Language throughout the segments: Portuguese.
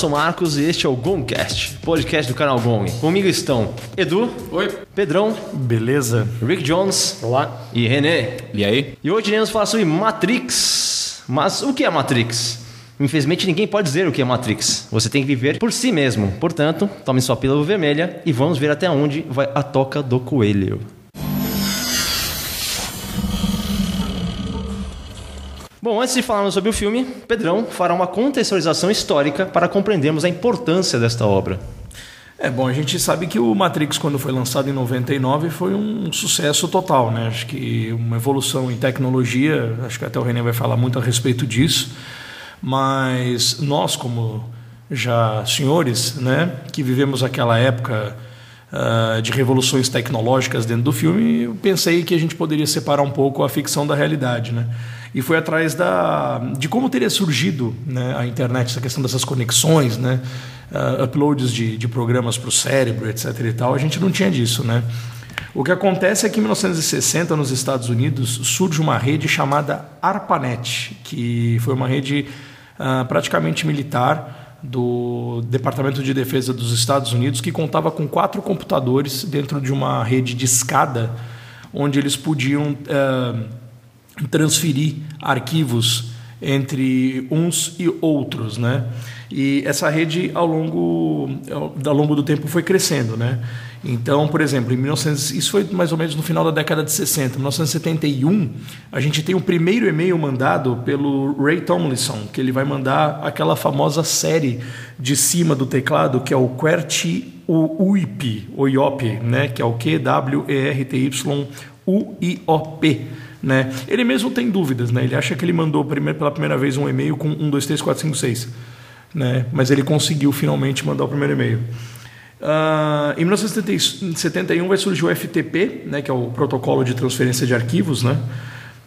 eu sou o Marcos e este é o Gomcast, podcast do canal Gong. Comigo estão Edu, Oi. Pedrão, Beleza? Rick Jones Olá. e René. E aí? E hoje iremos falar sobre Matrix. Mas o que é Matrix? Infelizmente ninguém pode dizer o que é Matrix. Você tem que viver por si mesmo. Portanto, tome sua pílula vermelha e vamos ver até onde vai a toca do coelho. Bom, antes de falarmos sobre o filme, Pedrão fará uma contextualização histórica para compreendermos a importância desta obra. É bom, a gente sabe que o Matrix, quando foi lançado em 99, foi um sucesso total, né? Acho que uma evolução em tecnologia, acho que até o René vai falar muito a respeito disso, mas nós, como já senhores, né, que vivemos aquela época uh, de revoluções tecnológicas dentro do filme, eu pensei que a gente poderia separar um pouco a ficção da realidade, né? E foi atrás da, de como teria surgido né, a internet, essa questão dessas conexões, né, uh, uploads de, de programas para o cérebro, etc. e tal. A gente não tinha disso, né? O que acontece é que em 1960, nos Estados Unidos, surge uma rede chamada ARPANET, que foi uma rede uh, praticamente militar do Departamento de Defesa dos Estados Unidos, que contava com quatro computadores dentro de uma rede de escada, onde eles podiam uh, transferir arquivos entre uns e outros, né? E essa rede ao longo ao longo do tempo foi crescendo, né? Então, por exemplo, em 1900, isso foi mais ou menos no final da década de 60, 1971, a gente tem o primeiro e-mail mandado pelo Ray Tomlinson, que ele vai mandar aquela famosa série de cima do teclado, que é o QWERTY UIP, né, que é o Q W E R T Y U I O P. Né? Ele mesmo tem dúvidas, né? ele acha que ele mandou primeiro, pela primeira vez um e-mail com 1, 2, 3, 4, 5, 6. Né? Mas ele conseguiu finalmente mandar o primeiro e-mail. Uh, em 1971 vai surgir o FTP, né, que é o Protocolo de Transferência de Arquivos. Né?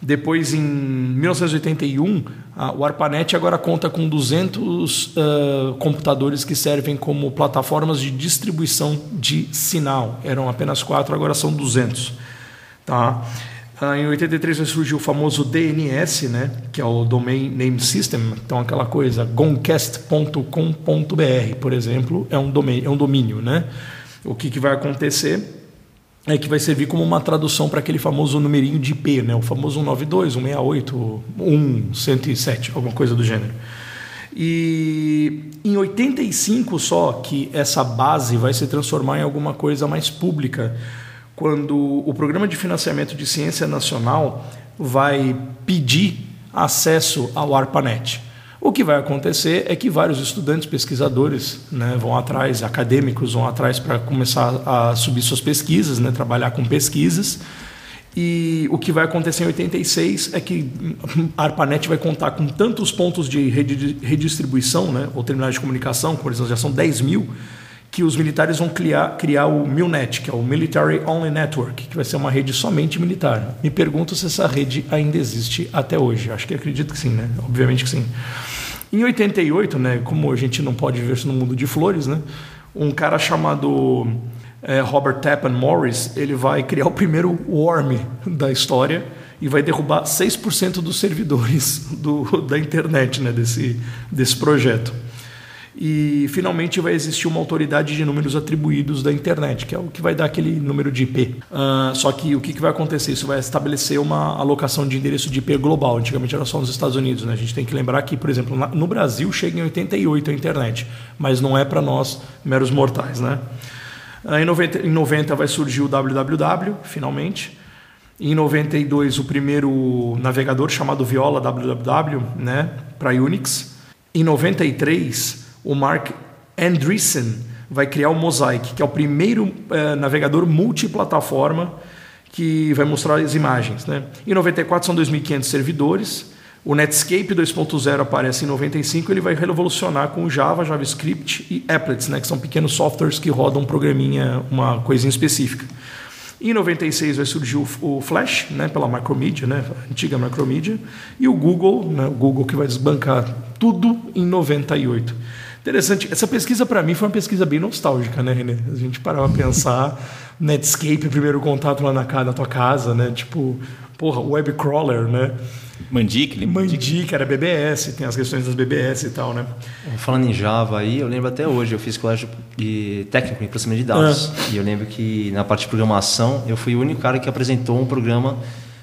Depois, em 1981, a, o ARPANET agora conta com 200 uh, computadores que servem como plataformas de distribuição de sinal. Eram apenas quatro, agora são 200. Tá? Ah, em 83 vai surgir o famoso DNS, né, que é o Domain Name System. Então aquela coisa, gomcast.com.br, por exemplo, é um domínio, é um domínio, né? O que, que vai acontecer é que vai servir como uma tradução para aquele famoso numerinho de IP, né? O famoso 192, 168, 107, alguma coisa do gênero. E em 85 só que essa base vai se transformar em alguma coisa mais pública quando o Programa de Financiamento de Ciência Nacional vai pedir acesso ao ARPANET. O que vai acontecer é que vários estudantes, pesquisadores, né, vão atrás, acadêmicos vão atrás para começar a subir suas pesquisas, né, trabalhar com pesquisas. E o que vai acontecer em 86 é que a ARPANET vai contar com tantos pontos de redistribuição, né, ou terminais de comunicação, por exemplo, já são 10 mil, que os militares vão criar, criar o MILNET, que é o Military Only Network, que vai ser uma rede somente militar. Me pergunto se essa rede ainda existe até hoje. Acho que acredito que sim, né? Obviamente que sim. Em 88, né, como a gente não pode viver no mundo de flores, né, um cara chamado é, Robert Tappan Morris, ele vai criar o primeiro worm da história e vai derrubar 6% dos servidores do, da internet, né, desse, desse projeto e finalmente vai existir uma autoridade de números atribuídos da internet, que é o que vai dar aquele número de IP. Uh, só que o que, que vai acontecer? Isso vai estabelecer uma alocação de endereço de IP global. Antigamente era só nos Estados Unidos. Né? A gente tem que lembrar que, por exemplo, no Brasil chega em 88 a internet, mas não é para nós, meros mortais. Né? Uh, em, 90, em 90 vai surgir o www, finalmente. Em 92, o primeiro navegador chamado Viola www, né, para Unix. Em 93, o Mark Andreessen vai criar o Mosaic, que é o primeiro é, navegador multiplataforma que vai mostrar as imagens. Né? Em 94 são 2.500 servidores. O Netscape 2.0 aparece em 95, ele vai revolucionar com Java, JavaScript e applets, né, que são pequenos softwares que rodam um programinha, uma coisinha específica. Em 96 vai surgir o, Flash, né, pela Macromedia, né, antiga Macromedia, e o Google, né, o Google que vai desbancar tudo em 98. Interessante. Essa pesquisa, para mim, foi uma pesquisa bem nostálgica, né, René? A gente parava a pensar, Netscape, primeiro contato lá na, na tua casa, né? Tipo, porra, web crawler, né? Mandic, lembra? Mandic, era BBS, tem as questões das BBS e tal, né? Falando em Java aí, eu lembro até hoje, eu fiz colégio de técnico em processamento de dados. Ah. E eu lembro que na parte de programação, eu fui o único cara que apresentou um programa,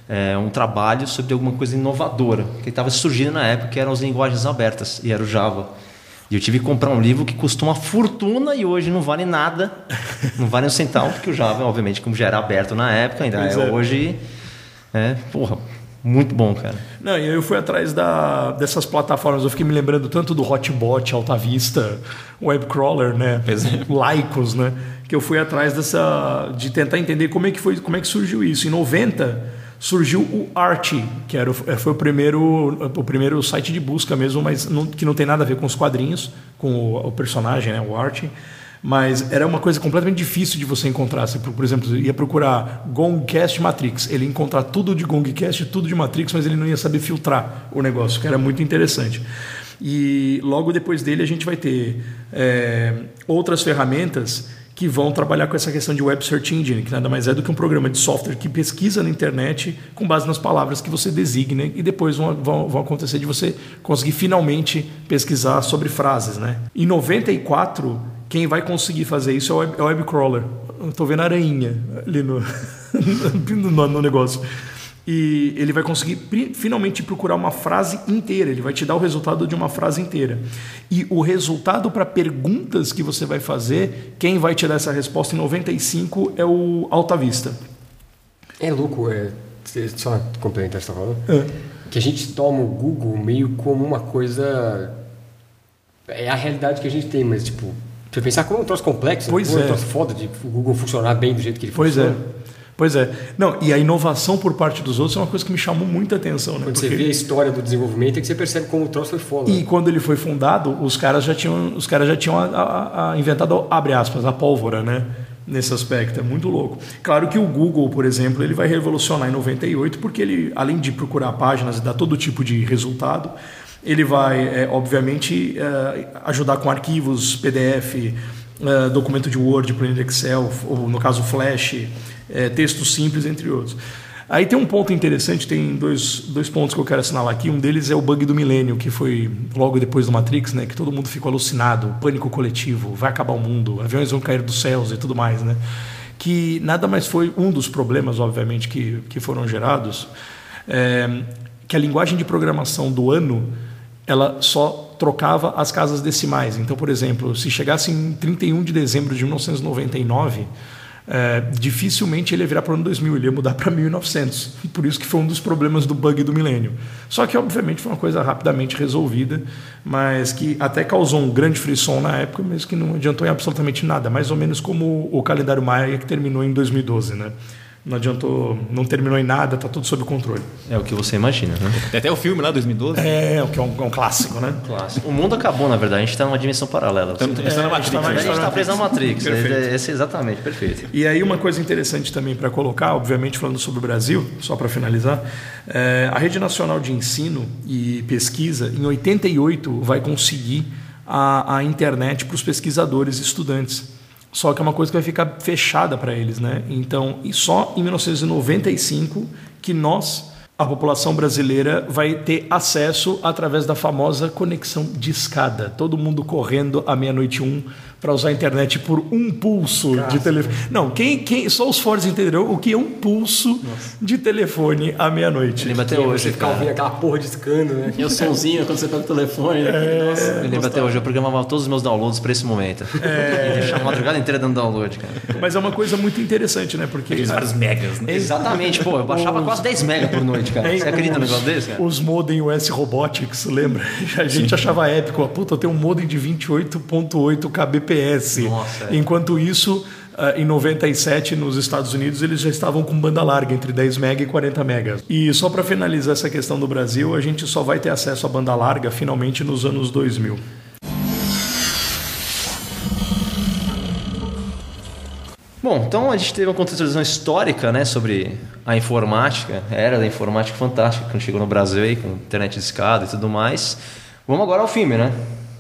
é, um trabalho sobre alguma coisa inovadora, que estava surgindo na época, que eram as linguagens abertas, e era o Java. E eu tive que comprar um livro que custou uma fortuna e hoje não vale nada, não vale um centavo, porque o Java, obviamente, como já era aberto na época, ainda é, é, hoje. É, porra, muito bom, cara. Não, e eu fui atrás da, dessas plataformas, eu fiquei me lembrando tanto do Hotbot, Alta Vista, Webcrawler, né? Lycos, né? Que eu fui atrás dessa. de tentar entender como é que foi, como é que surgiu isso. Em 90 surgiu o Art, que era, é, foi o primeiro, o primeiro site de busca mesmo, mas não, que não tem nada a ver com os quadrinhos, com o, o personagem, né, o Art. Mas era uma coisa completamente difícil de você encontrar. Você, por exemplo, ia procurar Gongcast Matrix. Ele ia encontrar tudo de Gongcast, tudo de Matrix, mas ele não ia saber filtrar o negócio, que era muito interessante. E logo depois dele a gente vai ter é, outras ferramentas que vão trabalhar com essa questão de Web Search Engine, que nada mais é do que um programa de software que pesquisa na internet com base nas palavras que você designa e depois vão, vão, acontecer de você conseguir finalmente pesquisar sobre frases. Né? Em 94, quem vai conseguir fazer isso é o web, é o web crawler. Estou vendo a aranha ali no, no, no negócio e ele vai conseguir finalmente procurar uma frase inteira. Ele vai te dar o resultado de uma frase inteira. E o resultado para perguntas que você vai fazer, quem vai te dar essa resposta em 95 é o Alta Vista. É louco, é, só complementar você está falando, é. que a gente toma o Google meio como uma coisa. É a realidade que a gente tem, mas tipo, você pensar como é um troço complexo, pois como é. um troço foda de o Google funcionar bem do jeito que ele pois funciona. Pois é. Pois é. Não, e a inovação por parte dos outros é uma coisa que me chamou muita atenção. Né? Quando Porque... você vê a história do desenvolvimento é que você percebe como o troço foi foda. E quando ele foi fundado, os caras já tinham, os caras já tinham a, a, a inventado, abre aspas, a pólvora, né? Nesse aspecto, é muito louco. Claro que o Google, por exemplo, ele vai revolucionar em 98, porque ele, além de procurar páginas e dar todo tipo de resultado, ele vai, é, obviamente, é, ajudar com arquivos, PDF, é, documento de Word, planilha Excel, ou no caso Flash, é, textos simples, entre outros. Aí tem um ponto interessante, tem dois, dois pontos que eu quero assinalar aqui. Um deles é o bug do milênio, que foi logo depois do Matrix, né? Que todo mundo ficou alucinado, pânico coletivo, vai acabar o mundo, aviões vão cair dos céus e tudo mais, né? Que nada mais foi um dos problemas, obviamente, que, que foram gerados, é, que a linguagem de programação do ano ela só trocava as casas decimais. Então, por exemplo, se chegasse em 31 de dezembro de 1999 é, dificilmente ele ia virar para o ano 2000, ele ia mudar para 1900. Por isso que foi um dos problemas do bug do milênio. Só que, obviamente, foi uma coisa rapidamente resolvida, mas que até causou um grande frisson na época, mas que não adiantou em absolutamente nada. Mais ou menos como o calendário Maia que terminou em 2012, né? Não adiantou, não terminou em nada, está tudo sob controle. É o que você imagina, né? Tem até o filme lá, 2012. É, o que é um, é um clássico, né? Clássico. O mundo acabou, na verdade, a gente está numa dimensão paralela. Então, a gente está na Matrix. A gente está preso na Matrix. É, esse, exatamente, perfeito. E aí uma coisa interessante também para colocar, obviamente falando sobre o Brasil, só para finalizar, é, a Rede Nacional de Ensino e Pesquisa, em 88, vai conseguir a, a internet para os pesquisadores e estudantes. Só que é uma coisa que vai ficar fechada para eles, né? Então, e só em 1995 que nós, a população brasileira, vai ter acesso através da famosa conexão de escada. Todo mundo correndo à meia-noite um para usar a internet por um pulso de telefone. Não, quem, quem, só os fortes entenderão o que é um pulso Nossa. de telefone à meia-noite. Lembra até hoje. Você ficar ouvindo aquela porra de escândalo, né? E o sonzinho quando você pega o telefone. Né? É, Nossa, lembro até hoje, eu programava todos os meus downloads para esse momento. É. E deixava a madrugada inteira dando download, cara. Mas é uma coisa muito interessante, né? Porque. Aqueles vários megas, né? Exatamente, pô, eu baixava os... quase 10 megas por noite, cara. É, você acredita no negócio desse, cara? Os modem US Robotics, lembra? A gente Sim. achava épico. Puta, eu tenho um modem de 28.8 kbps. Nossa. É. Enquanto isso, eh, em 97, nos Estados Unidos, eles já estavam com banda larga, entre 10 MB e 40 MB. E só para finalizar essa questão do Brasil, a gente só vai ter acesso à banda larga finalmente nos anos 2000. Bom, então a gente teve uma contextualização histórica né, sobre a informática, a era da informática fantástica quando chegou no Brasil aí, com internet de escada e tudo mais. Vamos agora ao filme, né?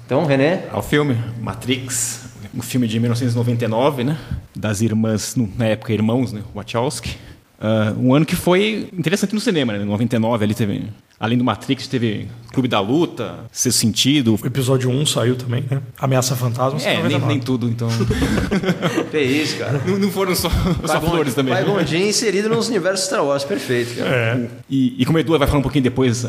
Então, René, Ao filme Matrix, um filme de 1999, né? Das irmãs, na época, irmãos, né? Wachowski. Ah, um ano que foi interessante no cinema, né? Em 99 ali teve, além do Matrix, teve Clube da Luta, Sexto Sentido. O episódio 1 saiu também, né? Ameaça Fantasma. É, nem, 99. nem tudo, então. que é isso, cara. não, não foram só, só flores também. Vai Gondim inserido nos universos Star Wars, perfeito, cara. É. E, e como o Edu vai falar um pouquinho depois,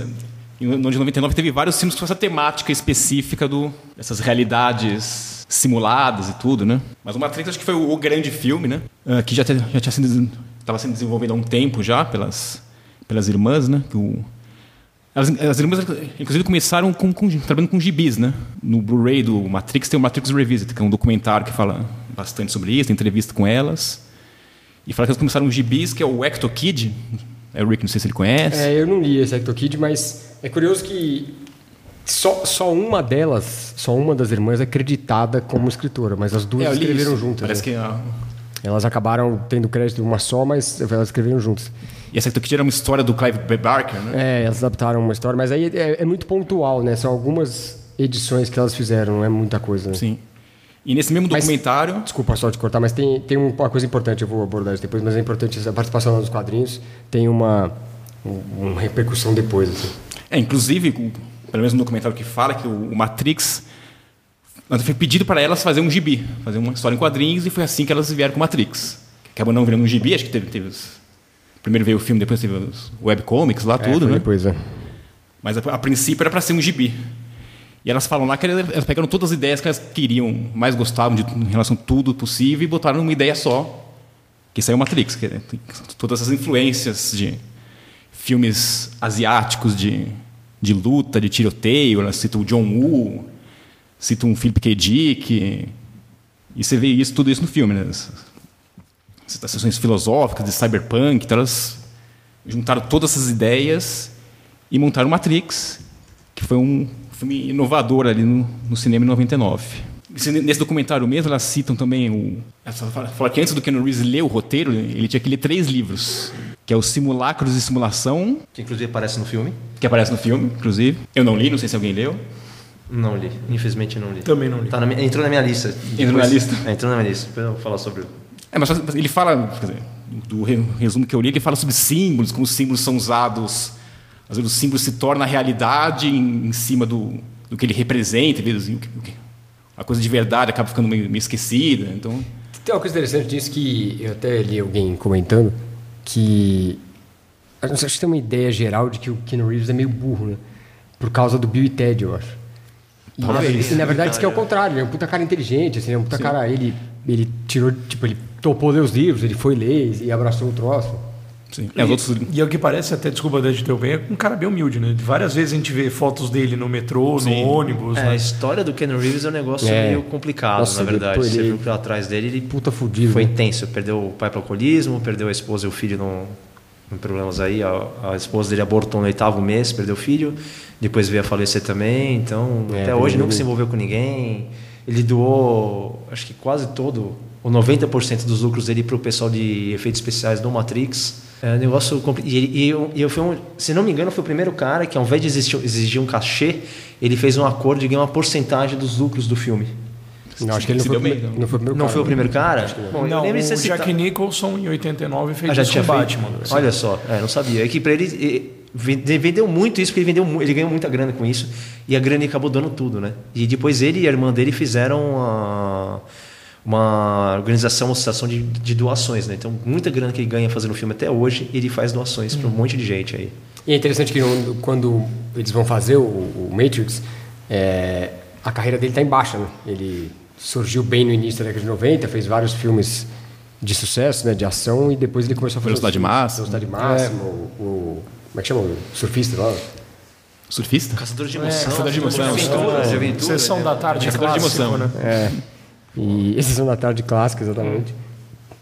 em no de 99 teve vários filmes com essa temática específica do, dessas realidades simuladas e tudo, né? Mas o Matrix acho que foi o, o grande filme, né? Ah, que já, te- já tinha sido estava sendo desenvolvido há um tempo já pelas pelas irmãs, né? Que o, as, as irmãs, inclusive, começaram com, com, trabalhando com gibis, né? No Blu-ray do Matrix tem o Matrix Revisited, que é um documentário que fala bastante sobre isso, tem entrevista com elas. E fala que eles começaram um gibis, que é o Ecto Kid. É o Rick, não sei se ele conhece. É, eu não li esse Ecto Kid, mas é curioso que só, só uma delas, só uma das irmãs é acreditada como escritora, mas as duas É, escreveram isso. juntas. Parece né? que a, Elas acabaram tendo crédito uma só, mas elas escreveram juntas. E essa aqui era uma história do Clive B. Barker, né? É, elas adaptaram uma história, mas aí é, é muito pontual, né? São algumas edições que elas fizeram, não é muita coisa. Né? Sim. E nesse mesmo Mas- documentário. Desculpa só te cortar, mas tem, tem uma coisa importante, eu vou abordar isso depois, mas é importante a participação nos quadrinhos tem uma, um- uma repercussão depois. Assim. É, inclusive, pelo menos no documentário que fala que o, o Matrix. Foi pedido para elas fazer um gibi, fazer uma história em quadrinhos, e foi assim que elas vieram com o Matrix. Acabou não virando um gibi, acho que teve. teve os- primeiro veio o filme, depois teve os webcomics lá, É, tudo, né? Depois, é. Mas a, a princípio era para ser um gibi. E elas falam lá que elas pegaram todas as ideias que elas queriam, mais gostavam de, em relação a tudo possível e botaram numa ideia só, que saiu Matrix. Que é, todas essas influências de filmes asiáticos de, de luta, de tiroteio. Elas citam o John Woo, citam o Philip K. Dick. E você vê isso, tudo isso no filme. Né? Citações filosóficas de cyberpunk. Então elas juntaram todas essas ideias e montaram Matrix, que foi um filme inovador ali no, no cinema em 99. Esse- Nesse documentário mesmo, elas citam também o. Elas falam falam que antes do Ken Reeves ler o roteiro, ele tinha que ler três livros, que é o Simulacros de Simulação, Que inclusive aparece no filme. que aparece no filme, inclusive. Eu não li, não sei se alguém leu. Não li, infelizmente não li. Também não li. Tá na minha- entrou na minha lista. Entrou na lista? É, entrou na minha lista. Depois eu vou falar sobre. É, mas ele fala, quer dizer, do re- resumo que eu li, ele fala sobre símbolos, como os símbolos são usados, às vezes o símbolo se torna realidade em, em cima do, do que ele representa, às vezes, o que- o que- a coisa de verdade acaba ficando meio, meio esquecida. Então, Tem uma coisa interessante disso que eu até li alguém comentando, que a gente tem uma ideia geral de que o Keanu Reeves é meio burro, né? Por causa do Bill e Ted, eu acho. E, na, e na verdade isso que é o contrário, ele é um puta cara inteligente, assim, é um puta cara, ele, ele tirou, tipo, ele topou ler os livros, ele foi ler e abraçou o troço. Sim. É, os outros, E é o que parece, até desculpa de teu bem, é um cara bem humilde, né? Várias vezes a gente vê fotos dele no metrô, no ônibus. É, a né? história do Ken Reeves é um negócio É. meio complicado, Nossa, na verdade. Você viu que atrás dele, ele Puta fudido. foi né? intenso. Perdeu o pai para alcoolismo, perdeu a esposa e o filho no, em problemas aí. A, a esposa dele abortou no oitavo mês, perdeu o filho. Depois veio a falecer também. Então, É, até hoje nunca se envolveu com ninguém. Ele doou, acho que quase todo, o 90% dos lucros dele para o pessoal de efeitos especiais do Matrix. É um negócio compli- e, e eu, e eu fui um, se não me engano, foi o primeiro cara que, ao invés de exigir, exigir um cachê, ele fez um acordo e ganhou uma porcentagem dos lucros do filme. Não, acho que ele não Se foi, o deu bem, primeiro, então. não foi o primeiro Não cara, foi o né? primeiro cara? Bom, Não, o de citar- Jack Nicholson em 89 fez Ah, já isso tinha com feito? Batman. né? Olha só, é, não sabia. É que pra ele, ele vende- vendeu muito isso, porque ele, vendeu, ele ganhou muita grana com isso, e a grana acabou dando tudo, né? E depois ele e a irmã dele fizeram uma, uma organização, uma associação de, de doações, né? Então, muita grana que ele ganha fazendo filme até hoje, ele faz doações para um monte de gente aí. E é interessante que quando eles vão fazer o, o Matrix, é, a carreira dele está em baixa. Né? Ele surgiu bem no início da década de 90, fez vários filmes de sucesso, né, de ação, e depois ele começou a fazer... Velocidade Máxima. Velocidade Máxima, o, o- Como é que chama? O surfista lá? surfista? Caçador de emoção. Caçador de emoção. De aventura, de aventura. Sessão da tarde Caçador de clássico, emoção. né? É. E esse são da tarde clássica, exatamente.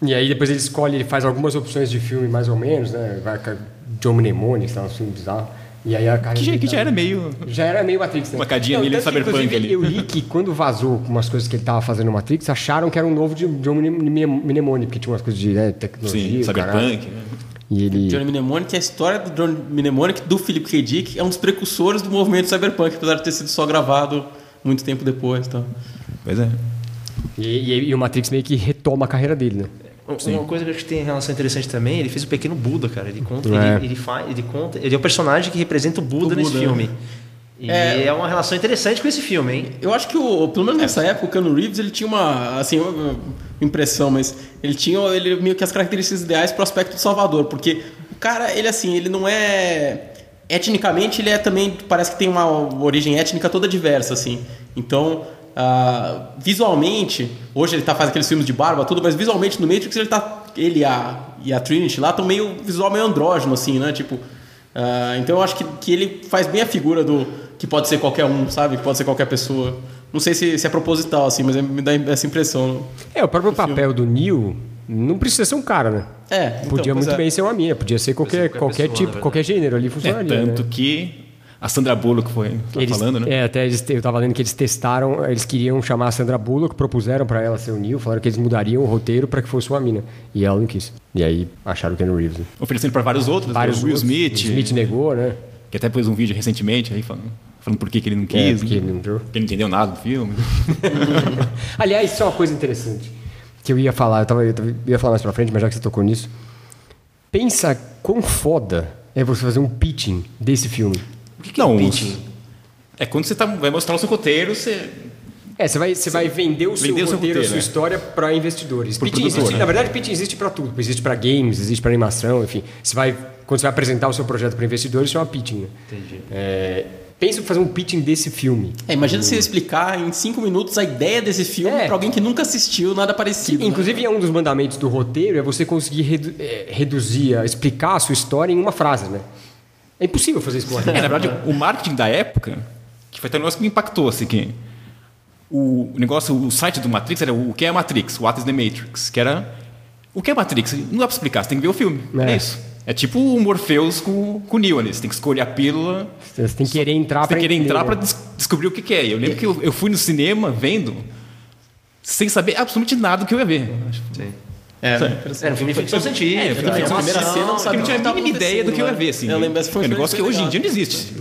E aí depois ele escolhe, ele faz algumas opções de filme mais ou menos, né? Vai com John Mnemonic, que tá um filme bizarro. E aí a Que já, que tá- já era meio. Já era meio Matrix, né? Uma cadinha tanto que, cyberpunk ali. Eu li que quando vazou umas coisas que ele tava fazendo no Matrix, acharam que era um novo de John Mnemonic, porque tinha umas coisas de né, tecnologia, Sim, cyberpunk. né? E ele... Johnny Mnemonic, a história do Johnny Mnemonic do Philip K. Dick é um dos precursores do movimento cyberpunk, apesar de ter sido só gravado muito tempo depois. Tá? Pois é. E, e- e o Matrix meio que retoma a carreira dele, né? Uma coisa que eu acho que tem relação interessante também, ele fez o pequeno Buda, cara. Ele conta, É. ele, ele faz, ele conta, ele é o personagem que representa o Buda, O nesse Buda, filme. E É. é. uma relação interessante com esse filme, hein? Eu acho que, o, pelo menos nessa época, o Keanu Reeves ele tinha uma, assim, uma- impressão, mas ele tinha ele, meio que as características ideais para o aspecto do Salvador, porque o cara, ele assim, ele não é etnicamente, ele é também parece que tem uma origem étnica toda diversa, assim. Então, ah, visualmente, hoje ele tá fazendo aqueles filmes de barba, tudo, mas visualmente no Matrix ele tá ele e a, e a Trinity lá estão meio visual meio andrógeno, assim, né? Tipo, ah, então eu acho que, que ele faz bem a figura do que pode ser qualquer um, sabe? Que pode ser qualquer pessoa. Não sei se, se é proposital, assim, mas me dá essa impressão. É, o próprio papel do Neo não precisa ser um cara, né? É, então, Podia muito é. bem ser uma mina, podia ser qualquer, qualquer qualquer pessoa, tipo, qualquer gênero ali É, funcionaria. tanto né? que a Sandra Bullock foi tá Eles, falando, né? É, até eles, eu tava lendo que eles testaram, eles queriam chamar a Sandra Bullock, propuseram pra ela ser o Neo, falaram que eles mudariam o roteiro pra que fosse uma mina. E ela não quis. E aí acharam o Keanu Reeves. Né? Oferecendo para vários outros, Vários o Will outros. Smith, Smith negou, né? que até pôs um vídeo recentemente aí falando, falando por que, que ele não É, quis, porque né? ele não. Porque ele não entendeu nada do filme. Aliás, isso é uma coisa interessante que eu ia falar, eu, tava, eu tava- ia falar mais pra frente, mas já que você tocou nisso. Pensa quão foda é você fazer um pitching desse filme. O que, que é Não, os- pitching? É quando você tá, vai mostrar o seu roteiro, você É, você vai, você vai vender o seu Vender o seu roteiro, a roteiro, sua é. história para investidores. Pro existe, né? Na verdade, pitching existe para tudo. Existe para games, existe para animação, enfim. Você vai, quando você vai apresentar o seu projeto para investidores, chama pitching. Né? Entendi. É, pensa em fazer um pitching desse filme. É, imagina você explicar em cinco minutos a ideia desse filme É. pra alguém que nunca assistiu nada parecido. né? Inclusive, é um dos mandamentos do roteiro é você conseguir redu- é, reduzir, a- explicar a sua história em uma frase, né? É impossível fazer isso com uma É, na verdade, o marketing da época, que foi até um negócio que me impactou, assim, que o negócio, o site do Matrix era o que é a Matrix, What is the Matrix, que era o que é Matrix? Não dá pra explicar, você tem que ver o filme. É, É. isso. É tipo o Morpheus com, com o Neo ali, você tem que escolher a pílula, Você tem que querer entrar você para tem que querer entrar pra des- descobrir o que, que é. Eu lembro que eu, eu fui no cinema vendo sem saber absolutamente nada do que eu ia ver. Sim. É, Era um filme de ficção científica. É, eu também, a animação, primeira cena eu não Eu sabia não tinha o que a mínima ideia do que eu ia ver, assim. né? Eu lembro, foi é um negócio que hoje em dia não existe.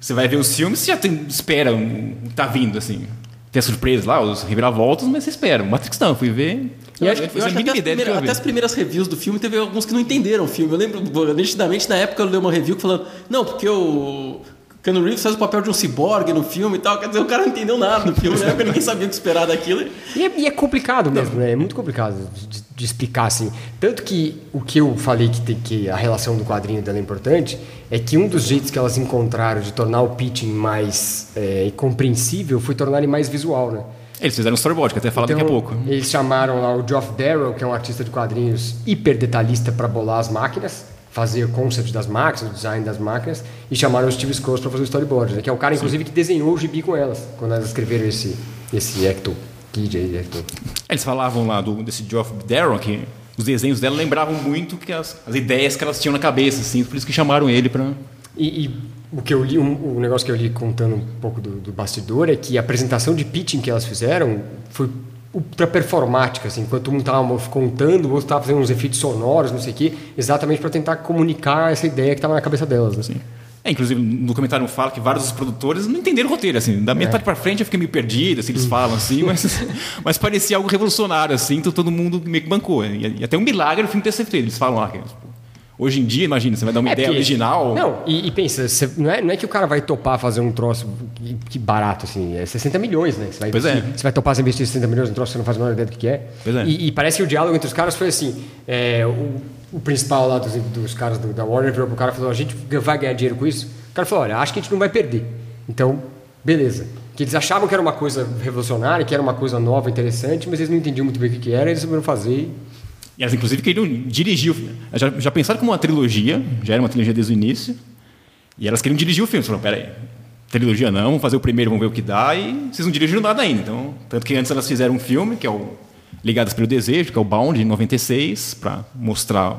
Você vai ver os filmes, você já tem, espera um, tá vindo, assim. Tem a surpresa lá, os reviravoltas, mas você espera. O Matrix não, eu fui ver. Eu acho, eu eu fiz a acho que até, mínima as que primeiras, eu até as primeiras reviews do filme, teve alguns que não entenderam o filme. Eu lembro, nitidamente, na época eu li uma review falando, não, porque o Keanu Reeves faz o papel de um ciborgue no filme e tal. Quer dizer, o cara não entendeu nada do filme, na época ninguém sabia o que esperar daquilo. E é, e é complicado mesmo, né? É muito complicado de, de explicar assim. Tanto que o que eu falei que, tem, que a relação do quadrinho dela é importante é que um dos jeitos que elas encontraram de tornar o pitching mais é, compreensível foi tornar ele mais visual, né? Eles fizeram um storyboard, que eu até falo daqui a pouco. Eles chamaram lá o Geoff Darrow, que é um artista de quadrinhos hiper detalhista para bolar as máquinas, fazer o concept das máquinas, o design das máquinas, e chamaram o Steve Scrooge para fazer o storyboard, né? que é o cara, inclusive, que desenhou o gibi com elas, quando elas escreveram esse, esse Ecto Kid aí, Ecto. Eles falavam lá do, desse Geoff Darrow, que os desenhos dela lembravam muito que as, as ideias que elas tinham na cabeça, assim, por isso que chamaram ele pra. E, e o que eu li, um, o negócio que eu li contando um pouco do, do bastidor é que a apresentação de pitching que elas fizeram foi ultra performática, assim, enquanto um estava contando, o outro estava fazendo uns efeitos sonoros, não sei o quê, exatamente para tentar comunicar essa ideia que estava na cabeça delas. Assim. É, inclusive, no documentário fala que vários dos produtores não entenderam o roteiro, assim. Da metade pra frente eu fiquei meio perdido, assim, eles falam assim, mas, mas parecia algo revolucionário, assim, então todo mundo meio que bancou. E, e até um milagre o filme ter sido feito. Eles falam lá que, tipo, hoje em dia, imagina, você vai dar uma É, ideia porque- original. Não, e, e pensa, você- não, é, não é que o cara vai topar fazer um troço que, que barato, assim, é 60 milhões, né? Você vai, Pois é. Você vai topar investir 60 milhões num troço que você não faz a menor ideia do que é. Pois é. E, e parece que o diálogo entre os caras foi assim: é, o, o principal lá dos, dos caras do- da Warner virou pro cara e falou: a gente vai ganhar dinheiro com isso? O cara falou: olha, acho que a gente não vai perder. Então, beleza. Que eles achavam que era uma coisa revolucionária, que era uma coisa nova, interessante, mas eles não entendiam muito bem o que, que era, eles souberam fazer. E- elas, inclusive, queriam dirigir o filme. Já, já pensaram como uma trilogia, já era uma trilogia desde o início, e elas queriam dirigir o filme. Falaram, peraí, trilogia não, vamos fazer o primeiro, vamos ver o que dá, e vocês não dirigiram nada ainda. Então, tanto que antes elas fizeram um filme, que é o Ligadas pelo Desejo, que é o Bound, de 96, para mostrar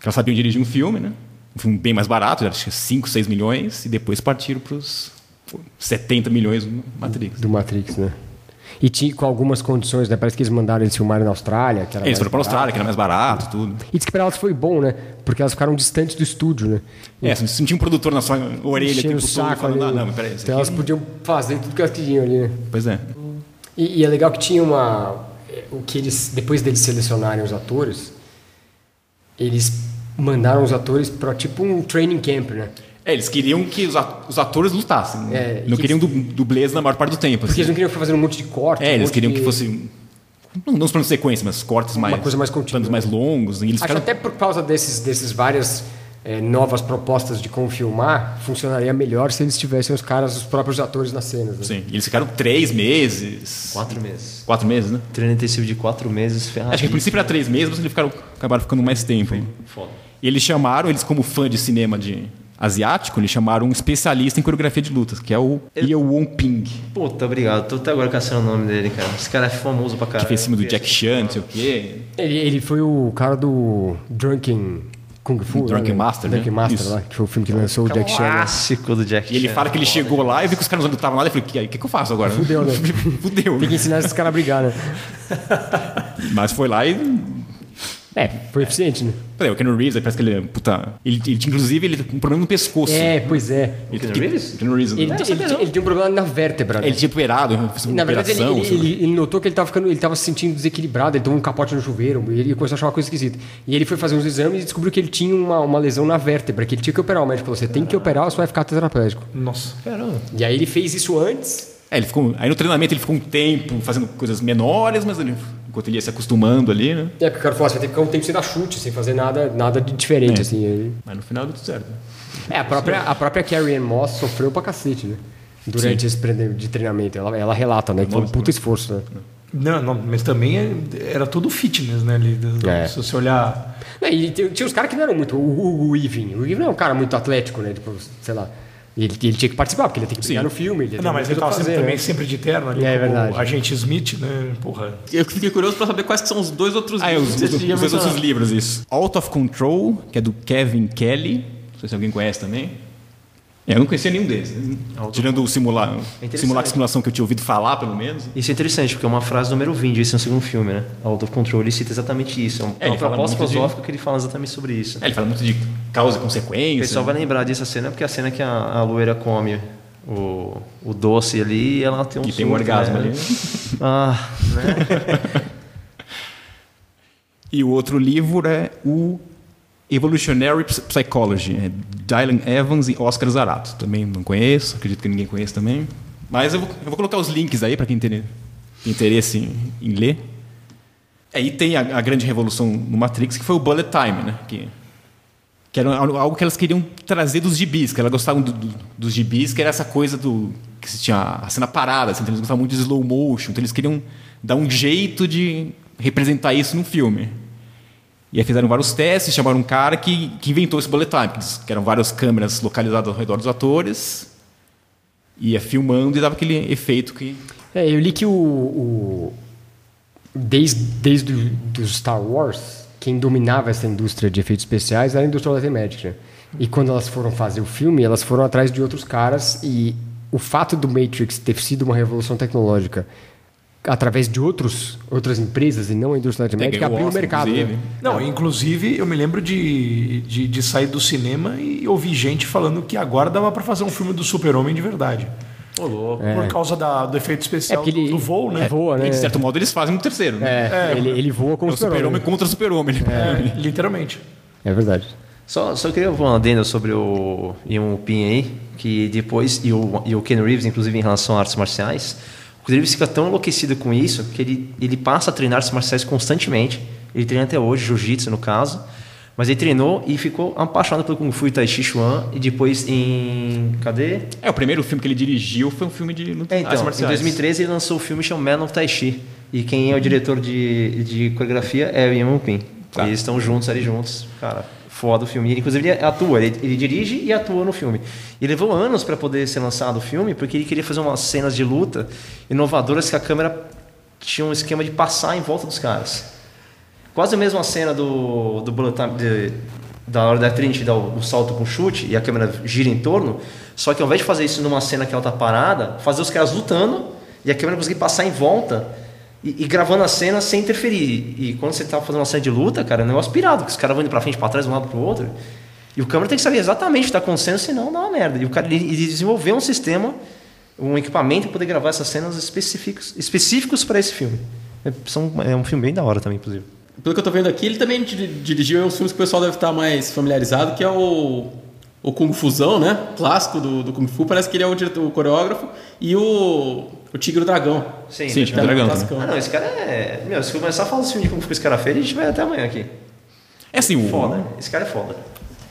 que elas sabiam dirigir um filme, né? Um filme bem mais barato, acho que 5, 6 milhões, e depois partiram para os 70 milhões do Matrix. do Matrix, né? E tinha com algumas condições, né? Parece que eles mandaram eles filmarem na Austrália. Que era Eles foram pra barato. Austrália, que era mais barato, tudo. E diz que pra elas foi bom, né? Porque elas ficaram distantes do estúdio, né? É, você sentia um produtor na sua orelha o Enchendo tempo o saco falando, ali. ah, não, peraí, então elas podiam fazer tudo que elas queriam ali, né? Pois é. E, e é legal que tinha uma. O que eles. Depois deles selecionarem os atores, eles mandaram os atores pra tipo um training camp, né? É, eles queriam que os atores lutassem. né? É, não que- queriam du- dublês na maior parte do tempo. Porque assim. eles não queriam fazendo um monte de corte. É, um eles queriam de- que fosse. Não, não os planos de sequência, mas cortes mais. coisa mais contínua. Planos mais longos. E eles Acho ficaram. até por causa desses, desses várias eh, novas propostas de como filmar, funcionaria melhor se eles tivessem os caras, os próprios atores nas cenas. Né? Sim, e eles ficaram três meses. Quatro meses. Quatro meses, né? Treino intensivo de quatro meses, ferrado. Acho que a princípio era três meses, mas eles ficaram, acabaram ficando mais tempo. Foda. E eles chamaram, eles como fã de cinema de asiático, eles chamaram um especialista em coreografia de lutas, que é o Yeo Won Ping, Puta, obrigado. Tô até agora caçando o nome dele, cara. Esse cara é famoso pra caralho. que fez cima do Jack Chan, não sei o quê. Ele, ele foi o cara do Drunken Kung Fu. Drunken né? Master, né? Drunken Master, Isso. lá, que foi o filme que lançou o Jack Chan. né? Clássico do Jack E ele Chan. fala que ele chegou lá e viu que os caras não estavam lá e falou: o que, que, que eu faço agora? Fudeu, né? Fudeu. Tem que ensinar esses caras a brigar, né? Mas foi lá e. É, foi eficiente, né? Peraí, o Ken Reeves, parece que ele é puta. Ele, ele, inclusive, ele tem um problema no pescoço. É, pois é. Ele, Keanu que- Reeves? Ken Reeves. Ele, né? ele, ele tem um problema na vértebra. né? Ele tinha operado, fez uma Na verdade, ele, operação. ele, ele- ele notou que ele estava ficando, ele tava se sentindo desequilibrado, ele tomou um capote no chuveiro, e ele começou a achar uma coisa esquisita. E ele foi fazer uns exames e descobriu que ele tinha uma, uma lesão na vértebra, que ele tinha que operar. O médico falou: você tem que operar ou você vai ficar tetraplégico. Nossa. Caramba. E aí ele fez isso antes. É, ele ficou, aí no treinamento ele ficou um tempo fazendo coisas menores, mas ele, enquanto ele ia se acostumando ali, né? É, porque o cara falou: você vai ter que ficar um tempo sem dar chute, sem fazer nada, nada de diferente, É. assim. Aí- Mas no final deu tudo certo. É, a própria, a própria Carrie Ann Moss sofreu pra cacete, né? Durante esse prene- de treinamento. Ela, ela relata, né? Que foi um puta esforço, né? Não, não, mas também é- era tudo fitness, né? Ali, do- É. Se você olhar. Não, e tinha, os caras que não eram muito. O, o, o Ivin. O Ivin não é um cara muito atlético, né? Tipo, sei lá. Ele, ele tinha que participar, porque ele tem que brigar no filme. Ele Não, mas ele tava sempre, fazer, também né? sempre de terno ali, É, é como verdade. agente Smith, né? Porra. Eu fiquei curioso pra saber quais que são os dois outros Ah, é, livros os, que os, tinha os dois outros livros, isso. Out of Control, que é do Kevin Kelly. Não sei se alguém conhece também. É, eu não conhecia nenhum deles. Tirando o simular, interessante. simulacro simulação que eu tinha ouvido falar, pelo menos. Isso é interessante, porque é uma frase número 20, esse é o segundo filme, né? Out of Control, ele cita exatamente isso. É, um- É, é uma proposta muito de- filosófica que ele fala exatamente sobre isso. É, ele fala muito de causa e O consequência. pessoal vai lembrar dessa cena porque é a cena que a, a loira come o, o doce ali e ela tem um E tem um surto, orgasmo né? ali. Ah, né? E o outro livro é o Evolutionary Ps- Psychology, é Dylan Evans e Oscar Zarato. Também não conheço, acredito que ninguém conhece também. Mas eu vou, eu vou colocar os links aí para quem tem interesse em, em ler. Aí tem a, a grande revolução no Matrix, que foi o Bullet Time, né? Que, que era algo que elas queriam trazer dos gibis, que elas gostavam do- do- dos gibis, que era essa coisa do que se tinha a cena parada, assim, então eles gostavam muito de slow motion, então eles queriam dar um jeito de representar isso no filme. E aí fizeram vários testes, chamaram um cara que, que inventou esse bullet time, que eram várias câmeras localizadas ao redor dos atores, ia filmando e dava aquele efeito que... É, eu li que o. o- desde desde do Star Wars, quem dominava essa indústria de efeitos especiais era a indústria Magic, né? E quando elas foram fazer o filme, elas foram atrás de outros caras e o fato do Matrix ter sido uma revolução tecnológica através de outros, outras empresas e não a indústria Magic ganhou abriu o mercado. inclusive. Né? Não, inclusive eu me lembro de, de, de sair do cinema e ouvir gente falando que agora dava pra fazer um filme do Super-Homem de verdade. Ô, louco. Por causa da- do efeito especial É ele- do, do voo, né? Voa, né? E de certo modo eles fazem no terceiro. né? É, ele, ele voa com É o o super-homem contra o super-homem. né? É, literalmente. É verdade. Só, só queria falar uma adenda sobre o Ian Pin aí, que depois, e o, e o Ken Reeves, inclusive em relação a artes marciais, Reeves fica tão enlouquecido com isso que ele, ele passa a treinar artes marciais constantemente. Ele treina até hoje, jiu-jitsu no caso, mas ele treinou e ficou apaixonado pelo Kung Fu e Tai Chi Chuan, e depois em... cadê? É, o primeiro filme que ele dirigiu foi um filme de luta É, artes então, em marciais. 2013 ele lançou o filme chamado Man of Tai Chi. E quem é o diretor de, de coreografia é o Ian Pin. Tá. E eles estão juntos ali juntos. Cara, foda o filme. E, inclusive ele atua, ele, ele dirige e atua no filme. E levou anos para poder ser lançado o filme, porque ele queria fazer umas cenas de luta inovadoras que a câmera tinha um esquema de passar em volta dos caras. Quase a mesma cena do, do Bullet Time, de- da hora da Trinity dar o, o salto com chute e a câmera gira em torno, só que ao invés de fazer isso numa cena que ela tá parada, fazer os caras lutando e a câmera conseguir passar em volta e, e gravando a cena sem interferir. E quando você tá fazendo uma cena de luta, cara, é um negócio pirado, que os caras vão indo pra frente, pra trás, de um lado pro outro. E o câmera tem que saber exatamente o que tá acontecendo, senão dá uma merda. E o cara ele, desenvolveu um sistema, um equipamento para poder gravar essas cenas específicos específicos para esse filme. É, são, é um filme bem da hora também, inclusive. Pelo que eu tô vendo aqui, ele também di- dirigiu uns filmes que o pessoal deve estar mais familiarizado, que é o, o Kung Fusão, né? Clássico do, do Kung Fu. Parece que ele é o, diretor, o coreógrafo. E o, o Tigre e o Dragão. Sim, Sim, tá- Tigre e o Dragão. Ah, não, esse cara é. Meu, se eu começar a falar desse filme de Kung Fu que esse cara fez, a gente vai até amanhã aqui. É assim, o, Foda. Esse cara é foda.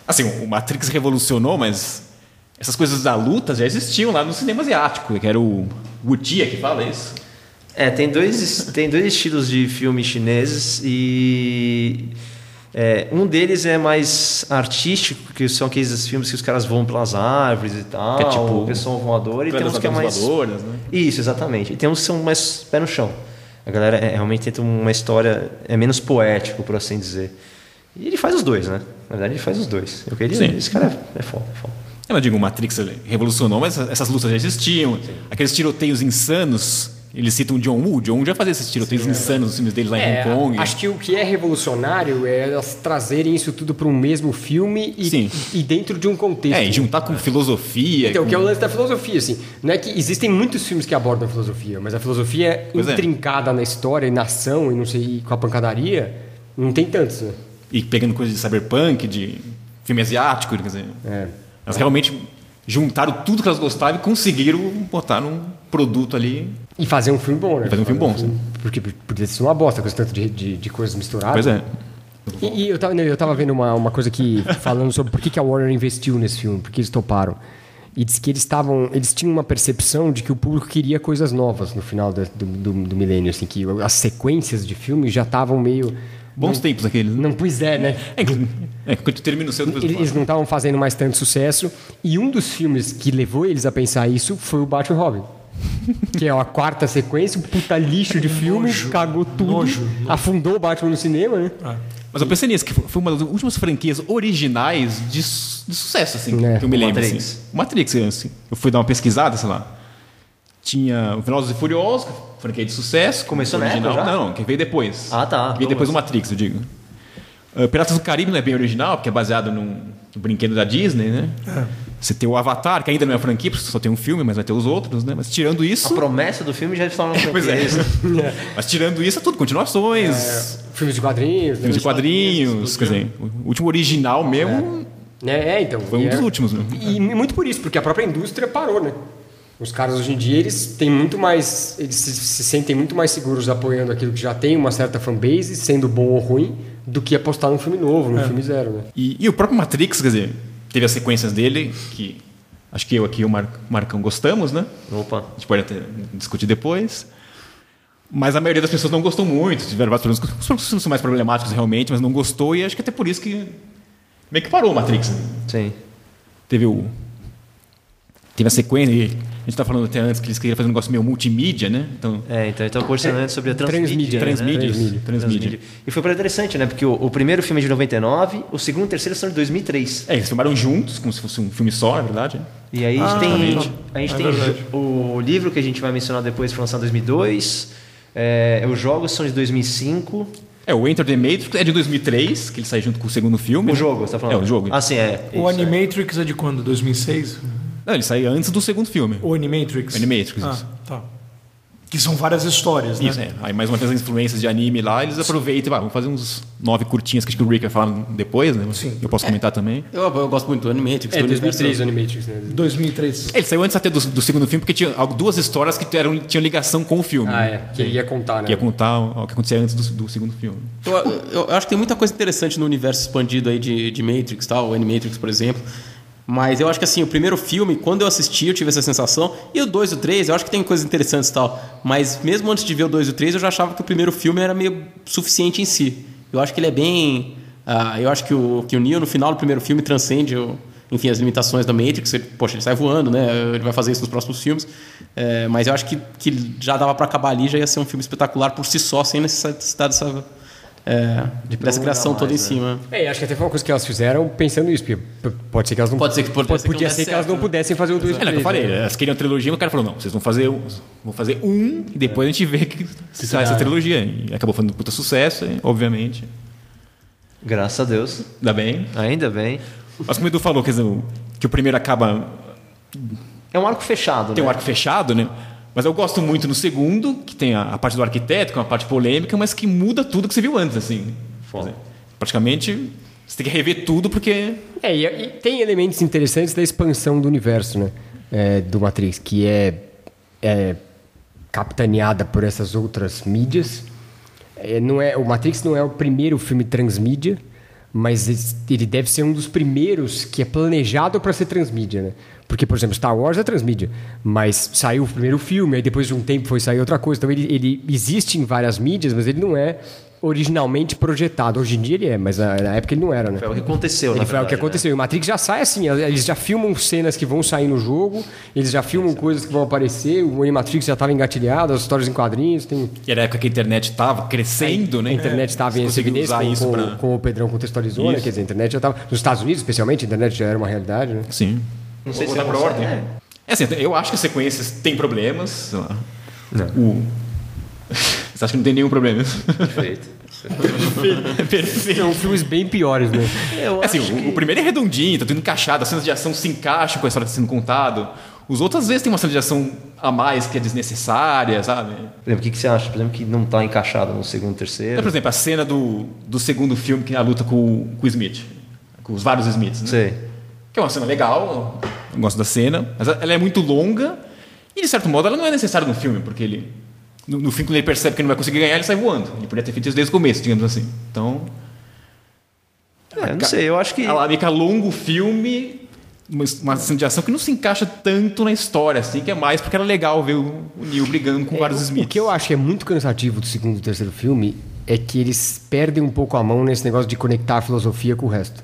assim, o Matrix revolucionou, mas essas coisas da luta já existiam lá no cinema asiático, que era o Wutia que fala isso. É, tem dois, tem dois estilos de filmes chineses e é, um deles é mais artístico, que são aqueles filmes que os caras voam pelas árvores e tal, Que é tipo o pessoal voador, e tem uns que é mais voadoras, né? isso, exatamente. E tem uns que são mais pé no chão. A galera é, realmente tenta uma história é menos poético, por assim dizer. E ele faz os dois, né? Na verdade, ele faz os dois. Eu queria, Sim. esse cara é, é foda, é foda. Eu não digo, Matrix revolucionou, mas essas- essas lutas já existiam. Aqueles tiroteios insanos, eles citam John Woo. John Woo já fazia esses tiroteios insanos nos filmes dele lá em É, Hong Kong. acho que o que é revolucionário é elas trazerem isso tudo para um mesmo filme e, Sim. e dentro de um contexto. É, e juntar com filosofia. Então, com... que é o lance da filosofia, assim. Não é que existem muitos filmes que abordam a filosofia, mas a filosofia é Pois é. intrincada na história e na ação e não sei, e com a pancadaria, não tem tantos, né? E pegando coisas de cyberpunk, de filme asiático, quer dizer. É. Elas realmente juntaram tudo que elas gostavam e conseguiram botar num produto ali. E fazer um filme bom, né? Fazer um filme bom, sim. Porque podia ser uma bosta com esse tanto de, de, de coisas misturadas. Pois é. E, e eu, tava, eu tava vendo uma, uma coisa aqui falando sobre por que, que a Warner investiu nesse filme, por que eles toparam. E diz que eles estavam. Eles tinham uma percepção de que o público queria coisas novas no final do, do, do milênio, assim, que as sequências de filmes já estavam meio. Bons tempos aqueles. né? Não, pois é, né? É, é, quando termina o seu depois Eles, eles não estavam fazendo mais tanto sucesso. E um dos filmes que levou eles a pensar isso foi o Batman e Robin. Que é a quarta sequência, um puta lixo de filme, Nojo, cagou tudo, nojo, nojo. afundou o Batman no cinema, né? Mas eu pensei nisso, que foi uma das últimas franquias originais de, su- de sucesso, assim, É. que eu me lembro. Matrix. Assim. Matrix, assim. Eu fui dar uma pesquisada, sei lá. Tinha o Velozes e Furiosos, franquia de sucesso. Começou na original. época já? Não, que veio depois. Ah, tá. Veio depois do Matrix, eu digo. Uh, Piratas do Caribe não é bem original, porque é baseado num, brinquedo da Disney, né? Você tem o Avatar, que ainda não é franquia, porque só tem um filme, mas vai ter os outros, né? Mas tirando isso... A promessa do filme já está na Pois é. franquia. Mas tirando isso, é tudo continuações, Filmes de quadrinhos, né? filmes de quadrinhos, quer dizer, o último original mesmo É, é, então. foi um dos é- últimos, né? E muito por isso, porque a própria indústria parou, né? Os caras hoje em dia, eles têm muito mais. Eles se, se sentem muito mais seguros apoiando aquilo que já tem uma certa fanbase, sendo bom ou ruim, do que apostar num filme novo, num filme zero, né? E, e o próprio Matrix, quer dizer, teve as sequências dele, que acho que eu aqui e o Mar Marcão gostamos, né? Opa. A gente pode até discutir depois. Mas a maioria das pessoas não gostou muito, tiveram vários problemas. Os problemas são mais problemáticos realmente, mas não gostou, e acho que até por isso que meio que parou o Matrix. né? Sim. Teve o. Teve a sequência, e gente estava falando até antes que eles queriam fazer um negócio meio multimídia, né? Então, É, então então conversando antes sobre a transmídia. transmídia, né? transmídia, Transmídia. transmídia. E foi para interessante, né? Porque o, o primeiro filme é de 99, o segundo e o terceiro são de 2003. É, eles filmaram juntos, como se fosse um filme só, na verdade. E aí a gente Ah, tem, a gente É tem o livro que a gente vai mencionar depois, foi lançado em 2002. É, os jogos são de 2005. É, o Enter the Matrix é de 2003, que ele sai junto com o segundo filme. O né? jogo, você tá falando? É, o jogo. Ah, sim, é. O Isso, é. Animatrix é de quando? 2006? Não, ele sai antes do segundo filme. O Animatrix? Animatrix, Ah, isso. tá. Que são várias histórias, né? Isso, é. Aí mais uma vez as influências de anime lá, eles aproveitam e ah, vamos fazer uns nove curtinhas que acho que o Rick vai falar depois, né? Sim. Eu posso comentar também. Eu, eu gosto muito do Animatrix. É, do 2003 universo. o Animatrix, né? 2003. Ele saiu antes até do, do segundo filme, porque tinha duas histórias que eram, tinham ligação com o filme. Ah, é. Que ele ia contar, né? Que ia contar o, o que acontecia antes do, do segundo filme. Eu, eu- eu acho que tem muita coisa interessante no universo expandido aí de, de Matrix, tal, o Animatrix, por exemplo. Mas eu acho que assim, o primeiro filme, quando eu assisti, eu tive essa sensação. E o 2 e o 3, eu acho que tem coisas interessantes e tal. Mas mesmo antes de ver o 2 e o 3, eu já achava que o primeiro filme era meio suficiente em si. Eu acho que ele é bem. ah, eu acho que o, que o Neo, no final do primeiro filme, transcende o- enfim, as limitações da Matrix. Ele, poxa, ele sai voando, né? Ele vai fazer isso nos próximos filmes. É, mas eu acho que, que já dava para acabar ali, já ia ser um filme espetacular por si só, sem necessidade dessa é, dessa prolongar criação toda em mais, né? cima. É, e acho que até foi uma coisa que elas fizeram pensando nisso. porque Pode ser que elas não. Pode ser que- pode ser que podia não ser que elas não né? pudessem fazer o 2 É, não, que eu falei, elas queriam trilogia, mas o cara falou, não, vocês vão fazer, um- vão fazer um e depois a gente vê que se sai essa trilogia. E acabou fazendo um puta sucesso, obviamente. Graças a Deus. Ainda bem. Ainda bem. Mas como o Edu falou, quer dizer, que o primeiro acaba. É um arco fechado, Tem um né? arco fechado, né? Mas eu gosto muito no segundo, que tem a, a parte do arquiteto, que é uma parte polêmica, mas que muda tudo que você viu antes, assim. Dizer, praticamente, você tem que rever tudo porque. É, e, e tem elementos interessantes da expansão do universo, né? É, do Matrix, que é, é capitaneada por essas outras mídias. É, não é, o Matrix não é o primeiro filme transmídia, mas ele- ele deve ser um dos primeiros que é planejado para ser transmídia, né? Porque, por exemplo, Star Wars é transmídia, mas saiu o primeiro filme, aí depois de um tempo foi sair outra coisa. Então ele, ele existe em várias mídias, mas ele não é originalmente projetado. Hoje em dia ele é, mas na, na época ele não era, né? Foi o que aconteceu, Ele na foi o que né? aconteceu. E o Matrix já sai assim, eles já filmam cenas que vão sair no jogo, eles já filmam coisas que vão aparecer, o Animatrix já estava engatilhado, as histórias em quadrinhos, tem... E era a época que a internet estava crescendo, né? A internet estava em Você conseguiu evidência, usar como, isso como, pra- como o Pedrão contextualizou, né? Quer dizer, a internet já estava... Nos Estados Unidos, especialmente, a internet já era uma realidade, né? Sim. Não sei se pra consegue, ordem. é. É assim, eu acho que as sequências têm problemas. lá. O... Você acha que não tem nenhum problema? Perfeito. Perfeito. São filmes bem piores, né? Eu É assim, acho o, que- o primeiro é redondinho, tá tudo encaixado, as cenas de ação se encaixam com a história tá sendo contado. Os outros, às vezes, tem uma cena de ação a mais que é desnecessária, sabe? Por exemplo, o que, que você acha? Por exemplo, que não está encaixado no segundo, terceiro? por exemplo, a cena do, do segundo filme, que é a luta com, o- com o Smith. Com os vários Smiths, né? Sei. Que é uma cena legal, eu gosto da cena, mas ela é muito longa e, de certo modo, ela não é necessária no filme, porque ele. No, no fim, quando ele percebe que não vai conseguir ganhar, ele sai voando. Ele poderia ter feito isso desde o começo, digamos assim. Então, É, não sei, eu acho que. ela que alonga o filme, uma, uma cena de ação que não se encaixa tanto na história, assim, que é mais porque era legal ver o, o Neo brigando com vários É, o, Smiths. o que eu acho que é muito cansativo do segundo e terceiro filme é que eles perdem um pouco a mão nesse negócio de conectar a filosofia com o resto.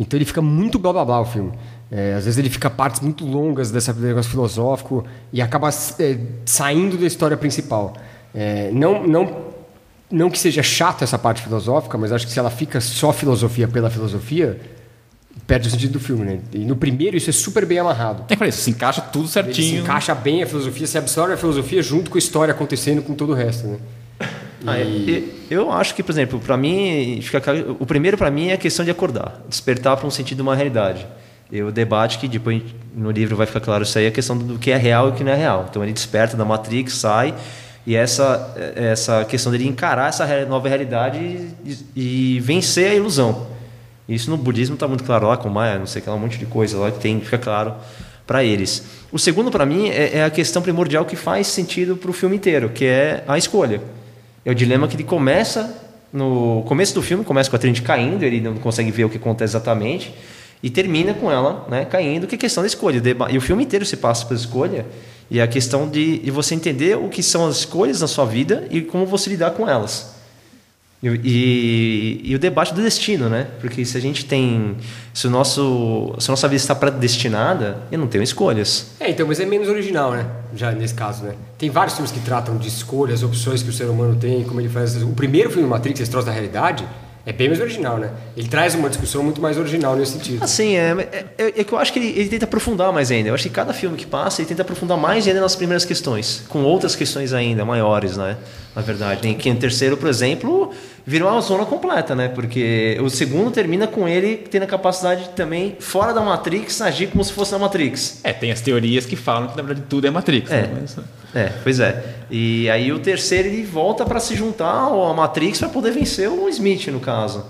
Então ele fica muito blá blá blá o filme. É, às vezes ele fica partes muito longas desse negócio filosófico e acaba é, saindo da história principal. É, não, não, não que seja chata essa parte filosófica, mas acho que se ela fica só filosofia pela filosofia, perde o sentido do filme. Né? E no primeiro isso é super bem amarrado. É, falei, se encaixa tudo Ele se certinho. encaixa bem a filosofia, se absorve a filosofia junto com a história acontecendo com todo o resto, né? Ah, é, e- eu acho que, por exemplo, para mim, o primeiro para mim é a questão de acordar, despertar para um sentido de uma realidade. E o debate que depois no livro vai ficar claro isso aí, é a questão do que é real e o que não é real. Então ele desperta da Matrix, sai e essa essa questão dele encarar essa nova realidade e, e vencer a ilusão. Isso no budismo está muito claro lá com Maia, não sei que lá um monte de coisa lá que tem fica claro para eles. O segundo para mim é, é a questão primordial que faz sentido para o filme inteiro, que é a escolha. É o dilema que ele começa no começo do filme, começa com a Trinity caindo, ele não consegue ver o que acontece exatamente, e termina com ela né, caindo, que é questão da escolha. E o filme inteiro se passa pela escolha, e a questão de, de você entender o que são as escolhas na sua vida e como você lidar com elas. E, e- e o debate do destino, né? Porque se a gente tem. Se, o nosso, se a nossa vida está predestinada, eu não tenho escolhas. É, então, mas é menos original, né? Já nesse caso, né? Tem vários filmes que tratam de escolhas, opções que o ser humano tem, como ele faz. O primeiro filme Matrix, esse da realidade, é bem mais original, né? Ele traz uma discussão muito mais original nesse sentido. Assim, é, é, é- que eu acho que ele, ele tenta aprofundar mais ainda. Eu acho que cada filme que passa, ele tenta aprofundar mais ainda nas primeiras questões, com outras questões ainda maiores, né? Na verdade. Em que o terceiro, por exemplo, vira uma zona completa, né? Porque o segundo termina com ele tendo a capacidade de também, fora da Matrix, agir como se fosse na Matrix. É, tem as teorias que falam que na verdade tudo é Matrix. É. né? Mas- É, pois é. E aí o terceiro ele volta para se juntar ao Matrix para poder vencer o Smith, no caso.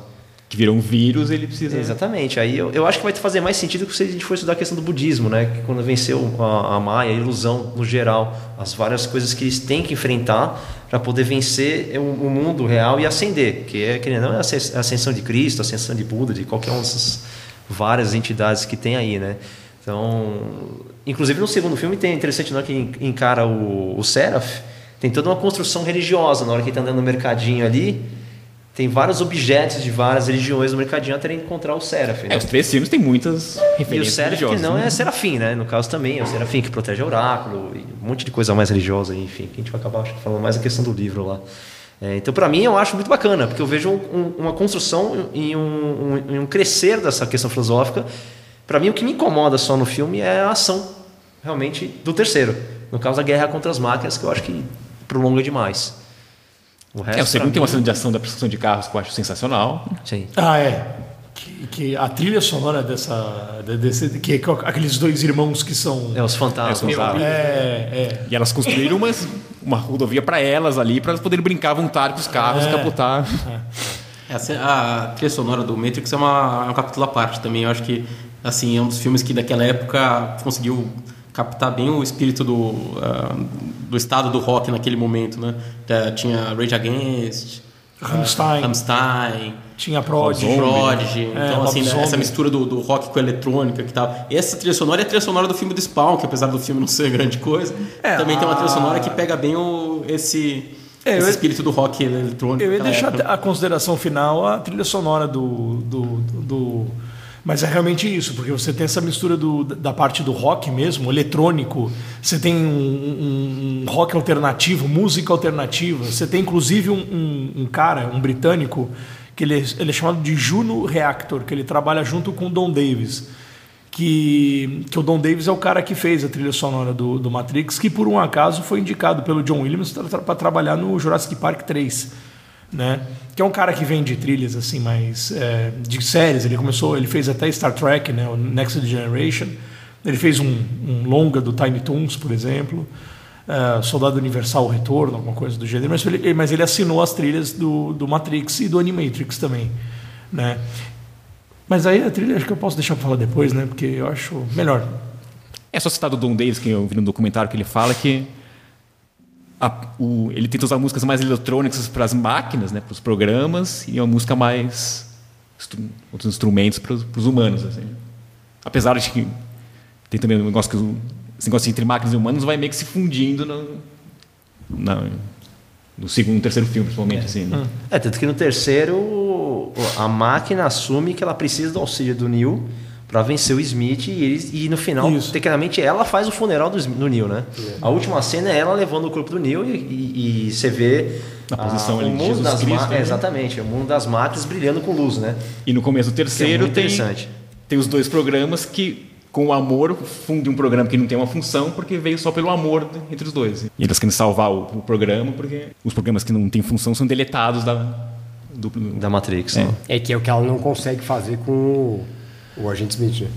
Que virou um vírus, ele precisa. Exatamente. Aí eu, eu acho que vai fazer mais sentido se a gente for estudar a questão do budismo, né? Que quando venceu a, a Maia, a ilusão no geral, as várias coisas que eles têm que enfrentar para poder vencer o, o mundo real e ascender, que é que não é a ascens- a ascensão de Cristo, a ascensão de Buda, de qualquer uma dessas várias entidades que tem aí, né? Então, inclusive no segundo filme tem interessante hora que en- encara o, o Seraph, tem toda uma construção religiosa na hora que ele está andando no mercadinho ali. Tem vários objetos de várias religiões no mercadinho até encontrar o Seraph. Né? É, os três filmes têm muitas E o referências Seraph que não né? é Serafim, né? No caso também é o Serafim que protege o oráculo e um monte de coisa mais religiosa, enfim, que a gente vai acabar falando mais a questão do livro lá. É, então, para mim, eu acho muito bacana, porque eu vejo um, uma construção e um, um, um, crescer dessa questão filosófica. Para mim, o que me incomoda só no filme é a ação, realmente, do terceiro. No caso, da guerra contra as máquinas, que eu acho que prolonga demais. O, resto, é, o segundo tem uma cena de ação da perseguição de carros que eu acho sensacional. Sim. Ah, é. Que, que, a trilha sonora dessa. Desse, que, que aqueles dois irmãos que são. É, os fantasmas. É, é, E elas construíram umas, uma rodovia para elas ali, para elas poderem brincar à vontade com os carros, é. capotar. É. A, a trilha sonora do Matrix é, uma, é um capítulo à parte também. Eu acho que assim, é um dos filmes que daquela época conseguiu captar bem o espírito do, uh, do estado do rock naquele momento, né? Tinha Rage Against, Rammstein, uh, Rammstein tinha Prodigy, Prodigy. É, então assim, né, essa mistura do, do, rock com a eletrônica que tal. Essa trilha sonora é a trilha sonora do filme do Spawn, que apesar do filme não ser grande coisa, é, também a... tem uma trilha sonora que pega bem o, esse é, esse espírito do rock eletrônico. Eu ia deixar época. a consideração final a trilha sonora do, do, do mas é realmente isso, porque você tem essa mistura do, da parte do rock mesmo, eletrônico, você tem um, um, rock alternativo, música alternativa, você tem inclusive um, um cara, um britânico, que ele, é, ele é chamado de Juno Reactor, que ele trabalha junto com o Don Davis. Que, que o Don Davis é o cara que fez a trilha sonora do, do Matrix, que por um acaso foi indicado pelo John Williams para trabalhar no Jurassic Park 3 né? Que é um cara que vem de trilhas assim, mais é, de séries. Ele começou, ele fez até Star Trek, né? O Next Generation. Ele fez um, um longa do Tiny Toons, por exemplo. Uh, Soldado Universal Retorno, alguma coisa do gênero. Mas ele, mas ele assinou as trilhas do, do Matrix e do Animatrix também, né? Mas aí a trilha acho que eu posso deixar para falar depois, né? Porque eu acho melhor. É só citar o Don Davis, que eu vi no documentário que ele fala que a, o, ele tenta usar músicas mais eletrônicas para as máquinas, né, para os programas, e uma música mais outros instrumentos para os humanos. Assim. Apesar de que tem também um negócio que esse negócio entre máquinas e humanos vai meio que se fundindo no, na, no segundo e terceiro filme, principalmente. É. Assim, né? é, tanto que no terceiro a máquina assume que ela precisa do auxílio do Neil para vencer o Smith e, eles, e no final, Isso. tecnicamente, ela faz o funeral do, do Neil, né? É. A última cena é ela levando o corpo do Neil e, e, e você vê a posição ali o mundo Jesus das Cristo, né? Exatamente, o mundo das máquinas brilhando com luz, né? E no começo do terceiro é tem, tem os dois programas que com o amor fundem um programa que não tem uma função porque veio só pelo amor entre os dois. E eles querem salvar o, o programa porque os programas que não têm função são deletados da do, da Matrix. É. Né? é que é o que ela não consegue fazer com o o agente Smith, né?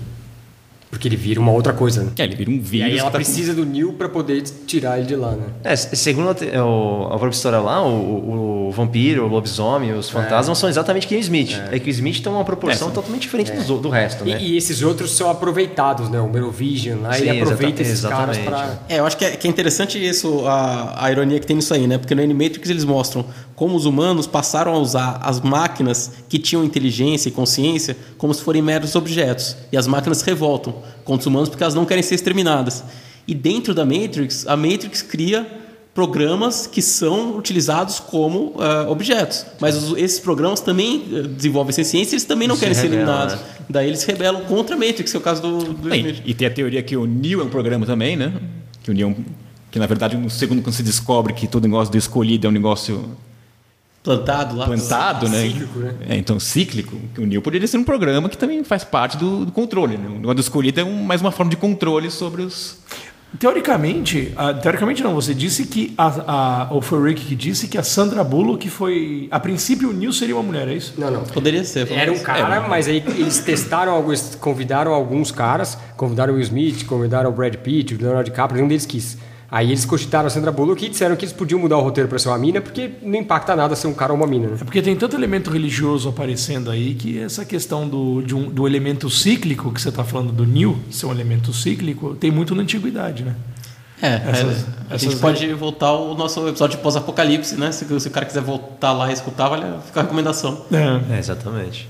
Porque ele vira uma outra coisa, né? É, ele vira um vírus. E aí ela tá precisa com... do Neil para poder tirar ele de lá, né? É, segundo a, a própria história lá, o, o, vampiro, o lobisomem, os fantasmas é. são exatamente que o Smith. É. é. que o Smith tem uma proporção é, totalmente diferente é. do, do resto, né? E, e, esses outros são aproveitados, né? O Merovision lá, Sim, ele aproveita esses caras para... É, eu acho que é, que é interessante isso, a, a ironia que tem nisso aí, né? Porque no Animatrix eles mostram como os humanos passaram a usar as máquinas que tinham inteligência e consciência como se forem meros objetos. E as máquinas se revoltam contra os humanos porque elas não querem ser exterminadas. E dentro da Matrix, a Matrix cria programas que são utilizados como uh, objetos. Mas os, esses programas também uh, desenvolvem essa ciência e eles também não se querem ser eliminados. Né? Daí eles rebelam contra a Matrix, que é o caso do, do Bem, E tem a teoria que o Neo é um programa também, né? Que o Neo, é que na verdade, no segundo, quando se descobre que todo negócio do escolhido é um negócio plantado lá. Plantado, né? Cíclico, né? É, então, cíclico. O Neo poderia ser um programa que também faz parte do, do controle. Né? O negócio do escolhido é um, mais uma forma de controle sobre os. Teoricamente, uh, teoricamente não, você disse que a, a, ou foi o Rick que disse que a Sandra Bullock foi. A princípio o Neil seria uma mulher, é isso? Não, não. Poderia ser. Era um cara, é, mas aí eles testaram alguns, convidaram alguns caras, convidaram o Will Smith, convidaram o Brad Pitt, o Leonardo DiCaprio, nenhum deles quis. Aí eles cogitaram a Sandra Bullock e disseram que eles podiam mudar o roteiro para ser uma mina, porque não impacta nada ser um cara ou uma mina. Né? É porque tem tanto elemento religioso aparecendo aí que essa questão do, de um, do elemento cíclico, que você está falando do New, ser um elemento cíclico, tem muito na antiguidade, né? É, essas, é a gente pode voltar ao nosso episódio de pós-apocalipse, né? Se, se, o cara quiser voltar lá e escutar, vale ficar a recomendação. É, é exatamente.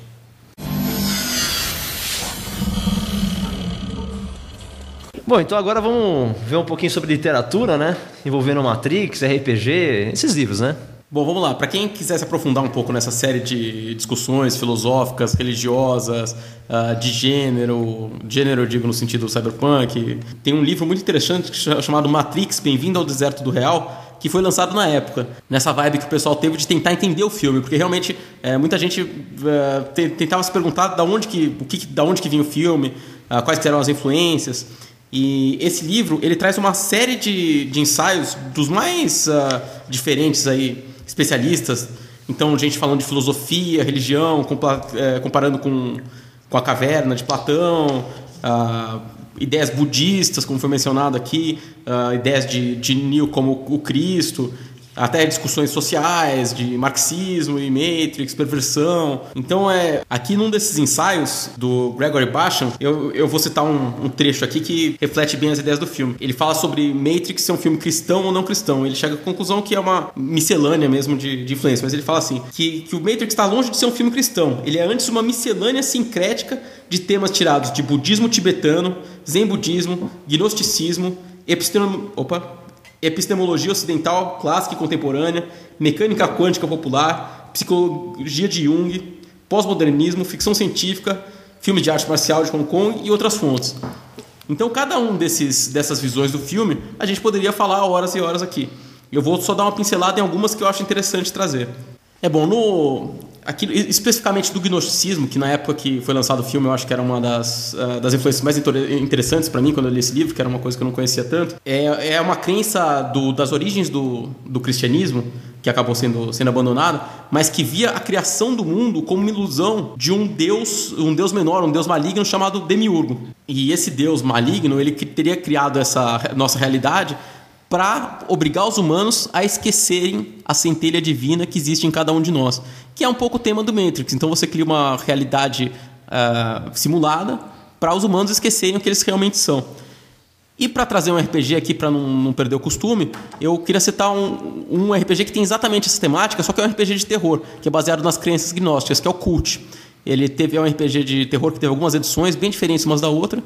Bom, então agora vamos ver um pouquinho sobre literatura, né? Envolvendo Matrix, RPG, esses livros, né? Bom, vamos lá. Para quem quiser se aprofundar um pouco nessa série de discussões filosóficas, religiosas, uh, de gênero, gênero eu digo no sentido cyberpunk, tem um livro muito interessante chamado Matrix, Bem-vindo ao Deserto do Real, que foi lançado na época. Nessa vibe que o pessoal teve de tentar entender o filme, porque realmente é, muita gente é, tentava se perguntar da onde que, o que, da onde que vinha o filme, uh, quais eram as influências. E esse livro ele traz uma série de, de ensaios dos mais uh, diferentes aí, especialistas. Então, gente falando de filosofia, religião, é, comparando com, com a caverna de Platão, uh, ideias budistas, como foi mencionado aqui, uh, ideias de, de Neo como o Cristo, até discussões sociais de marxismo e matrix, perversão. Então é aqui num desses ensaios do Gregory Basham, eu, eu vou citar um, um, trecho aqui que reflete bem as ideias do filme. Ele fala sobre Matrix ser um filme cristão ou não cristão. Ele chega à conclusão que é uma miscelânea mesmo de, de influência, mas ele fala assim que, que o Matrix está longe de ser um filme cristão. Ele é antes uma miscelânea sincrética de temas tirados de budismo tibetano, zen budismo, gnosticismo, epistemologia, opa, epistemologia ocidental clássica e contemporânea, mecânica quântica popular, psicologia de Jung, pós-modernismo, ficção científica, filme de arte marcial de Hong Kong e outras fontes. Então, cada um desses, dessas visões do filme, a gente poderia falar horas e horas aqui. Eu vou só dar uma pincelada em algumas que eu acho interessante trazer. É bom, no, aqui, especificamente do gnosticismo, que na época que foi lançado o filme eu acho que era uma das, uh, das influências mais interessantes para mim quando eu li esse livro, que era uma coisa que eu não conhecia tanto. É, é uma crença do, das origens do, do cristianismo, que acabou sendo, sendo abandonada, mas que via a criação do mundo como uma ilusão de um deus, um deus menor, um deus maligno chamado Demiurgo. E esse deus maligno, ele teria criado essa nossa realidade para obrigar os humanos a esquecerem a centelha divina que existe em cada um de nós, que é um pouco o tema do Matrix. Então você cria uma realidade uh, simulada para os humanos esquecerem o que eles realmente são. E para trazer um RPG aqui para não, não, perder o costume, eu queria citar um, um, RPG que tem exatamente essa temática, só que é um RPG de terror, que é baseado nas crenças gnósticas, que é o Cult. Ele teve é um RPG de terror que teve algumas edições bem diferentes umas da outra,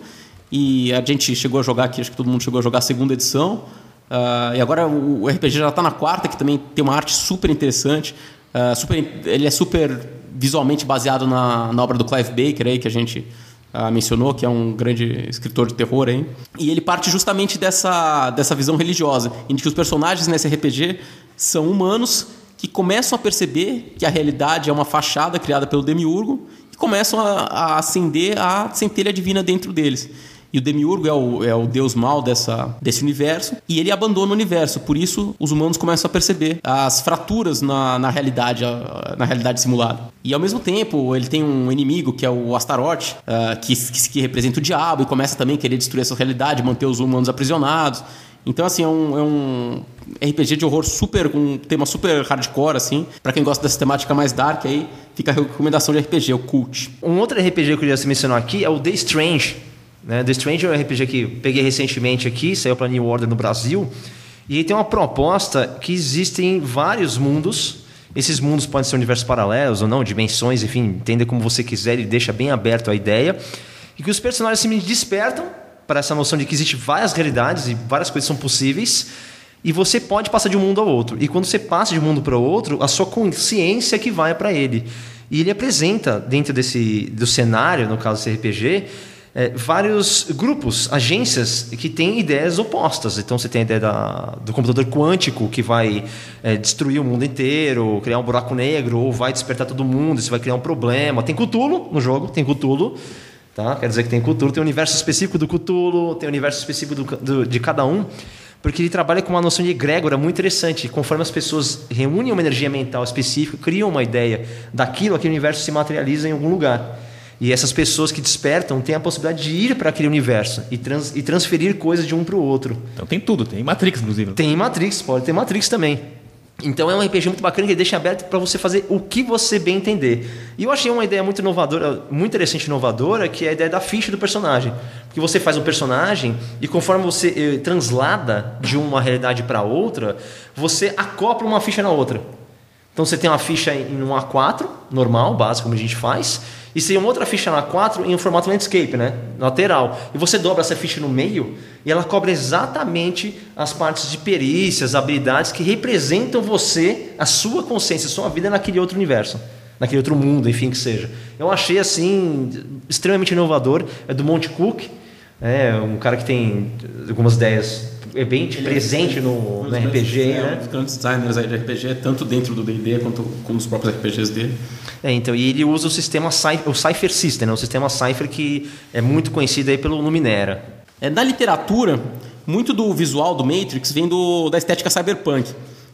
e a gente chegou a jogar aqui, acho que todo mundo chegou a jogar a segunda edição. Uh, e agora o RPG já está na quarta, que também tem uma arte super interessante. Uh, super, ele é super visualmente baseado na, na obra do Clive Baker, aí, que a gente uh, mencionou, que é um grande escritor de terror. Aí. E ele parte justamente dessa, dessa visão religiosa, em que os personagens nesse RPG são humanos que começam a perceber que a realidade é uma fachada criada pelo Demiurgo e começam a, a acender a centelha divina dentro deles. E o Demiurgo é o, é o deus mal dessa, desse universo. E ele abandona o universo. Por isso, os humanos começam a perceber as fraturas na, na, realidade, na realidade simulada. E ao mesmo tempo, ele tem um inimigo que é o Astaroth, uh, que, que, que, representa o diabo, e começa também a querer destruir essa realidade, manter os humanos aprisionados. Então, assim, é um, é um RPG de horror super, com um tema super hardcore, assim. para quem gosta dessa temática mais dark, aí fica a recomendação de RPG, o Cult. Um outro RPG que eu queria mencionar aqui é o The Strange né? The Stranger é um RPG que peguei recentemente aqui, saiu para New Order no Brasil. E tem uma proposta que existem vários mundos. Esses mundos podem ser universos paralelos ou não, dimensões, enfim, entenda como você quiser, ele deixa bem aberto a ideia. E que os personagens se despertam para essa noção de que existem várias realidades e várias coisas são possíveis. E você pode passar de um mundo ao outro. E quando você passa de um mundo para o outro, a sua consciência que vai para ele. E ele apresenta, dentro desse do cenário, no caso desse RPG, é, vários grupos, agências que têm ideias opostas. Então você tem a ideia da, do computador quântico que vai é, destruir o mundo inteiro, criar um buraco negro, ou vai despertar todo mundo, isso vai criar um problema. Tem Cthulhu no jogo, tem Cthulhu. Tá? Quer dizer que tem Cthulhu, tem o universo específico do Cthulhu, tem o universo específico do, do, de cada um, porque ele trabalha com uma noção de egrégora muito interessante. Conforme as pessoas reúnem uma energia mental específica, criam uma ideia daquilo, aquele universo se materializa em algum lugar. E essas pessoas que despertam têm a possibilidade de ir para aquele universo e, trans, e transferir coisas de um para o outro. Então tem tudo, tem Matrix, inclusive. Tem Matrix, pode ter Matrix também. Então é um RPG muito bacana que deixa aberto para você fazer o que você bem entender. E eu achei uma ideia muito inovadora, muito interessante e inovadora, que é a ideia da ficha do personagem. Porque você faz um personagem e conforme você eh, translada de uma realidade para outra, você acopla uma ficha na outra. Então você tem uma ficha em um A4, normal, básico, como a gente faz, e se tem uma outra ficha na 4 em um formato landscape, né? lateral. E você dobra essa ficha no meio e ela cobre exatamente as partes de perícias, habilidades que representam você, a sua consciência, a sua vida naquele outro universo. Naquele outro mundo, enfim, que seja. Eu achei assim extremamente inovador. É do Monte Cook, é um cara que tem algumas ideias é bem presente no, no RPG, é, né? Um dos grandes designers aí de RPG, tanto dentro do D&D quanto com os próprios RPGs dele. É, então, e ele usa o sistema o Cypher System, né? o sistema Cypher que é muito conhecido aí pelo Numenera. É, na literatura, muito do visual do Matrix vem do, da estética cyberpunk.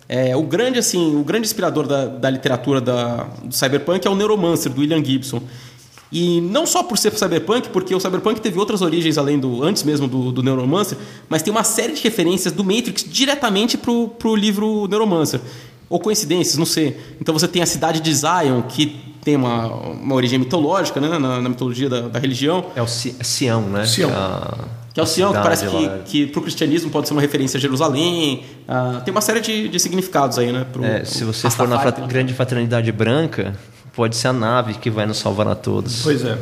É, o grande assim, o grande inspirador da, da literatura da, do cyberpunk é o Neuromancer do William Gibson. E não só por ser cyberpunk, porque o cyberpunk teve outras origens além do antes mesmo do, do Neuromancer, mas tem uma série de referências do Matrix diretamente pro, pro livro Neuromancer. Ou coincidências, não sei. Então você tem a cidade de Zion, que tem uma, uma origem mitológica, né, na, na mitologia da, da religião. É o Ci- Sião, né? Sião. A- Que é o Sião, que parece que, lá. que pro cristianismo pode ser uma referência a Jerusalém. Ah, tem uma série de, de significados aí, né? Pro, É, se você for na Rastafari, fra- né? grande fraternidade branca, pode ser a nave que vai nos salvar a todos. Pois é.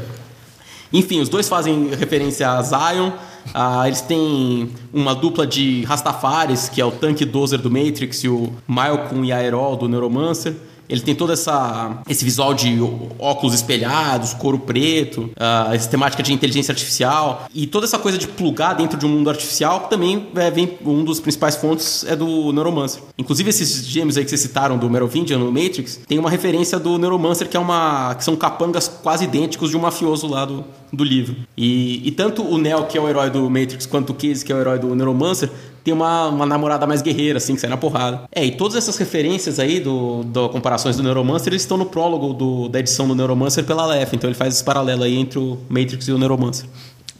Enfim, os dois fazem referência a Zion. Ah, eles têm uma dupla de Rastafares, que é o Tank Dozer do Matrix e o Malcolm e Aerol do Neuromancer. Ele tem todo essa, esse visual de óculos espelhados, couro preto, ah, essa temática de inteligência artificial e toda essa coisa de plugar dentro de um mundo artificial também é, vem um dos principais fontes é do Neuromancer. Inclusive esses gêmeos aí que vocês citaram do Merovingian no Matrix tem uma referência do Neuromancer que é uma que são capangas quase idênticos de um mafioso lá do, do livro. E, e tanto o Neo que é o herói do Matrix quanto o Case que é o herói do Neuromancer tem uma, uma namorada mais guerreira, assim, que sai na porrada. É, e todas essas referências aí do, do comparações do Neuromancer, eles estão no prólogo do, da edição do Neuromancer pela Aleph. Então ele faz esse paralelo aí entre o Matrix e o Neuromancer.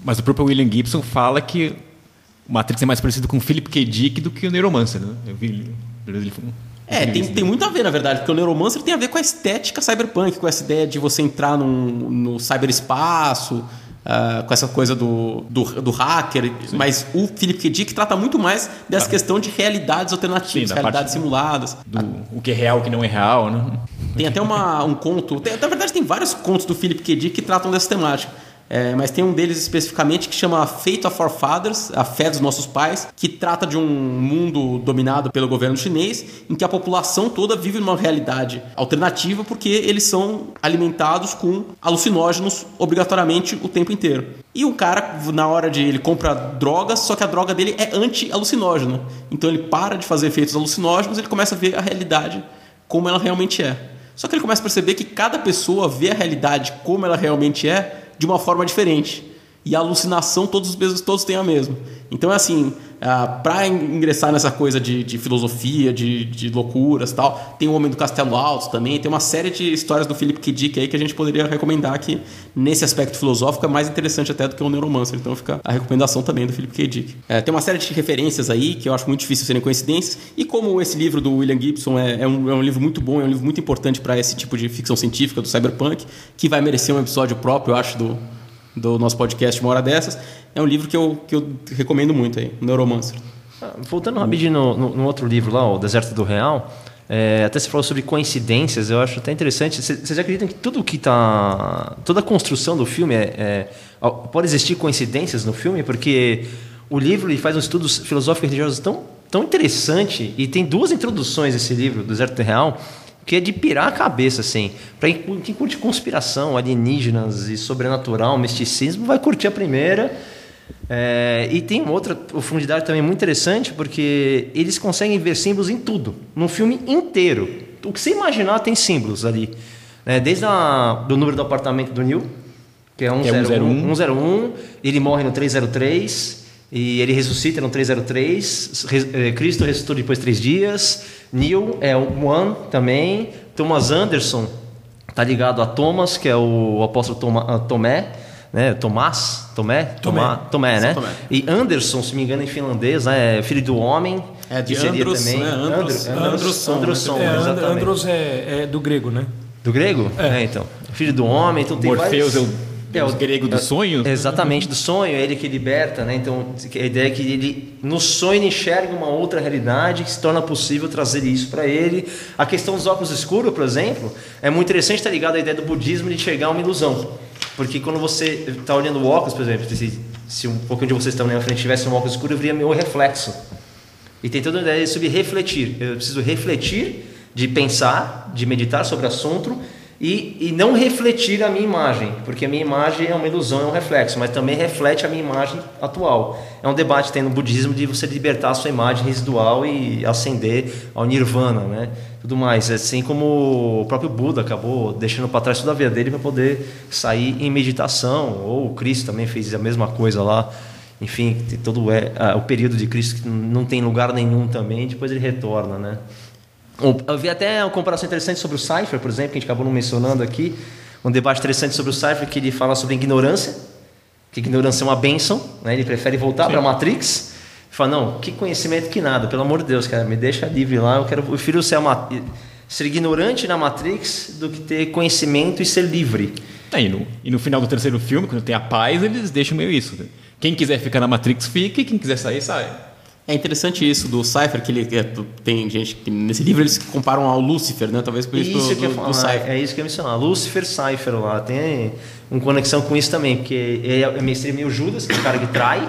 Mas o próprio William Gibson fala que o Matrix é mais parecido com o Philip K. Dick do que o Neuromancer. Né? Eu vi ele- É, tem, tem muito a ver, na verdade, porque o Neuromancer tem a ver com a estética cyberpunk, com essa ideia de você entrar num, no cyberespaço, ah, com essa coisa do, do, do hacker. Mas o Philip K. Dick trata muito mais dessa questão de realidades alternativas, Sim, da realidades simuladas. do o que é real, o que não é real, né? Tem até uma, um conto. tem- na verdade, tem vários contos do Philip K. Dick que tratam dessa temática. É, mas tem um deles especificamente que chama Fate of Our Fathers, a fé dos nossos pais, que trata de um mundo dominado pelo governo chinês, em que a população toda vive numa realidade alternativa porque eles são alimentados com alucinógenos obrigatoriamente o tempo inteiro. E o cara, na hora de ele compra drogas, só que a droga dele é anti-alucinógena. Então ele para de fazer efeitos alucinógenos, ele começa a ver a realidade como ela realmente é. Só que ele começa a perceber que cada pessoa vê a realidade como ela realmente é de uma forma diferente. E a alucinação todos os mesmos, todos têm a mesma. Então é assim, para ingressar nessa coisa de, de filosofia, de, de loucuras tal, tem o Homem do Castelo Alto também, tem uma série de histórias do Philip K. Dick aí que a gente poderia recomendar que nesse aspecto filosófico é mais interessante até do que o Neuromancer. Então fica a recomendação também do Philip K. Dick. É, tem uma série de referências aí que eu acho muito difícil serem coincidências. E como esse livro do William Gibson é, é um, é um livro muito bom, é um livro muito importante para esse tipo de ficção científica do cyberpunk, que vai merecer um episódio próprio, eu acho, do, do nosso podcast uma hora dessas. É um livro que eu, que eu recomendo muito aí, o Neuromancer. Ah, Voltando rapidinho no, no- no outro livro lá, O Deserto do Real, é, até você falou sobre coincidências, eu acho até interessante. Você- Vocês acreditam que tudo que está. toda a construção do filme é, é- pode existir coincidências no filme? Porque o livro ele faz um estudo filosófico e religioso tão, tão interessante e tem duas introduções esse livro, do Deserto do Real, que é de pirar a cabeça, assim. Para quem curte conspiração, alienígenas e sobrenatural, misticismo, vai curtir a primeira. É, e tem outra profundidade também muito interessante, porque eles conseguem ver símbolos em tudo, no filme inteiro. O que você imaginar tem símbolos ali. né? desde a, do número do apartamento do Neil, que é Que é 101, 101, ele morre no 303, e ele ressuscita no 303, Re- eh, Cristo ressuscitou depois de três dias, Neil é o One também, Thomas Anderson tá ligado a Thomas, que é o apóstolo Toma, ah, Tomé, né? Tomás, Tomé, Tomé, Tomé, né? Tomé. E Anderson, se me engano, em finlandês, né? é filho do homem. É, de Andros, também né? Andros- Andro- Androsson, Androsson, É, exatamente. Andros é, é do grego, né? Do grego? É. então. Filho do homem, então tem Morpheus vários... é o deus grego dos sonhos? Exatamente, do sonho, é ele que liberta, né? Então, a ideia é que ele, no sonho, ele enxerga uma outra realidade que se torna possível trazer isso para ele. A questão dos óculos escuros, por exemplo, é muito interessante estar ligado à ideia do budismo de enxergar uma ilusão. Porque quando você está olhando o óculos, por exemplo, se, se um pouquinho de vocês estão na minha frente tivesse um óculos escuro, eu veria meu reflexo. E tem toda a ideia sobre refletir. Eu preciso refletir, de pensar, de meditar sobre o assunto e, e não refletir a minha imagem, porque a minha imagem é uma ilusão, é um reflexo, mas também reflete a minha imagem atual. É um debate que tem no budismo de você libertar a sua imagem residual e ascender ao nirvana, né? Tudo mais, assim como o próprio Buda acabou deixando para trás toda a vida dele para poder sair em meditação, ou o Cristo também fez a mesma coisa lá. Enfim, todo é, o período de Cristo que não tem lugar nenhum também, depois ele retorna, né? Eu vi até uma comparação interessante sobre o Cypher, por exemplo, que a gente acabou não mencionando aqui. Um debate interessante sobre o Cypher que ele fala sobre ignorância, que ignorância é uma bênção, né? ele prefere voltar para a Matrix. Ele fala, não, que conhecimento que nada, pelo amor de Deus, cara, me deixa livre lá, eu quero, eu prefiro ser, uma, ser ignorante na Matrix do que ter conhecimento e ser livre. É, e, no, e no final do terceiro filme, quando tem a paz, eles deixam meio isso. Quem quiser ficar na Matrix, fica, e quem quiser sair, sai. É interessante isso do Cypher, que ele é, tem gente que nesse livro eles comparam ao Lúcifer, né? Talvez por isso, isso do, que eu do, falar, do Cypher. É isso que eu ia mencionar. Lúcifer, Cypher lá. Tem uma conexão com isso também, porque ele é seria meio Judas, que é o cara que trai,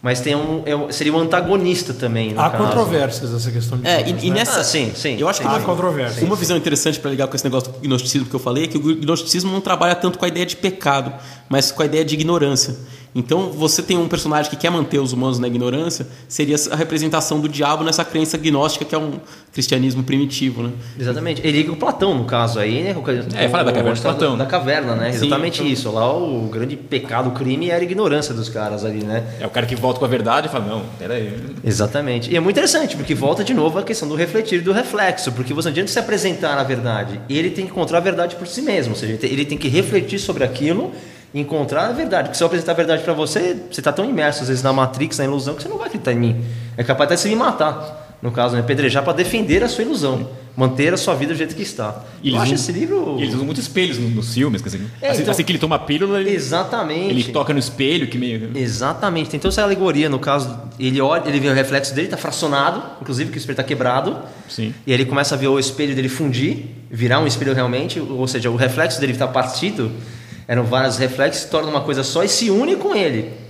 mas tem um, é, seria um antagonista também. Há caso. controvérsias nessa questão de É, Judas, e, e né? nessa. Ah, sim, sim, Eu acho que sim. uma, Há controvérsias. uma visão interessante para ligar com esse negócio do gnosticismo que eu falei é que o gnosticismo não trabalha tanto com a ideia de pecado, mas com a ideia de ignorância. Então, você tem um personagem que quer manter os humanos na ignorância, seria a representação do diabo nessa crença gnóstica que é um cristianismo primitivo, né? Exatamente. Ele liga o Platão, no caso aí, né? É, fala da caverna de Platão. Da caverna, né? Sim, Exatamente então- isso. Lá o grande pecado, o crime era a ignorância dos caras ali, né? É o cara que volta com a verdade e fala, não, peraí. Exatamente. E é muito interessante, porque volta de novo a questão do refletir e do reflexo, porque você não adianta se apresentar na verdade. Ele tem que encontrar a verdade por si mesmo, ou seja, ele tem- que refletir sobre aquilo encontrar a verdade. Porque se eu apresentar a verdade para você, você está tão imerso às vezes na Matrix, na ilusão, que você não vai acreditar em mim. É capaz até de se me matar. No caso, né? Pedrejar para defender a sua ilusão, manter a sua vida do jeito que está. E eu acho esse livro. Eles usam muitos espelhos nos, nos filmes, quer dizer, É, assim, então- assim que ele toma a pílula, ele, Exatamente. ele toca no espelho, que meio. Exatamente, tem toda essa alegoria no caso. Ele olha, ele vê o reflexo dele, está fracionado, inclusive que o espelho está quebrado. Sim. E aí ele começa a ver o espelho dele fundir, virar um espelho realmente, ou seja, o reflexo dele está partido, eram vários reflexos, se torna uma coisa só e se une com ele.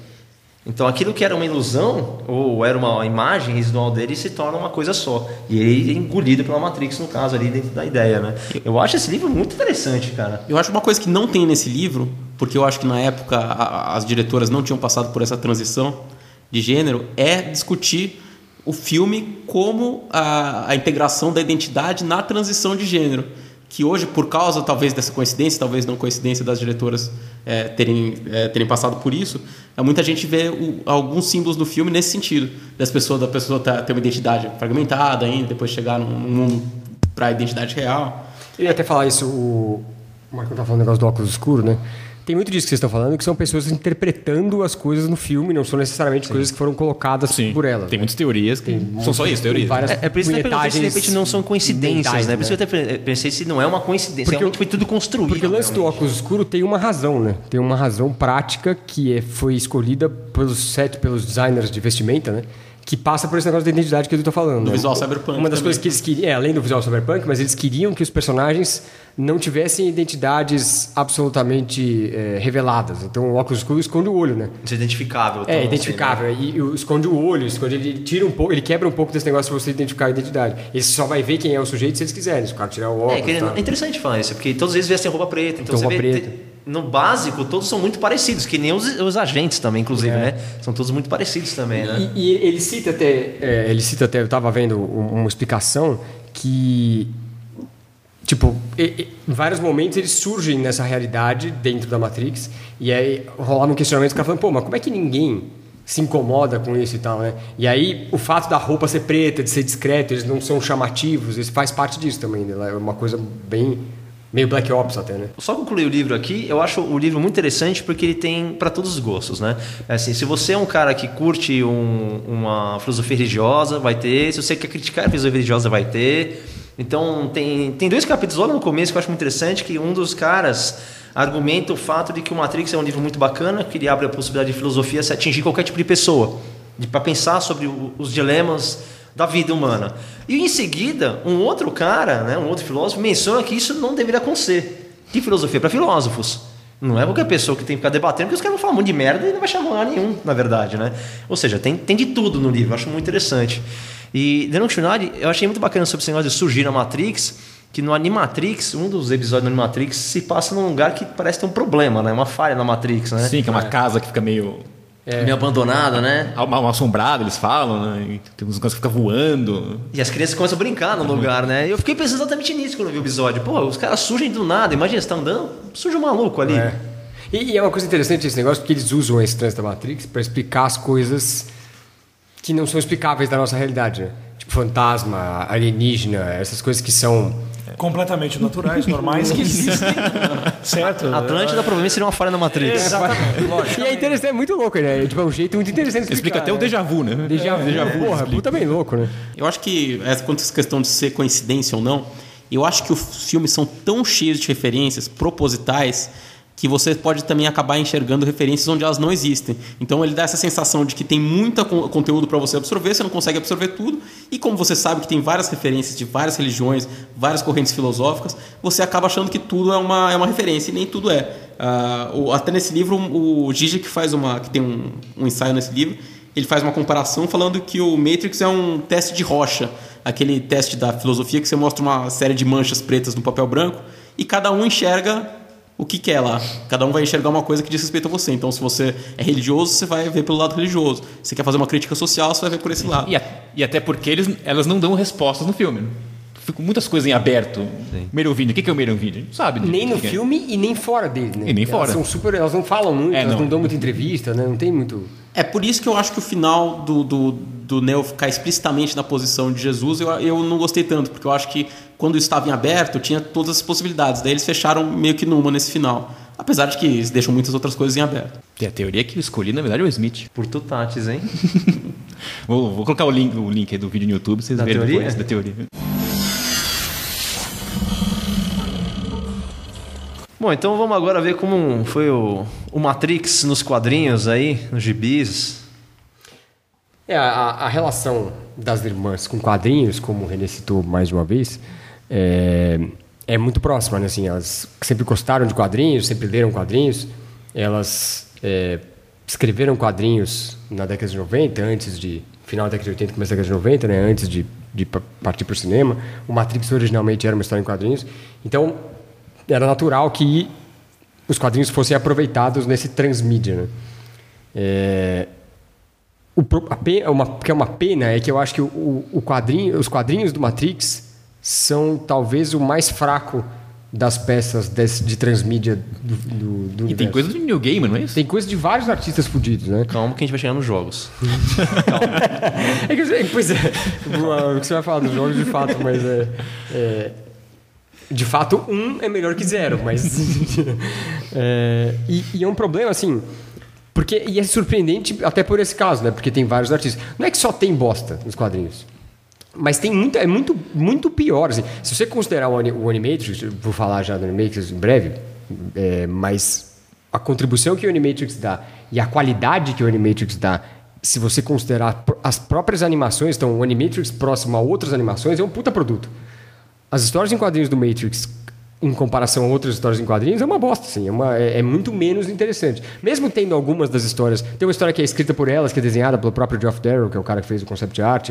Então aquilo que era uma ilusão, ou era uma imagem residual dele, se torna uma coisa só. E ele é engolido pela Matrix, no caso, ali dentro da ideia, né? Eu acho esse livro muito interessante, cara. Eu acho uma coisa que não tem nesse livro, porque eu acho que na época as diretoras não tinham passado por essa transição de gênero, é discutir o filme como a, a integração da identidade na transição de gênero. Que hoje, por causa talvez dessa coincidência, talvez não coincidência das diretoras é, terem, é, terem passado por isso, é, muita gente vê o- alguns símbolos do filme nesse sentido. Das pessoas, da pessoa tá- ter uma identidade fragmentada ainda, depois chegar num, num para a identidade real. Eu ia até falar isso, o Marco tá falando o negócio do óculos escuro, né? Tem muito disso que vocês estão falando, que são pessoas interpretando as coisas no filme, não são necessariamente coisas que foram colocadas Sim. por elas. Tem né? muitas teorias que são só isso, teorias. várias É, é por isso que eu perguntei se de repente não são coincidências, mentais, né? Por isso que eu até pensei se não é uma coincidência, Porque realmente o- foi tudo construído. Porque o lance do óculos escuro tem uma razão, né? Tem uma razão prática que é, foi escolhida pelos set, pelos designers de vestimenta, né? Que passa por esse negócio da identidade que eu tô falando. Do né? visual cyberpunk Uma das também. coisas que eles queriam, é, além do visual cyberpunk, mas eles queriam que os personagens não tivessem identidades absolutamente é, reveladas. Então o óculos escuro esconde o olho, né? Isso é identificável. É, então, identificável. E, e esconde o olho, esconde, ele tira um pouco, ele quebra um pouco desse negócio de você identificar a identidade. Ele só vai ver quem é o sujeito se eles quiserem, se o cara tirar o assim, né? óculos. É, que tá? é interessante falar isso, porque todos eles vestem roupa preta. Então, Então, você roupa vê, preta. te- no básico, todos são muito parecidos, que nem os, os agentes também, inclusive, É. né? São todos muito parecidos também, né? E, e ele cita até, é, ele cita até, eu estava vendo um- uma explicação que, tipo, em vários momentos eles surgem nessa realidade dentro da Matrix e aí rolava um questionamento, caras falando, pô, mas como é que ninguém se incomoda com isso e tal, né? E aí o fato da roupa ser preta, de ser discreto, eles não são chamativos, isso faz parte disso também, né? É uma coisa bem meio Black Ops até, né? Só concluir o livro aqui, eu acho o livro muito interessante porque ele tem para todos os gostos, né? É Assim, se você é um cara que curte um- uma filosofia religiosa, vai ter. Se você quer criticar a filosofia religiosa, vai ter. Então, tem, tem dois capítulos logo no começo que eu acho muito interessante, que um dos caras argumenta o fato de que o Matrix é um livro muito bacana, que ele abre a possibilidade de filosofia se atingir qualquer tipo de pessoa, para pensar sobre o- os dilemas da vida humana. E em seguida, um outro cara, né, um outro filósofo, menciona que isso não deveria acontecer. Que filosofia? Para filósofos. Não é qualquer pessoa que tem que ficar debatendo, porque os caras vão falar um monte de merda e não vai chamar lugar nenhum, na verdade, né? Ou seja, tem, tem de tudo no livro, eu acho muito interessante. E, dando continuidade, eu achei muito bacana sobre esse negócio de surgir na Matrix, que no Animatrix, um dos episódios do Animatrix, se passa num lugar que parece ter um problema, né? Uma falha na Matrix, né? Sim, que é uma casa que fica meio Meio abandonada, né? mal, mal assombrada, eles falam, né? E tem uns negócios que ficam voando. E as crianças começam a brincar no lugar, né? E eu fiquei pensando exatamente nisso quando eu vi o episódio. Pô, os caras surgem do nada. Imagina, você tá andando, surge um maluco ali. É. E, e é uma coisa interessante esse negócio, porque eles usam esse trânsito da Matrix para explicar as coisas que não são explicáveis da nossa realidade, né? Tipo fantasma, alienígena, essas coisas que são... Completamente naturais, normais, que existem. certo? Atlântida provavelmente seria uma falha na Matrix. Exatamente, lógico. E é interessante, é muito louco, né? Tipo, é um jeito muito interessante de Explica explicar. até o né? déjà vu, né? Déjà vu. Déjà vu Porra, explica. puta bem louco, né? Eu acho que, quanto a essa questão de ser coincidência ou não, eu acho que os filmes são tão cheios de referências propositais que você pode também acabar enxergando referências onde elas não existem. Então ele dá essa sensação de que tem muito conteúdo para você absorver, você não consegue absorver tudo, e como você sabe que tem várias referências de várias religiões, várias correntes filosóficas, você acaba achando que tudo é uma, é uma referência, e nem tudo é. O- até nesse livro, o Gigi que faz uma. que tem um, um ensaio nesse livro, ele faz uma comparação falando que o Matrix é um teste de rocha, aquele teste da filosofia que você mostra uma série de manchas pretas no papel branco e cada um enxerga o que quer lá. Cada um vai enxergar uma coisa que diz respeito a você. Então, se você é religioso, você vai ver pelo lado religioso. Se você quer fazer uma crítica social, você vai ver por esse lado. E, a- e até porque eles, elas não dão respostas no filme. Ficam muitas coisas em aberto. Merovíndio, o que que é o Merovíndio? A gente não sabe. né? Nem no que que é. filme e nem fora dele, né? E nem Elas fora. São super, elas não falam muito, É, elas não. não. dão muita entrevista, né? Não tem muito... É por isso que eu acho que o final do, do, do Neo ficar explicitamente na posição de Jesus, eu, eu não gostei tanto, porque eu acho que quando estava em aberto, tinha todas as possibilidades. Daí eles fecharam meio que numa nesse final. Apesar de que eles deixam muitas outras coisas em aberto. Tem a teoria que eu escolhi, na verdade, é o Smith. Por tutates, hein? Vou, vou colocar o link, o link aí do vídeo no YouTube, vocês Da verem teoria? depois da teoria. Bom, então vamos agora ver como foi o, o Matrix nos quadrinhos aí, nos gibis. É, a, a relação das irmãs com quadrinhos, como o René citou mais de uma vez, é, é muito próxima, né? Assim, elas sempre gostaram de quadrinhos, sempre leram quadrinhos. Elas é, escreveram quadrinhos na década de 90, antes de... Final da década de 80, começo da década de 90, né? Antes de, de pa- partir para o cinema. O Matrix originalmente era uma história em quadrinhos. Então, era natural que os quadrinhos fossem aproveitados nesse transmídia, né? É, o, pena, uma, que é uma pena é que eu acho que o, o, quadrinho, os quadrinhos do Matrix são talvez o mais fraco das peças desse, de transmídia do, do, do E tem coisa do New Gamer, não é isso? Tem coisa de vários artistas fudidos, né? Calma que a gente vai chegar nos jogos. É que, pois é, o que você vai falar dos jogos de fato, mas é, é, de fato um é melhor que zero, mas é, e, e é um problema assim, porque e é surpreendente até por esse caso, né? Porque tem vários artistas. Não é que só tem bosta nos quadrinhos. Mas tem muito, é muito, muito pior. Assim. Se você considerar o, o Animatrix, vou falar já do Animatrix em breve, é, mas a contribuição que o Animatrix dá e a qualidade que o Animatrix dá, se você considerar as próprias animações, então o Animatrix próximo a outras animações, é um puta produto. As histórias em quadrinhos do Matrix, em comparação a outras histórias em quadrinhos, é uma bosta, assim. É, uma- é- é muito menos interessante. Mesmo tendo algumas das histórias... Tem uma história que é escrita por elas, que é desenhada pelo próprio Geoff Darrow, que é o cara que fez o concept art,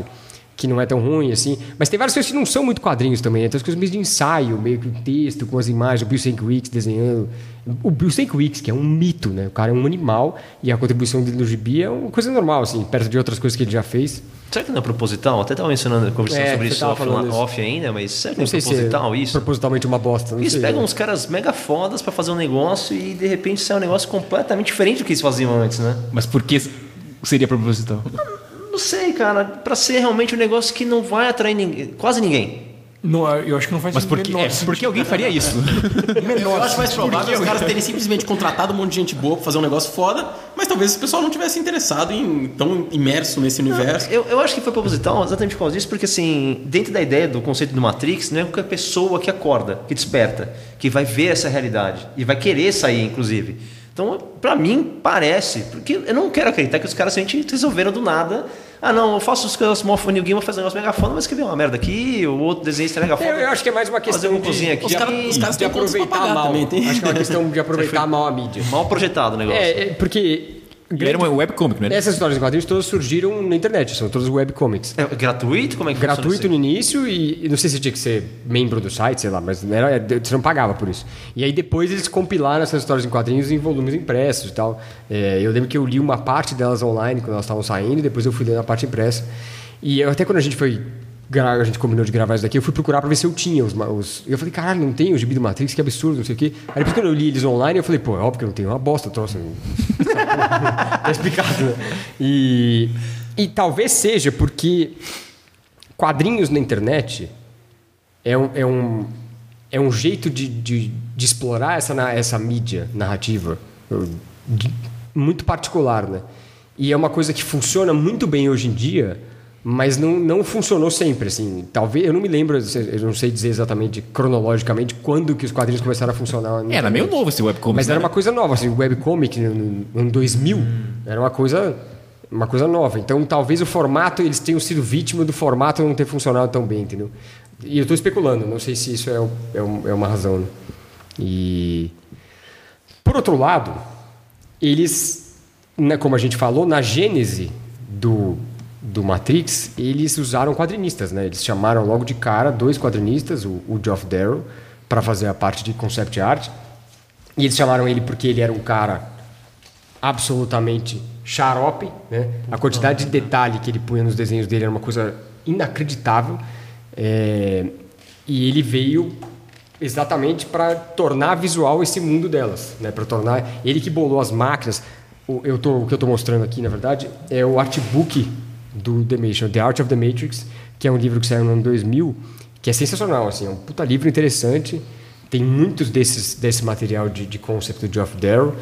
que não é tão ruim, assim. Mas tem várias coisas que não são muito quadrinhos também. né? Tem as coisas meio de ensaio, meio que um texto, com as imagens. O Bill Sienkiewicz desenhando. O Bill Sienkiewicz, que é um mito, né? O cara é um animal e a contribuição dele no gibi é uma coisa normal, assim, perto de outras coisas que ele já fez. Será que não é proposital? Até estava mencionando, conversando É, sobre isso tava off, falando isso. off ainda, mas será que não, Não é sei se é proposital isso? propositalmente uma bosta. Não Eles sei, pegam uns caras mega fodas pra fazer um negócio e de repente sai um negócio completamente diferente do que eles faziam antes, né? Mas por que seria proposital? Não sei, cara, pra ser realmente um negócio que não vai atrair ninguém, quase ninguém. Não, eu acho que não faz Mas por que, menor é, por que alguém faria isso? Eu acho mais provável os caras terem simplesmente contratado um monte de gente boa pra fazer um negócio foda, mas talvez o pessoal não tivesse interessado em tão imerso nesse universo. Eu, eu acho que foi proposital exatamente por causa disso, porque assim, dentro da ideia do conceito do Matrix, não é qualquer pessoa que acorda, que desperta, que vai ver essa realidade e vai querer sair, inclusive. Então, pra mim, parece, porque eu não quero acreditar que os caras simplesmente resolveram do nada. Ah, não, eu faço os mó New Game, vou fazer um negócio mega foda, mas escrever uma merda aqui, o outro desenhista é mega foda. Eu, eu acho que é mais uma Fazer questão uma de, cozinha aqui. Os caras os caras de aproveitar mal. também, tem. Acho que é uma questão de aproveitar mal a mídia. Mal projetado o negócio. É, é, porque E era uma webcomic, né? Essas histórias em quadrinhos todas surgiram na internet, são todas webcomics. É gratuito? Como é que gratuito no início e e não sei se tinha que ser membro do site, sei lá, mas era, você não pagava por isso. E aí depois eles compilaram essas histórias em quadrinhos em volumes impressos e tal. É, eu lembro que eu li uma parte delas online quando elas estavam saindo, e depois eu fui ler a parte impressa. E eu, até quando a gente foi a gente combinou de gravar isso daqui, eu fui procurar pra ver se eu tinha os, os eu falei, caralho, não tem o gibi do Matrix, que absurdo, não sei o quê. Aí depois quando eu li eles online, eu falei, pô, é óbvio que eu não tenho uma bosta, troço. tá explicado, né? E, e talvez seja porque quadrinhos na internet é um, é um, é um jeito de, de, de explorar essa, essa mídia narrativa muito particular, né? E é uma coisa que funciona muito bem hoje em dia, mas não, não funcionou sempre, assim. Talvez, eu não me lembro, eu não sei dizer exatamente cronologicamente quando que os quadrinhos começaram a funcionar. na Era meio novo esse webcomic. Mas né? era uma coisa nova, assim, o webcomic no, no ano 2000 era uma coisa, uma coisa nova. Então, talvez o formato, eles tenham sido vítima do formato não ter funcionado tão bem, entendeu? E eu estou especulando, não sei se isso é, é, é uma razão. Né? E... Por outro lado, eles, né, como a gente falou, na gênese do, do Matrix, eles usaram quadrinistas, né? Eles chamaram logo de cara dois quadrinistas, o, o Geoff Darrow, para fazer a parte de concept art. E eles chamaram ele porque ele era um cara absolutamente xarope, né? A quantidade de detalhe que ele punha nos desenhos dele era uma coisa inacreditável. É, E ele veio exatamente para tornar visual esse mundo delas, né? Para tornar ele que bolou as máquinas. O, eu tô, o que eu estou mostrando aqui, na verdade, é o artbook do The Matrix, The Art of the Matrix, que é um livro que saiu no ano 2000, que é sensacional, assim, é um puta livro interessante. Tem muitos desses desse material de, de concept do Geoff Darrow.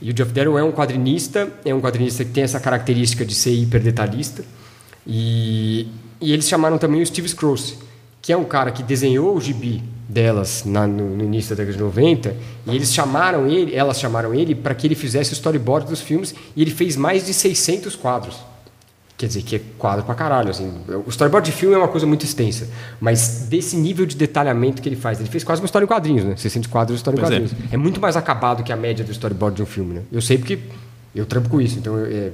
E o Geoff Darrow é um quadrinista, é um quadrinista que tem essa característica de ser hiperdetalhista. E, e eles chamaram também o Steve Scrooge, que é um cara que desenhou o gibi delas na- no, no início da década de 90, e eles chamaram ele, elas chamaram ele para que ele fizesse o storyboard dos filmes, e ele fez mais de 600 quadros. Quer dizer, que é quadro pra caralho. Assim. O storyboard de filme é uma coisa muito extensa, mas desse nível de detalhamento que ele faz, ele fez quase uma história em quadrinhos, né? 600 quadros de história em Pois é. quadrinhos. É. muito mais acabado que a média do storyboard de um filme, né? Eu sei porque eu trampo com isso, então eu- é,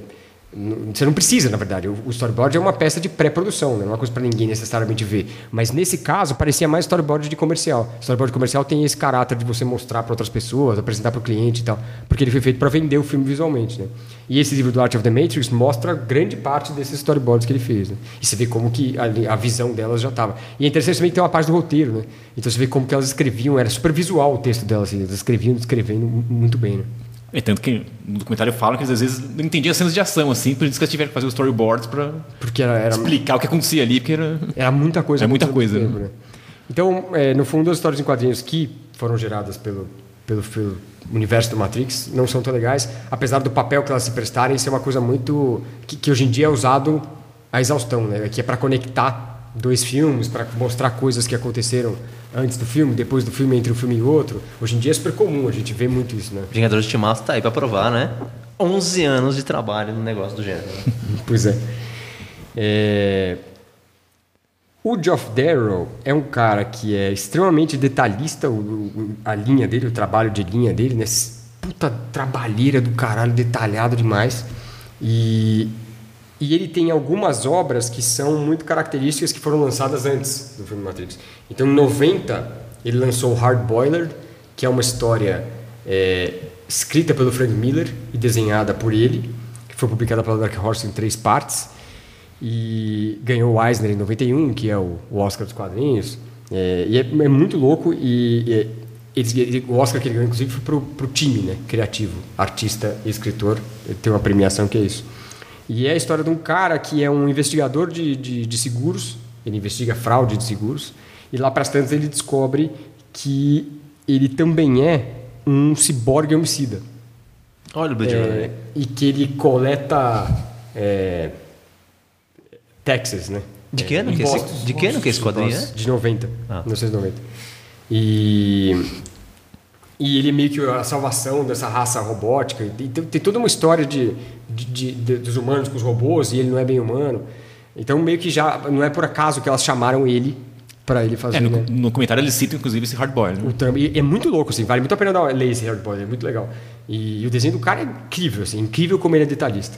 você não precisa, na verdade. O storyboard é uma peça de pré-produção, né? não é uma coisa para ninguém necessariamente ver. Mas nesse caso, parecia mais storyboard de comercial. Storyboard comercial tem esse caráter de você mostrar para outras pessoas, apresentar para o cliente e tal, porque ele foi feito para vender o filme visualmente. Né? E esse livro do Art of the Matrix mostra grande parte desses storyboards que ele fez. Né? E você vê como que a, a visão delas já estava. E é interessante também que tem uma parte do roteiro, né? Então você vê como que elas escreviam, era super visual o texto delas, assim, elas escreviam descrevendo mu- muito bem, né? É tanto que no documentário falam que às vezes não entendiam as cenas de ação, assim, por isso que eles tiveram que fazer os storyboards era, era, explicar o que acontecia ali, porque era. Era muita coisa. É muita coisa, tempo, né? Então, é, no fundo, as histórias em quadrinhos que foram geradas pelo, pelo, pelo universo do Matrix não são tão legais, apesar do papel que elas se prestarem ser uma coisa muito... que, que hoje em dia é usado à exaustão, né? Que é para conectar dois filmes, para mostrar coisas que aconteceram antes do filme, depois do filme, entre um filme e outro. Hoje em dia é super comum, a gente vê muito isso, né? Vingadores de Timaço tá aí pra provar, né? 11 anos de trabalho no negócio do gênero. Pois é. É, O Geoff Darrow é um cara que é extremamente detalhista, o- o- a linha dele, o trabalho de linha dele, né? Puta trabalheira do caralho, detalhado demais. E, e ele tem algumas obras que são muito características que foram lançadas antes do filme Matrix. Então, em 90, ele lançou o Hard Boiler, que é uma história é, escrita pelo Frank Miller e desenhada por ele, que foi publicada pela Dark Horse em três partes e ganhou o Eisner em 91, que é o, o Oscar dos quadrinhos. É, e é, é muito louco e, e eles- ele- o Oscar que ele ganhou, inclusive, foi pro, pro time, né? Criativo, artista e escritor. Ele tem uma premiação que é isso. E é a história de um cara que é um investigador de, de, de seguros, ele investiga fraude de seguros, e lá para as tantas ele descobre que ele também é um ciborgue homicida. Olha o Blade É, Runner. e que ele coleta é, né? De que É, ano que esse, impostos. de que ano que esse quadrinho é? De 90, Ah. 1990. E, e ele é meio que a salvação dessa raça robótica. Tem, tem toda uma história de, de- de- de- dos humanos com os robôs e ele não é bem humano. Então meio que já não é por acaso que elas chamaram ele pra ele fazer, É, no, né? no comentário eles citam, inclusive, esse hardboy. Né? O Trump, e é muito louco, assim, vale muito a pena dar uma, ler esse Potter, é muito legal. E, o desenho do cara é incrível, assim, incrível como ele é detalhista.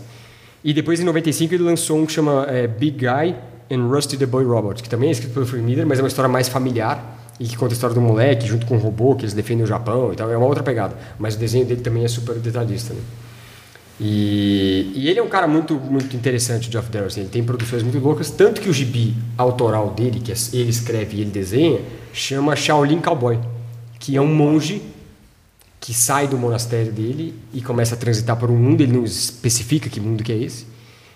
E depois, em 95, ele lançou um que chama é, Big Guy and Rusty the Boy Robot, que também é escrito pelo Frank Miller, mas é uma história mais familiar e que conta a história do moleque junto com um robô, que eles defendem o Japão e tal, é uma outra pegada. Mas o desenho dele também é super detalhista, né? E, e ele é um cara muito, muito interessante, o Geoff Darrow. assim, ele tem produções muito loucas, tanto que o gibi autoral dele, que é- ele escreve e ele desenha, chama Shaolin Cowboy, que é um monge que sai do monastério dele e começa a transitar por um mundo, ele não especifica que mundo que é esse,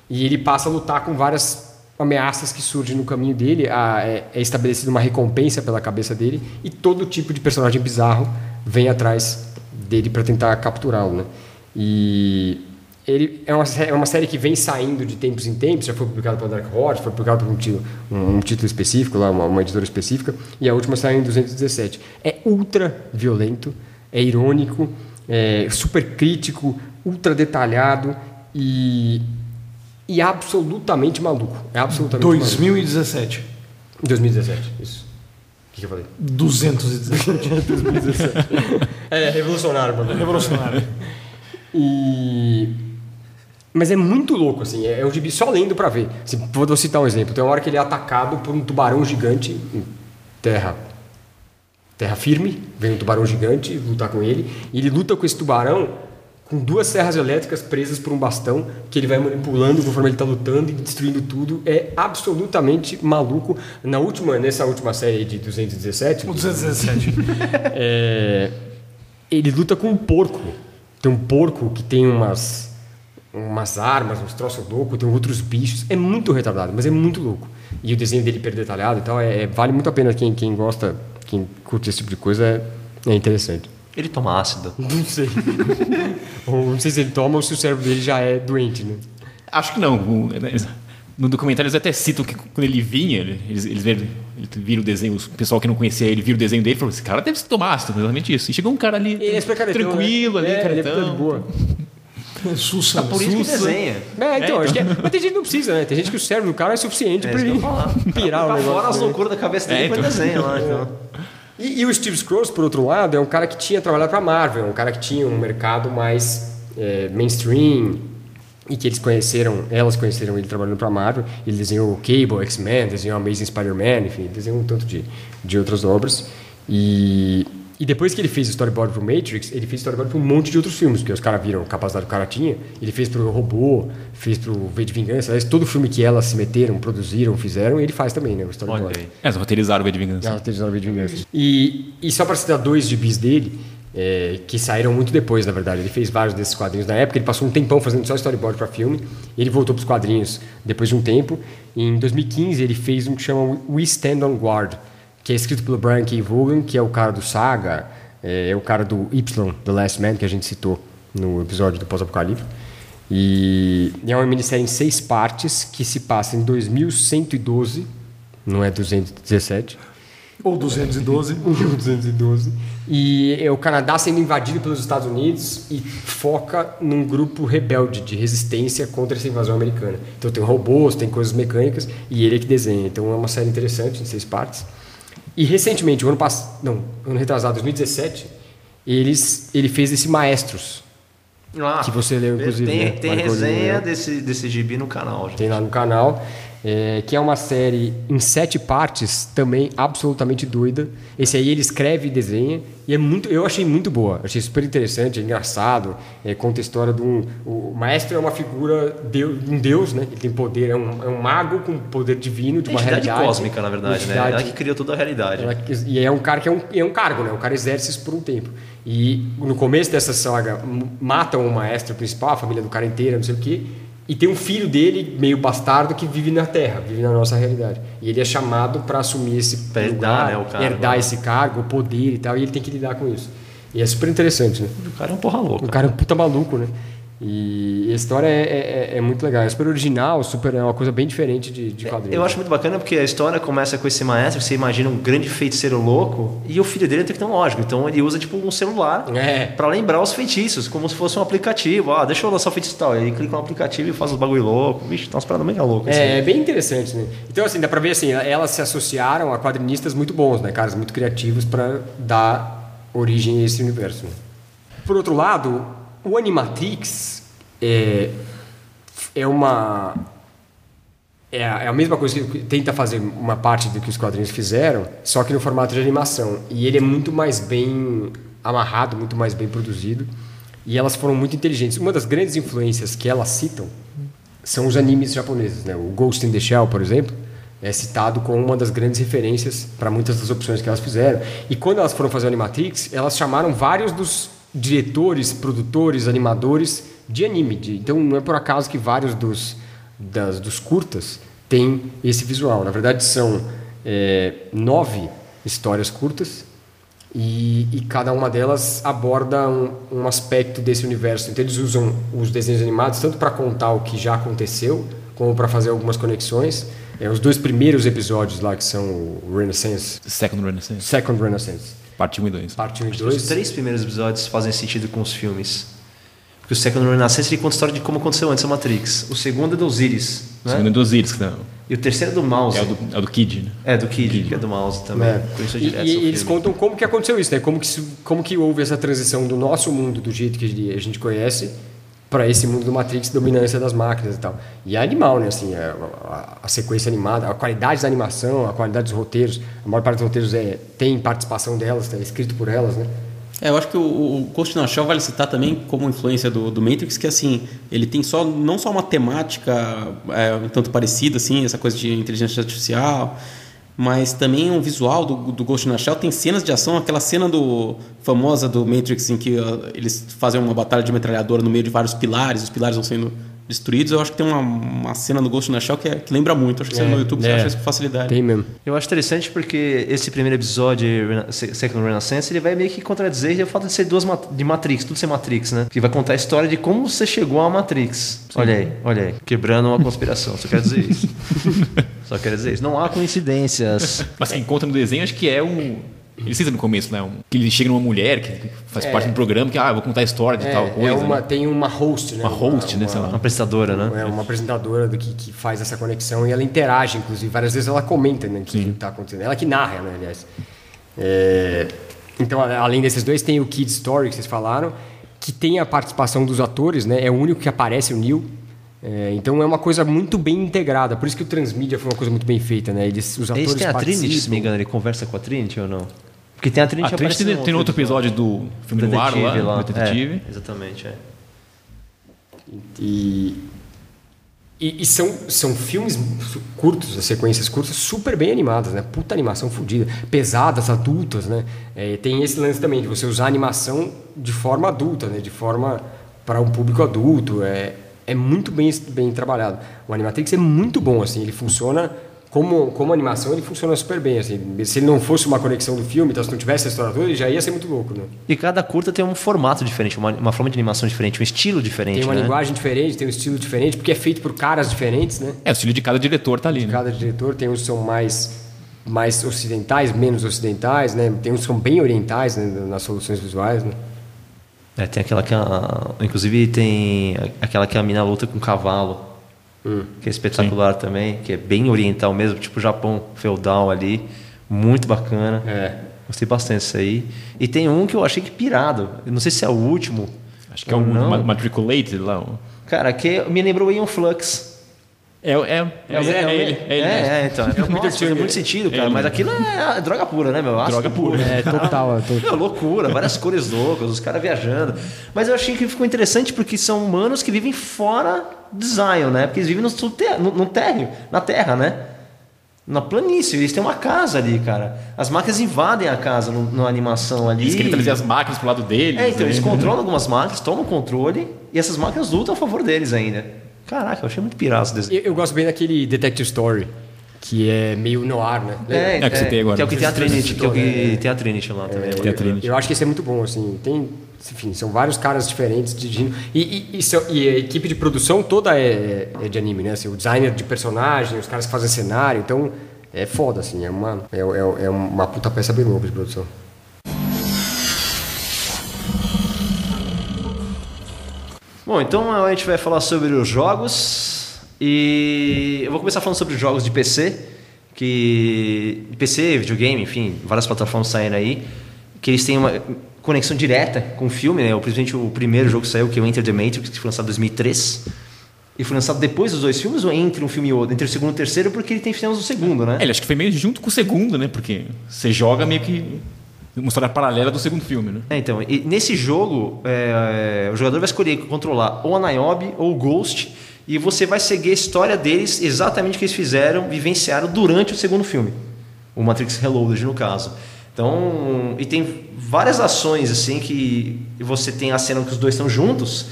e ele passa a lutar com várias ameaças que surgem no caminho dele, a- é, é estabelecida uma recompensa pela cabeça dele, e todo tipo de personagem bizarro vem atrás dele para tentar capturá-lo, né? E ele é uma, é uma série que vem saindo de tempos em tempos, já foi publicada pela Dark Horse, foi publicada por um, título- um- um título específico, lá, uma, uma editora específica, e a última saiu em 217. É ultra violento, é irônico, é super crítico, ultra detalhado e, e absolutamente maluco. É absolutamente maluco. 2017. 2017, isso. O que, que eu falei? 217. É, revolucionário, mano. Revolucionário. E... Mas é muito louco, assim. É um gibi só lendo pra ver. Assim, vou citar um exemplo. Tem uma hora que ele é atacado por um tubarão gigante em terra, terra firme. Vem um tubarão gigante lutar com ele. E ele luta com esse tubarão com duas serras elétricas presas por um bastão que ele vai manipulando conforme ele está lutando e destruindo tudo. É absolutamente maluco. Na última, nessa última série de 217, O 217. é, ele luta com um porco. Tem um porco que tem umas, umas armas, uns troços loucos, tem outros bichos. É muito retardado, mas é muito louco. E o desenho dele hiper detalhado e tal, é, é- vale muito a pena quem, quem gosta, quem curte esse tipo de coisa, é, é interessante. Ele toma ácido. Não sei. ou não sei se ele toma ou se o cérebro dele já é doente, né? Acho que não. No documentário eles até citam que quando ele vinha, eles, eles viram, ele o desenho, o pessoal que não conhecia ele viu o desenho dele e falou: esse cara deve se tomar ácido, exatamente isso. E chegou um cara ali Ele é caretão, tranquilo né? ali, é, ele é caretão. de boa. Sussa. Por isso que Sussa. desenha. É, então, acho que é, mas tem gente que não precisa, né? Tem gente que o cérebro do cara é suficiente É pra que ele pirar o Pra negócio. fora as né? loucuras da cabeça dele É, foi então. desenho lá. Então. E, e o Steve Scrooge, por outro lado, é um cara que tinha trabalhado para Marvel, um cara que tinha um mercado mais é, mainstream e que eles conheceram, elas conheceram ele trabalhando para Marvel. Ele desenhou Cable, X-Men, desenhou Amazing Spider-Man, enfim, desenhou um tanto de, de outras obras. E, e depois que ele fez storyboard pro Matrix, ele fez storyboard para um monte de outros filmes, porque os caras viram a capacidade que o cara tinha. Ele fez pro Robô, fez pro V de Vingança, aliás, todo filme que elas se meteram, produziram, fizeram, ele faz também, né? O storyboard. Olha aí. É, roteirizaram o V de Vingança. Ah, teve Zona de Vingança. E, e só para citar dois gibis dele, é, que saíram muito depois, na verdade. Ele fez vários desses quadrinhos na época, ele passou um tempão fazendo só storyboard para filme, ele voltou para os quadrinhos depois de um tempo. Em 2015 ele fez um que chama We Stand on Guard, que é escrito pelo Brian K. Vaughan, que é o cara do Saga, é, é o cara do Y, The Last Man, que a gente citou no episódio do Pós-Apocalipse. E é uma minissérie em seis partes que se passa em 2112, não é 217. Ou 212. 212. E é o Canadá sendo invadido pelos Estados Unidos e foca num grupo rebelde de resistência contra essa invasão americana. Então tem robôs, tem coisas mecânicas e ele é que desenha. Então é uma série interessante em seis partes. E recentemente, o ano passado, não, ano retrasado, 2017, eles, ele fez esse Maestros. Ah, Que você leu, inclusive, Tem, né? tem resenha desse, desse gibi no canal. gente. Tem lá no canal, é, que é uma série em sete partes, também absolutamente doida. Esse aí ele escreve e desenha, e é muito, eu achei muito boa, achei super interessante, é engraçado, é, conta a história de um... O maestro é uma figura, um deus, né? Ele tem poder, é um, é um mago com poder divino de uma Entidade realidade. cósmica, na verdade, né? Entidade- Ela que criou toda a realidade. ela- e é um cara que é um, é um cargo, né? O cara exerce isso por um tempo. E no começo dessa saga, matam o maestro principal, a família do cara inteira, não sei o quê. E tem um filho dele, meio bastardo, que vive na Terra, vive na nossa realidade. E ele é chamado para assumir esse Pra herdar, né, cargo, herdar né? esse cargo, o poder e tal, e ele tem que lidar com isso. E é super interessante, né? O cara é um porra louca. O cara é um puta maluco, né? E a história é, é- é- é muito legal. É super original, super, é uma coisa bem diferente de, de quadrinhos. Eu acho muito bacana porque a história começa com esse maestro, você imagina um grande feiticeiro louco, e o filho dele é tecnológico. Então ele usa tipo um celular É. pra lembrar os feitiços, como se fosse um aplicativo. Ah, deixa eu lançar o feitiço tal. Aí clica no aplicativo e faz os bagulho louco. Vixe, tá umas paradas mega loucas. assim. É, é bem interessante, né? Então, assim, dá pra ver assim, elas se associaram a quadrinistas muito bons, né? Caras muito criativos pra dar origem a esse universo. né? Por outro lado, o Animatrix é, é uma. É a, é a mesma coisa que tenta fazer uma parte do que os quadrinhos fizeram, só que no formato de animação. E ele é muito mais bem amarrado, muito mais bem produzido. E elas foram muito inteligentes. Uma das grandes influências que elas citam são os animes japoneses. Né? O Ghost in the Shell, por exemplo, é citado como uma das grandes referências para muitas das opções que elas fizeram. E quando elas foram fazer o Animatrix, elas chamaram vários dos diretores, produtores, animadores de anime. De- então não é por acaso que vários dos, das, dos curtas têm esse visual. Na verdade, são é, nove histórias curtas e, e cada uma delas aborda um, um aspecto desse universo. Então eles usam os desenhos animados tanto para contar o que já aconteceu, como para fazer algumas conexões. É, os dois primeiros episódios lá, que são o Renaissance, Second Renaissance. Second Renaissance, Parte 1 e 2. parte 1 e Os 2. três primeiros episódios fazem sentido com os filmes. Porque o Second Renaissance ele conta a história de como aconteceu antes a Matrix. O segundo é do Osiris, O né? segundo é do Osiris, não- E o terceiro é do Mouse. é o do, é o do Kid, né? É, do Kid, que é do Mouse também. É. É E, direto e eles contam como que aconteceu isso, né? Como que, como que houve essa transição do nosso mundo, do jeito que a gente conhece, para esse mundo do Matrix, dominância das máquinas e tal. E é animal, né? Assim, a, a- a sequência animada, a qualidade da animação, a qualidade dos roteiros. A maior parte dos roteiros é, tem participação delas, é escrito por elas, né? É, eu acho que o, o Ghost vale citar também como influência do, do Matrix, que assim, ele tem só não só uma temática é, um tanto parecida, assim, essa coisa de inteligência artificial, mas também um visual do, do Ghost in the Shell. Tem cenas de ação, aquela cena do famosa do Matrix em que ó, eles fazem uma batalha de metralhadora no meio de vários pilares, os pilares vão sendo destruídos. Eu acho que tem uma, uma cena no Ghost in the Shell que, é- que lembra muito. Acho que você É, no YouTube você é. acha isso com facilidade. Tem mesmo. Eu acho interessante porque esse primeiro episódio, Second Renaissance, ele vai meio que contradizer o fato de ser duas de Matrix, tudo ser Matrix, né? Que vai contar a história de como você chegou à Matrix. Olha aí, olha aí. Quebrando uma conspiração, só quero dizer isso. só quero dizer isso. Não há coincidências. Mas quem encontra no desenho, acho que é um. Ele cita no começo, né? Um, que ele chega numa mulher que faz É. parte do programa, que, ah, eu vou contar a história de É, tal é coisa. uma, né? tem uma host, né? Uma host, né, sei lá. Uma apresentadora, né? É uma apresentadora do que, que faz essa conexão e ela interage, inclusive. Várias vezes ela comenta né, o que está acontecendo. Ela que narra, né, aliás. É, então, além desses dois, tem o Kid Story que vocês falaram, que tem a participação dos atores, né? É o único que aparece o Neil. É, então é uma coisa muito bem integrada. Por isso que o Transmídia foi uma coisa muito bem feita, né? Eles, os atores Esse tem a Trinity, se me engano, ele conversa com a Trinity ou não? Porque tem a Trinity A Trinity tem, no tem outro episódio do filme do ar lá, do Detetive. É, exatamente, é. E, e, e são, são filmes curtos, as sequências curtas, super bem animadas, né? Puta animação fodida. Pesadas, adultas, né? É, tem esse lance também de você usar animação de forma adulta, né? De forma para um público adulto. É, é muito bem, bem trabalhado. O Animatrix é muito bom, assim. Ele funciona... Como, como animação, ele funciona super bem. Assim. Se ele não fosse uma conexão do filme, então, se não tivesse a história toda, ele já ia ser muito louco, né? E cada curta tem um formato diferente, uma, uma forma de animação diferente, um estilo diferente. Tem uma né? linguagem diferente, tem um estilo diferente, porque é feito por caras diferentes, né? É, o estilo de cada diretor tá ali, né? Cada diretor tem uns que são mais, mais ocidentais, menos ocidentais, né? Tem uns que são bem orientais né? nas soluções visuais, né? É, tem aquela que a, inclusive tem aquela que a mina luta com um cavalo, que é espetacular também, que é bem oriental mesmo, tipo Japão feudal ali, muito bacana. É. Gostei bastante disso aí. E tem um que eu achei que pirado, eu não sei se é o último. Acho que é o não. Ma- Matriculated lá. o- Cara, que me lembrou Ion Flux. É, é, é, é, é ele. É ele mesmo. É, é, então. É, Nossa, faz muito sentido, cara. ele mas aquilo é droga pura, né, meu? Droga pura. É total, é total. Loucura, várias cores loucas, os caras viajando. Mas eu achei que ficou interessante porque são humanos que vivem fora de Zion, né? Porque eles vivem no, no, no térreo, na terra, né? Na planície, eles têm uma casa ali, cara. As máquinas invadem a casa no- na animação ali. Eles querem trazer as máquinas pro lado deles. É, então, eles né? controlam algumas máquinas, tomam controle e essas máquinas lutam a favor deles ainda. Caraca, eu achei muito piraço desse. Eu, eu gosto bem daquele Detective Story. que é meio noir, né? É, É, que você tem agora. Que é o que tem a Trinity, que é o que citou, tem a Trinity lá também. Tem a Trinity. Eu acho que esse é muito bom, assim. Tem, enfim, são vários caras diferentes dirigindo. E, e, e, e a equipe de produção toda é, é de anime, né? Assim, o designer de personagem, os caras que fazem cenário. Então, é foda, assim. É uma, é, é, é uma puta peça bem louca de produção. Bom, então a gente vai falar sobre os jogos e eu vou começar falando sobre os jogos de PC, que PC, videogame, enfim, várias plataformas saindo aí, que eles têm uma conexão direta com o filme, né? Principalmente o primeiro jogo que saiu, que é o Enter the Matrix, que foi lançado em 2003. E foi lançado depois dos dois filmes ou entre um filme e outro? Entre o segundo e o terceiro, porque ele tem filmes do segundo, né? É, ele acho que foi meio junto com o segundo, né? Porque você joga meio que uma história paralela do segundo filme, né? É, então, nesse jogo, é, é, o jogador vai escolher controlar ou a Niobe ou o Ghost, e você vai seguir a história deles, exatamente o que eles fizeram, vivenciaram durante o segundo filme. O Matrix Reloaded, no caso. Então, e tem várias ações, assim, que você tem a cena que os dois estão juntos,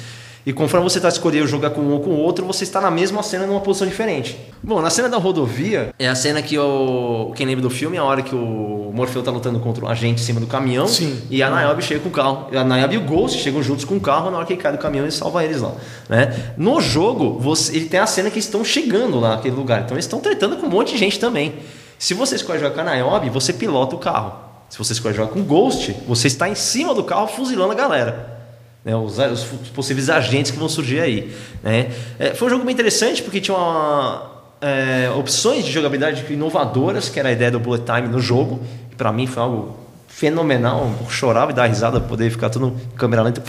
e conforme você está escolhendo jogar com um ou com o outro, você está na mesma cena numa posição diferente. Bom, na cena da rodovia, é a cena que o. Quem lembra do filme é a hora que o Morfeu tá lutando contra um agente em cima do caminhão. Sim. E a Niobe chega com o carro. A Niobe e o Ghost chegam juntos com o carro na hora que ele cai do caminhão e salva eles lá. Né? No jogo, você, ele tem a cena que estão chegando lá naquele lugar. Então eles estão tretando com um monte de gente também. Se você escolhe jogar com a Niobe, você pilota o carro. Se você escolhe jogar com o Ghost, você está em cima do carro fuzilando a galera né, os, os possíveis agentes que vão surgir aí. Né? É, foi um jogo bem interessante porque tinha uma, é, opções de jogabilidade inovadoras, que era a ideia do bullet time no jogo, que para mim foi algo fenomenal. Eu chorava e dava risada poder ficar tudo em câmera lenta.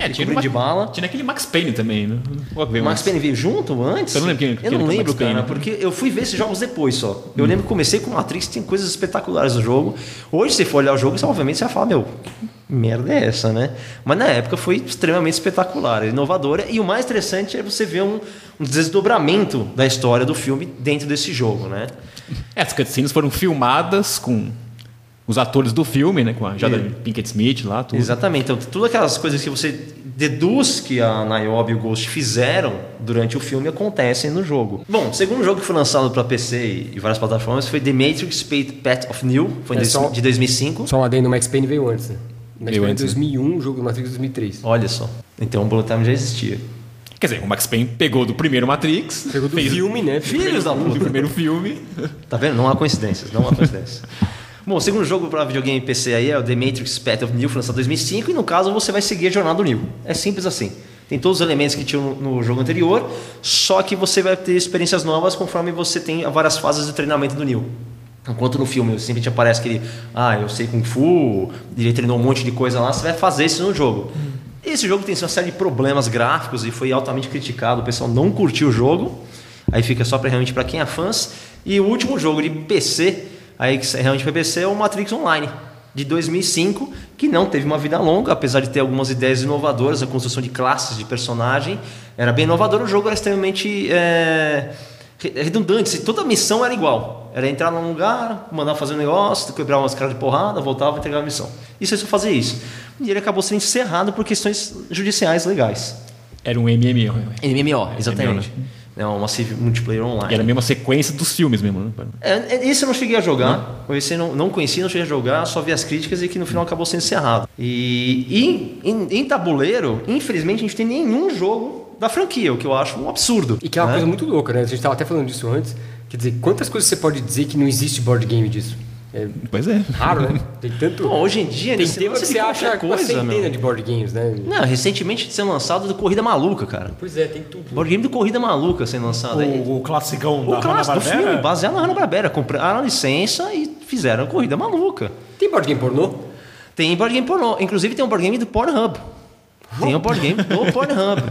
É, de uma- de bala. Tinha aquele Max Payne também, né? Max mais. Payne veio junto antes? Eu não lembro quem- Eu não lembro, Max Payne. cara, porque eu fui ver esses jogos depois só. Eu lembro que comecei com Matrix, tem coisas espetaculares no jogo. Hoje, se for olhar o jogo, você, obviamente você vai falar, meu, que merda é essa, né? Mas na época foi extremamente espetacular, inovadora. E o mais interessante é você ver um, um desdobramento da história do filme dentro desse jogo, né? É, as cutscenes foram filmadas com os atores do filme, né? Com a Jada É. Pinkett Smith lá, tudo. Exatamente. Então, todas aquelas coisas que você deduz que a Niobe e o Ghost fizeram durante o filme acontecem no jogo. Bom, o segundo jogo que foi lançado para PC e várias plataformas foi The Matrix Path of Neo, foi É de, só- de 2005. Só um adendo, o Max Payne veio antes, né? Max Payne antes, né? 2001, o jogo do Matrix 2003. Olha só. Então o Bullet Time já existia. Quer dizer, o Max Payne pegou do primeiro Matrix, Pegou do fez filme, né? Filhos da do puta. primeiro filme. Tá vendo? Não há coincidências, não há coincidências. Bom, o segundo jogo para videogame PC aí é o The Matrix Path of Neo, foi lançado em 2005, e no caso você vai seguir a jornada do Neo. É simples assim. Tem todos os elementos que tinham no, no jogo anterior, só que você vai ter experiências novas conforme você tem várias fases de treinamento do Neo. Enquanto no filme sempre te aparece que ele, ah, eu sei Kung Fu, ele treinou um monte de coisa lá, você vai fazer isso no jogo. Esse jogo tem uma série de problemas gráficos e foi altamente criticado, o pessoal não curtiu o jogo, aí fica só pra, realmente para quem é fãs. E o último jogo de PC, aí que realmente foi PC, é o Matrix Online, de 2005, que não teve uma vida longa, apesar de ter algumas ideias inovadoras, a construção de classes de personagem, era bem inovador, o jogo era extremamente é, redundante, se toda missão era igual. Era entrar num lugar, mandar fazer um negócio, quebrar umas caras de porrada, voltava e entregar a missão. Isso é só fazer isso. E ele acabou sendo encerrado por questões judiciais legais. Era um MMO. MMO, exatamente. né? É um Massive Multiplayer Online. E era a mesma sequência dos filmes mesmo, né? É, é, esse eu não cheguei a jogar. Esse eu não, não conhecia, não cheguei a jogar, só vi as críticas e que no final acabou sendo encerrado. E, e em, em tabuleiro, infelizmente, a gente tem nenhum jogo da franquia, o que eu acho um absurdo. E que é uma né? coisa muito louca, né? A gente estava até falando disso antes. Quer dizer, quantas coisas você pode dizer que não existe board game disso? É Pois é. raro, né? Tem tanto. Bom, hoje em dia, tem você tema que você acha coisa, centena meu. de board games, né? Não, recentemente sendo lançado do Corrida Maluca, cara. Pois é, tem tudo. Board game do Corrida Maluca sendo lançado aí. O, o classicão O da clássico do filme, Hanna-Barbera. baseado na Hanna-Barbera. Compraram a licença e fizeram Corrida Maluca. Tem board game pornô? Tem board game pornô. Inclusive tem um board game do Pornhub. Tem um board game do Pornhub.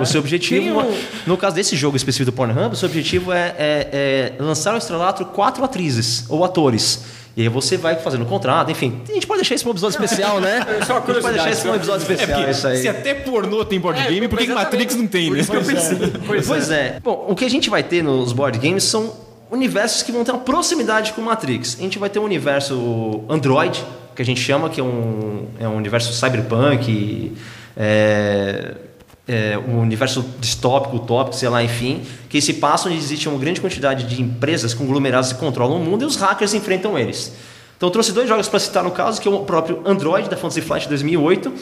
O seu objetivo, Tem um- no caso desse jogo específico do Pornhub, o seu objetivo é, é- é lançar ao estrelato quatro atrizes ou atores. E aí você vai fazendo contrato, enfim. A gente pode deixar isso para um episódio especial, né? É só uma a gente pode deixar isso para um episódio É especial, porque isso aí. se até pornô tem board game, por que Matrix não tem, né? Pois, é. Bom, o que a gente vai ter nos board games são universos que vão ter uma proximidade com Matrix. A gente vai ter um universo Android, que a gente chama, que é um, é um universo cyberpunk, é, é, um universo distópico, utópico, sei lá, enfim, que se passa onde existe uma grande quantidade de empresas conglomeradas que controlam o mundo e os hackers enfrentam eles. Então trouxe dois jogos para citar no caso, que é o próprio Android da Fantasy Flight 2008,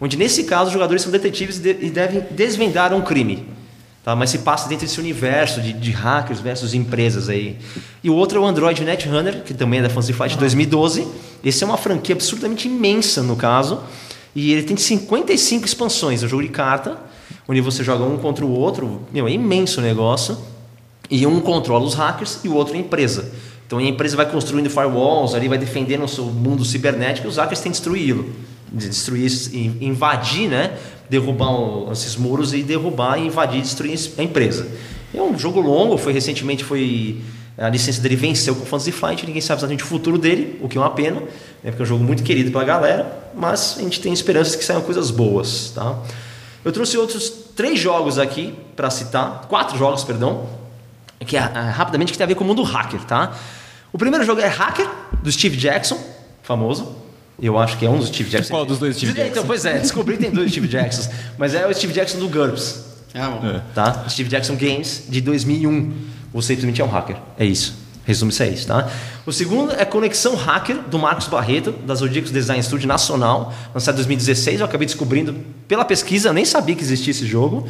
onde nesse caso os jogadores são detetives e devem desvendar um crime. Tá? Mas se passa dentro desse universo de, de, hackers versus empresas aí. E o outro é o Android Netrunner, que também é da Fantasy Flight 2012. Esse é uma franquia absurdamente imensa no caso. E ele tem 55 expansões, é um jogo de carta, onde você joga um contra o outro. Meu, é imenso o negócio. E um controla os hackers e o outro a empresa. Então a empresa vai construindo firewalls, ali vai defendendo o seu mundo cibernético e os hackers têm que destruí-lo. Destruir, invadir, né? Derrubar esses muros e derrubar, invadir, destruir a empresa. É um jogo longo, foi recentemente foi a licença dele venceu com o Fantasy Flight, ninguém sabe exatamente o futuro dele, o que é uma pena, né, porque é um jogo muito querido pela galera, mas a gente tem esperanças que saiam coisas boas. Tá? Eu trouxe outros três jogos aqui para citar, quatro jogos, perdão, que é, é, rapidamente que tem a ver com o mundo hacker. Tá? O primeiro jogo é Hacker, do Steve Jackson, famoso. Eu acho que é um dos Steve Jackson. Qual dos dois Steve Jackson? Então, pois é, descobri que tem dois Steve Jacksons, mas é o Steve Jackson do GURPS. Ah, bom. Tá? Steve Jackson Games, de 2001 você simplesmente é um hacker. É isso. Resume-se a isso, tá? O segundo é Conexão Hacker, do Marcos Barreto, da Zodíacos Design Studio Nacional, lançado em 2016. Eu acabei descobrindo pela pesquisa, nem sabia que existia esse jogo.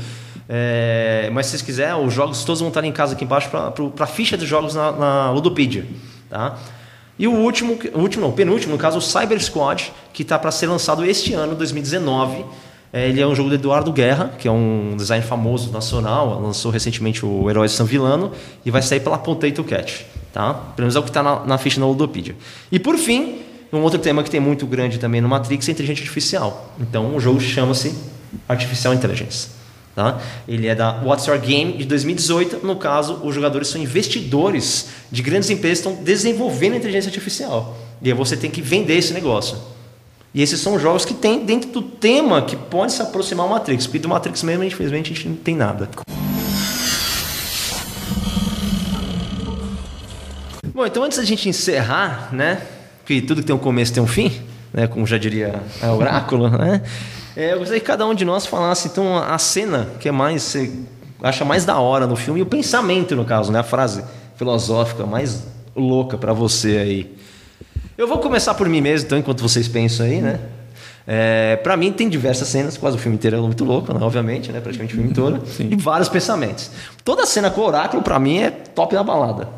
É, mas se vocês quiserem, os jogos todos vão estar em casa aqui embaixo para a ficha dos jogos na, na Ludopedia. Tá? E o último, o último não, penúltimo, no caso, o Cyber Squad, que está para ser lançado este ano, 2019 é, ele é um jogo do Eduardo Guerra, que é um design famoso nacional, lançou recentemente o Herói de San Villano e vai sair pela Potato Cat. Tá? Pelo menos é o que está na, na, ficha da Ludopedia. E por fim, um outro tema que tem muito grande também no Matrix é inteligência artificial. Então o jogo chama-se Artificial Intelligence. Tá? Ele é da What's Your Game de 2018. No caso, os jogadores são investidores de grandes empresas que estão desenvolvendo inteligência artificial. E aí você tem que vender esse negócio. E esses são jogos que tem dentro do tema que pode se aproximar ao Matrix. Porque do Matrix mesmo, infelizmente, a gente não tem nada. Bom, então antes da gente encerrar, né? Que tudo que tem um começo tem um fim, né? Como já diria a Oráculo, né? É, eu gostaria que cada um de nós falasse então a cena que é mais você acha mais da hora no filme e o pensamento no caso, né? A frase filosófica mais louca para você aí. Eu vou começar por mim mesmo, então, enquanto vocês pensam aí, né? É, para mim tem diversas cenas, quase o filme inteiro é muito louco, né? obviamente, né? praticamente o filme todo, Sim. e vários pensamentos. Toda cena com o oráculo para mim é top na balada.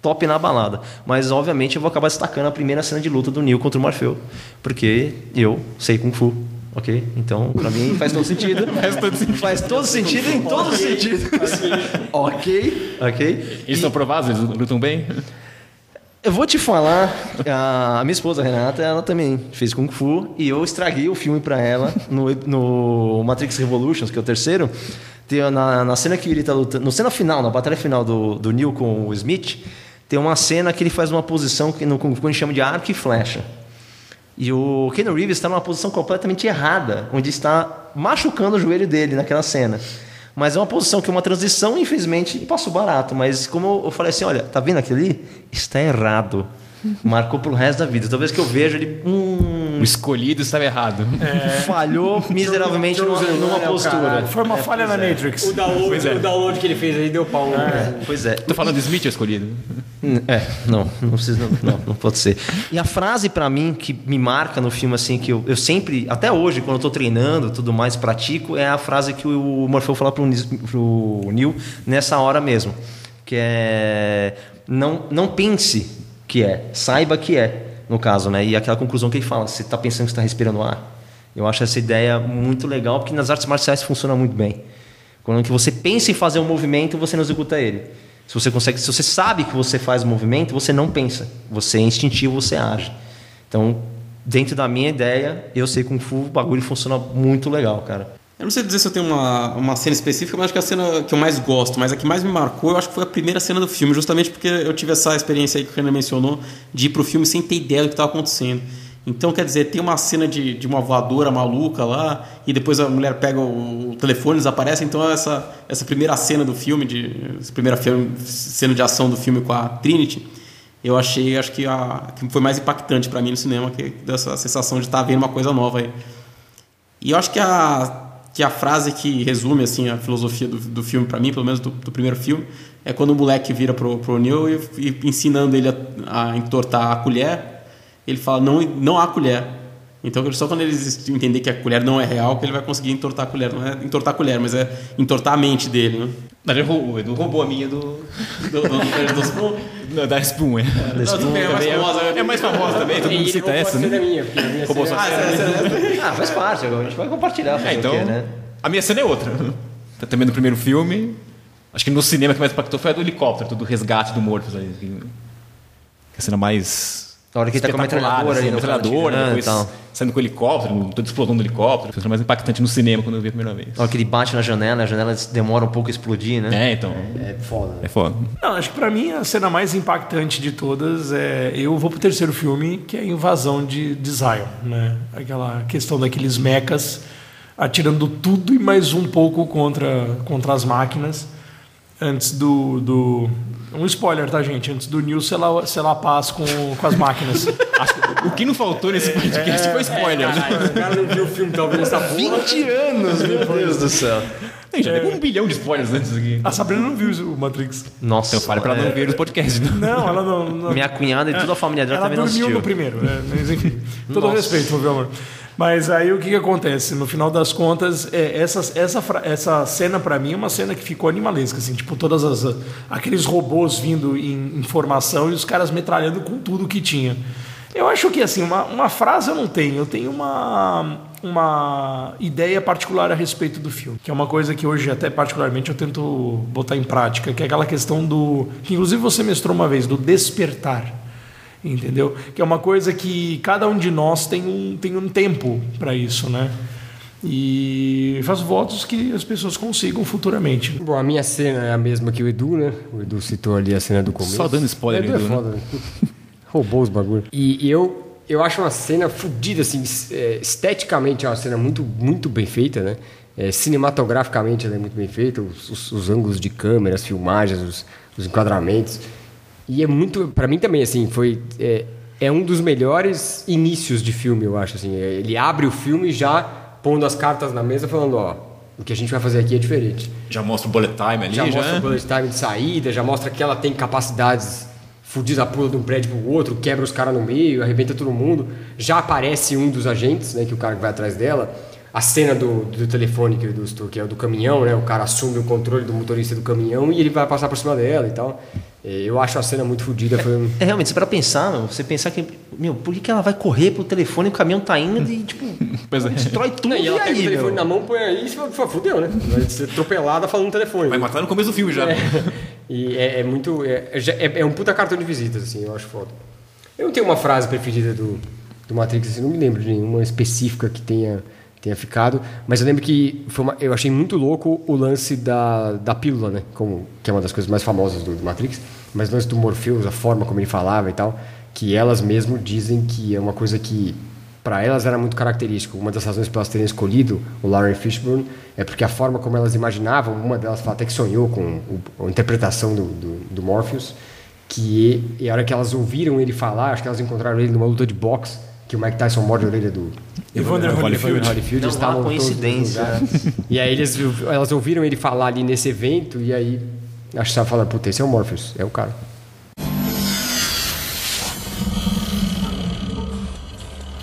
Top na balada. Mas obviamente eu vou acabar destacando a primeira cena de luta do Neil contra o Morfeu, porque eu sei Kung Fu. Ok? Então, para mim faz todo sentido. faz todo sentido. Faz todo sentido em todos os sentidos. ok? Ok? Eles estão provados? Eles lutam bem? Eu vou te falar, a minha esposa Renata, ela também fez Kung Fu e eu estraguei o filme para ela no, no Matrix Revolutions, que é o terceiro. Tem, na, na cena que ele tá lutando, na cena final, na batalha final do, do Neil com o Smith, tem uma cena que ele faz uma posição que no Kung Fu a gente chama de arco e flecha. E o Ken Reeves está numa posição completamente errada, onde está machucando o joelho dele naquela cena. Mas é uma posição que é uma transição, infelizmente, passou barato. Mas como eu falei assim, olha, tá vendo aquilo ali? Está errado. Marcou pro resto da vida. Talvez que eu vejo ele. Hum, o escolhido estava errado. É. Falhou miseravelmente numa, numa postura. Foi uma é, falha na é. Matrix. O download, é. o download que ele fez aí deu pau. É. Pois é. Tô falando do Smith, o escolhido. É, não, não precisa, não, não, não pode ser. E a frase para mim que me marca no filme, assim, que eu, eu sempre, até hoje, quando eu tô treinando tudo mais, pratico, é a frase que o Morfeu fala pro, pro Neil nessa hora mesmo. Que é. Não, não pense que é, saiba que é, no caso, né? E aquela conclusão que ele fala, você está pensando que está respirando ar. Eu acho essa ideia muito legal, porque nas artes marciais funciona muito bem. Quando que você pensa em fazer um movimento, você não executa ele. Se você consegue, se você sabe que você faz o movimento, você não pensa. Você é instintivo, você age. Então, dentro da minha ideia, eu sei Kung Fu, o bagulho funciona muito legal, cara. Eu não sei dizer se eu tenho uma, uma cena específica, mas acho que a cena que eu mais gosto, mas a que mais me marcou, eu acho que foi a primeira cena do filme, justamente porque eu tive essa experiência aí que o Renan mencionou, de ir pro filme sem ter ideia do que estava acontecendo. Então, quer dizer, tem uma cena de, de uma voadora maluca lá, e depois a mulher pega o, o telefone, desaparece. Então, essa, essa primeira cena do filme, de, essa primeira filme, cena de ação do filme com a Trinity, eu achei, acho que, a, que foi mais impactante para mim no cinema, que dessa sensação de estar tá vendo uma coisa nova aí. E eu acho que a que a frase que resume assim a filosofia do, do filme para mim, pelo menos do, do, primeiro filme, é quando o moleque vira pro, pro Neil e, e ensinando ele a, a, entortar a colher, ele fala não não há colher. Então só quando eles entender que a colher não é real que ele vai conseguir entortar a colher, não é entortar a colher, mas é entortar a mente dele, né? Mas ele roubou, Edu roubou a minha do. do, do, do, do Spoon. Não, da Spoon, é. Da Spoon é mais famosa. É mais famosa também, todo mundo cita essa, né? Minha, a minha roubou sua Ah, cena. Ah, faz parte, a gente vai compartilhar. É, então. Quê, né? A minha cena é outra. Também no primeiro filme. Acho que no cinema que mais impactou foi a do helicóptero, do resgate do morto. Que é a cena mais na hora que ele tá com a metralhadora assim, ali, metralhadora, depois então. saindo com o helicóptero, toda explosão do helicóptero. Foi mais impactante no cinema quando eu vi a primeira vez. Na hora que ele bate na janela, a janela demora um pouco a explodir, né? É, então. É foda. Né? É foda. Não, acho que pra mim a cena mais impactante de todas é. Eu vou pro terceiro filme, que é a invasão de, de Zion, né? Aquela questão daqueles mechas atirando tudo e mais um pouco contra, contra as máquinas antes do, do um spoiler, tá, gente? Antes do Neil selar, selar a paz com, com as máquinas. o que não faltou nesse podcast é, foi spoiler. É, cara, o cara não viu o filme, talvez, essa porra. 20 anos, meu Deus do céu. Tem, já é. um bilhão de spoilers antes aqui. A Sabrina não viu o Matrix. Nossa. Então fale pra ela não ver os podcasts. Não, ela não, não, Minha cunhada e toda a família dela ela também não assistiu. Ela dormiu no primeiro, né? mas enfim. todo Nossa. respeito, meu amor. Mas aí o que, que acontece? No final das contas, é, essa, essa, essa cena para mim é uma cena que ficou animalesca, assim, tipo todas as aqueles robôs vindo em, em formação e os caras metralhando com tudo que tinha. Eu acho que assim, uma, uma frase eu não tenho, eu tenho uma, uma ideia particular a respeito do filme, que é uma coisa que hoje até particularmente eu tento botar em prática, que é aquela questão do, que inclusive você mestrou uma vez, do despertar entendeu? Que é uma coisa que cada um de nós tem um, tem um tempo para isso, né? E faço votos que as pessoas consigam futuramente. Bom, a minha cena é a mesma que o Edu, né? O Edu citou ali a cena do começo. Só dando spoiler, Edu. É Edu é foda, né? Roubou os bagulhos. E eu, eu acho uma cena fodida, assim, é, esteticamente é uma cena muito, muito bem feita, né? É, cinematograficamente ela é muito bem feita, os, os, os ângulos de câmera, as filmagens, os, os enquadramentos. E é muito, para mim também, assim, foi. É, é, um dos melhores inícios de filme, eu acho. Assim. É, ele abre o filme já pondo as cartas na mesa, falando: ó, o que a gente vai fazer aqui é diferente. Já mostra o bullet time ali, já. Já mostra o bullet time de saída, já mostra que ela tem capacidades fudida a pula de um prédio pro outro, quebra os caras no meio, arrebenta todo mundo. Já aparece um dos agentes, né, que é o cara que vai atrás dela. A cena do, do telefone que, do, que é o do caminhão, né? O cara assume o controle do motorista do caminhão e ele vai passar por cima dela e tal. É, eu acho a cena muito fodida. Foi... É, realmente, você para pensar, meu, você pensar que, meu, por que, que ela vai correr pro telefone e o caminhão tá indo e, tipo, pois é. destrói tudo Não, e ela e pega aí, o telefone meu? na mão, põe aí e fudeu, né? Vai ser atropelada falando no telefone. Vai matar no começo do filme já. É, e é, é muito. É, é, é, um puta cartão de visitas, assim, eu acho foda. Eu não tenho uma frase preferida do, do Matrix, assim, não me lembro de nenhuma específica que tenha tenha ficado. Mas eu lembro que uma, eu achei muito louco o lance da, da pílula, né? Como, que é uma das coisas mais famosas do, do Matrix. Mas o lance do Morpheus, a forma como ele falava e tal, que elas mesmo dizem que é uma coisa que para elas era muito característico. Uma das razões para elas terem escolhido o Lauren Fishburne é porque a forma como elas imaginavam, uma delas até que sonhou com o, a interpretação do, do, do Morpheus, que e a hora que elas ouviram ele falar, acho que elas encontraram ele numa luta de boxe, que o Mike Tyson morde a orelha do Evander Holyfield. Holyfield. Não estavam há coincidência. e aí eles, elas ouviram ele falar ali nesse evento e aí acho que estavam falando, puta, esse é o Morpheus, é o cara.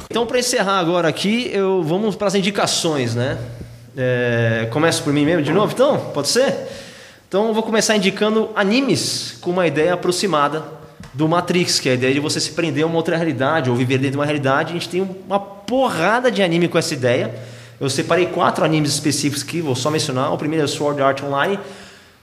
Então, para encerrar agora aqui, eu vamos para as indicações, né? É, começo por mim mesmo de novo, então? Pode ser? Então, eu vou começar indicando animes com uma ideia aproximada do Matrix, que é a ideia de você se prender a uma outra realidade ou viver dentro de uma realidade. A gente tem uma porrada de anime com essa ideia. Eu separei quatro animes específicos que vou só mencionar. O primeiro é Sword Art Online.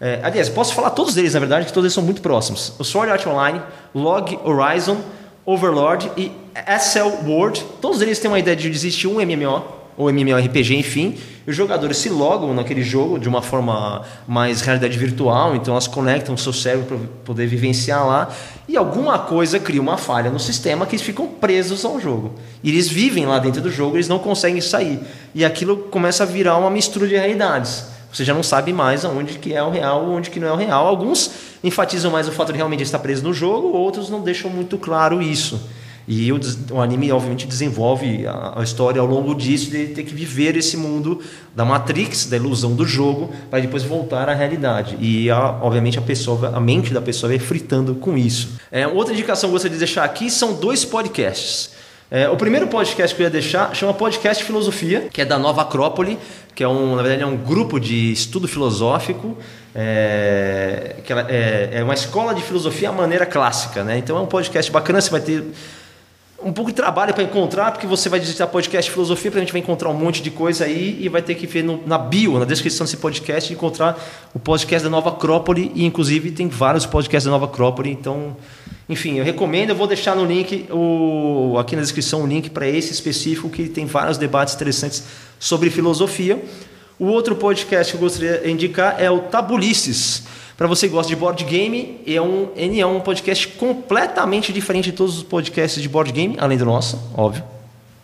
É, aliás, posso falar todos eles, na verdade, que todos eles são muito próximos. O Sword Art Online, Log Horizon, Overlord e SL World. Todos eles têm uma ideia de existir um MMO ou MMORPG, enfim, os jogadores se logam naquele jogo de uma forma mais realidade virtual, então elas conectam o seu cérebro para poder vivenciar lá, e alguma coisa cria uma falha no sistema que eles ficam presos ao jogo. E eles vivem lá dentro do jogo, eles não conseguem sair. E aquilo começa a virar uma mistura de realidades. Você já não sabe mais aonde que é o real, onde que não é o real. Alguns enfatizam mais o fato de realmente estar preso no jogo, outros não deixam muito claro isso. E o, o anime, obviamente, desenvolve a, a história ao longo disso, de ter que viver esse mundo da Matrix, da ilusão do jogo, para depois voltar à realidade. E, a- obviamente, a pessoa, a mente da pessoa vai fritando com isso. É, outra indicação que eu gostaria de deixar aqui são dois podcasts. É, o primeiro podcast que eu ia deixar chama Podcast Filosofia, que é da Nova Acrópole, que é um, na verdade, é um grupo de estudo filosófico, é, que é, é uma escola de filosofia à maneira clássica, né? Então é um podcast bacana, você vai ter um pouco de trabalho para encontrar, porque você vai digitar podcast filosofia, a gente vai encontrar um monte de coisa aí e vai ter que ver no- na bio, na descrição desse podcast, encontrar o podcast da Nova Acrópole e inclusive tem vários podcasts da Nova Acrópole, então, enfim, eu recomendo, eu vou deixar no link o, aqui na descrição um link para esse específico que tem vários debates interessantes sobre filosofia. O outro podcast que eu gostaria de indicar é o Tabulices. Para você que gosta de board game, é um, é um podcast completamente diferente de todos os podcasts de board game, além do nosso, óbvio.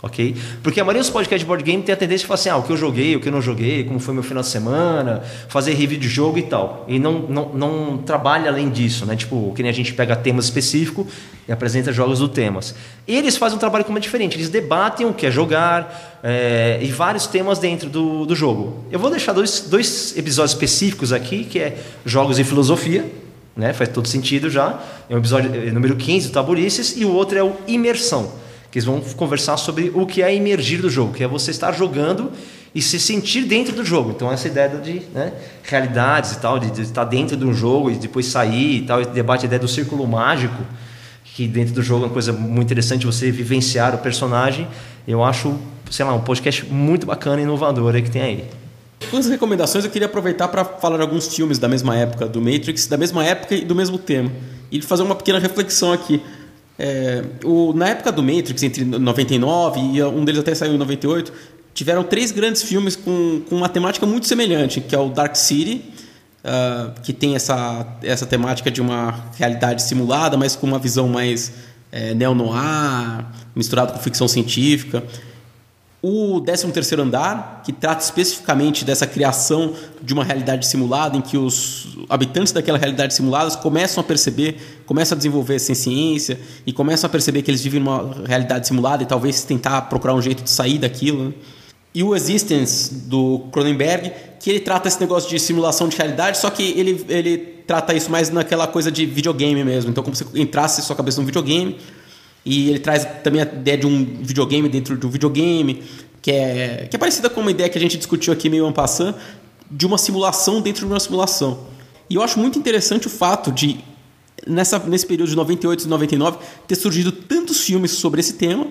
Ok? Porque a maioria dos podcasts de board game tem a tendência de falar assim: ah, o que eu joguei, o que eu não joguei, como foi meu final de semana, fazer review de jogo e tal. E não, não, não trabalha além disso, né? Tipo, que nem a gente pega temas específicos e apresenta jogos do temas. Eles fazem um trabalho como é diferente, eles debatem o que é jogar é, e vários temas dentro do, do jogo. Eu vou deixar dois, dois episódios específicos aqui, que é jogos e filosofia, né? Faz todo sentido já. É o episódio é, número 15 do Taburices e o outro é o Imersão que eles vão conversar sobre o que é emergir do jogo, que é você estar jogando e se sentir dentro do jogo. Então essa ideia de né, realidades e tal, de, de estar dentro de um jogo e depois sair e tal, e debate a ideia do círculo mágico, que dentro do jogo é uma coisa muito interessante você vivenciar o personagem. Eu acho, sei lá, um podcast muito bacana e inovador que tem aí. Com as recomendações, eu queria aproveitar para falar de alguns filmes da mesma época do Matrix, da mesma época e do mesmo tema. E fazer uma pequena reflexão aqui. É, o, na época do Matrix, entre 99 e um deles até saiu em 98, tiveram três grandes filmes com, com uma temática muito semelhante, que é o Dark City, ah, que tem essa, essa temática de uma realidade simulada, mas com uma visão mais é, neo-noir, misturado com ficção científica. O 13º Andar, que trata especificamente dessa criação de uma realidade simulada em que os habitantes daquela realidade simulada começam a perceber, começam a desenvolver ciência e começam a perceber que eles vivem numa realidade simulada e talvez tentar procurar um jeito de sair daquilo. né? E o Existence, do Cronenberg, que ele trata esse negócio de simulação de realidade, só que ele, ele trata isso mais naquela coisa de videogame mesmo. Então, como se entrasse sua cabeça num videogame, e ele traz também a ideia de um videogame dentro de um videogame, que é, que é parecida com uma ideia que a gente discutiu aqui meio en passant, de uma simulação dentro de uma simulação. E eu acho muito interessante o fato de, nessa, nesse período de 98 e 99, ter surgido tantos filmes sobre esse tema.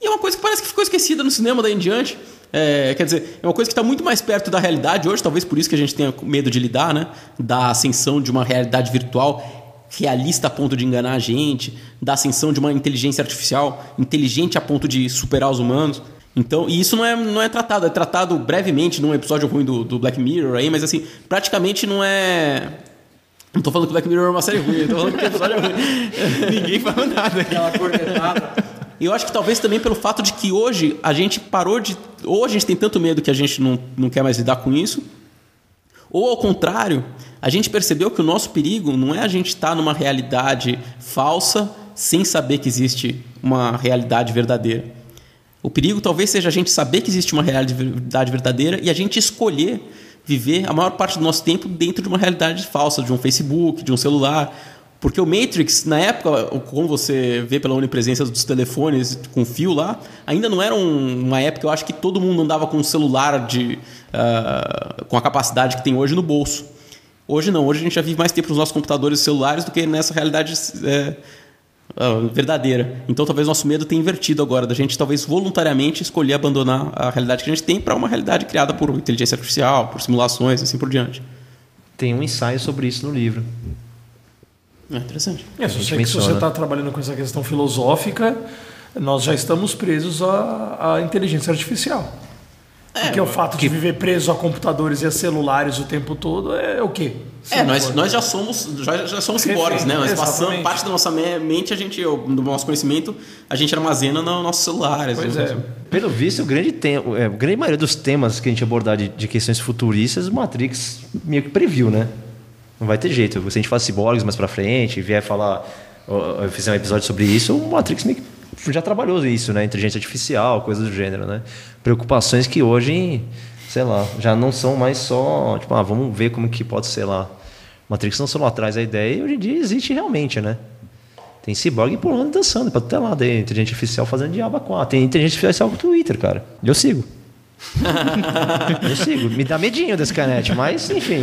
E é uma coisa que parece que ficou esquecida no cinema daí em diante. É, quer dizer, é uma coisa que está muito mais perto da realidade hoje, talvez por isso que a gente tenha medo de lidar, né? Da ascensão de uma realidade virtual realista a ponto de enganar a gente, da ascensão de uma inteligência artificial inteligente a ponto de superar os humanos. Então, e isso não é, não é tratado, é tratado brevemente num episódio ruim do, do Black Mirror aí, mas assim, praticamente não é. Não tô falando que Black Mirror é uma série ruim, eu tô falando que o episódio é ruim. Ninguém falou nada aqui. Aquela cornetada. E eu acho que talvez também pelo fato de que hoje a gente parou de. Ou a gente tem tanto medo que a gente não, não quer mais lidar com isso, ou ao contrário, a gente percebeu que o nosso perigo não é a gente estar numa realidade falsa sem saber que existe uma realidade verdadeira. O perigo talvez seja a gente saber que existe uma realidade verdadeira e a gente escolher viver a maior parte do nosso tempo dentro de uma realidade falsa, de um Facebook, de um celular. Porque o Matrix, na época, como você vê pela onipresença dos telefones com fio lá, ainda não era um- uma época, eu acho que todo mundo andava com um celular de, ah, com a capacidade que tem hoje no bolso. Hoje não, hoje a gente já vive mais tempo nos nossos computadores e celulares do que nessa realidade é, ah, verdadeira. Então talvez nosso medo tenha invertido agora, da gente talvez voluntariamente escolher abandonar a realidade que a gente tem para uma realidade criada por inteligência artificial, por simulações e assim por diante. Tem um ensaio sobre isso no livro. É interessante. É, se gente você menciona. está trabalhando com essa questão filosófica, nós já estamos presos à, à inteligência artificial. Porque o fato de viver preso a computadores e a celulares o tempo todo é o quê? É, nós, nós já somos já, já somos ciborgues, né? Nós passamos parte da nossa me- mente, a gente, do nosso conhecimento, a gente armazena nos nossos celulares. Pois é. Pelo visto, o grande, tem, é, a grande maioria dos temas que a gente abordar de, de questões futuristas, o Matrix meio que previu, né? Não vai ter jeito. Se a gente fala ciborgues mais pra frente, vier falar, ó, fizer um episódio sobre isso, o Matrix já trabalhou isso, né? Inteligência artificial, coisas do gênero, né? Preocupações que hoje, sei lá, já não são mais só, tipo, ah, vamos ver como que pode ser lá. Matrix não só lá atrás a ideia e hoje em dia existe realmente, né? Tem ciborgue pulando e dançando pra até lá. Tem inteligência artificial fazendo diabo 4. Tem inteligência artificial com Twitter, cara. Eu sigo. eu sigo. Me dá medinho desse canete, mas enfim.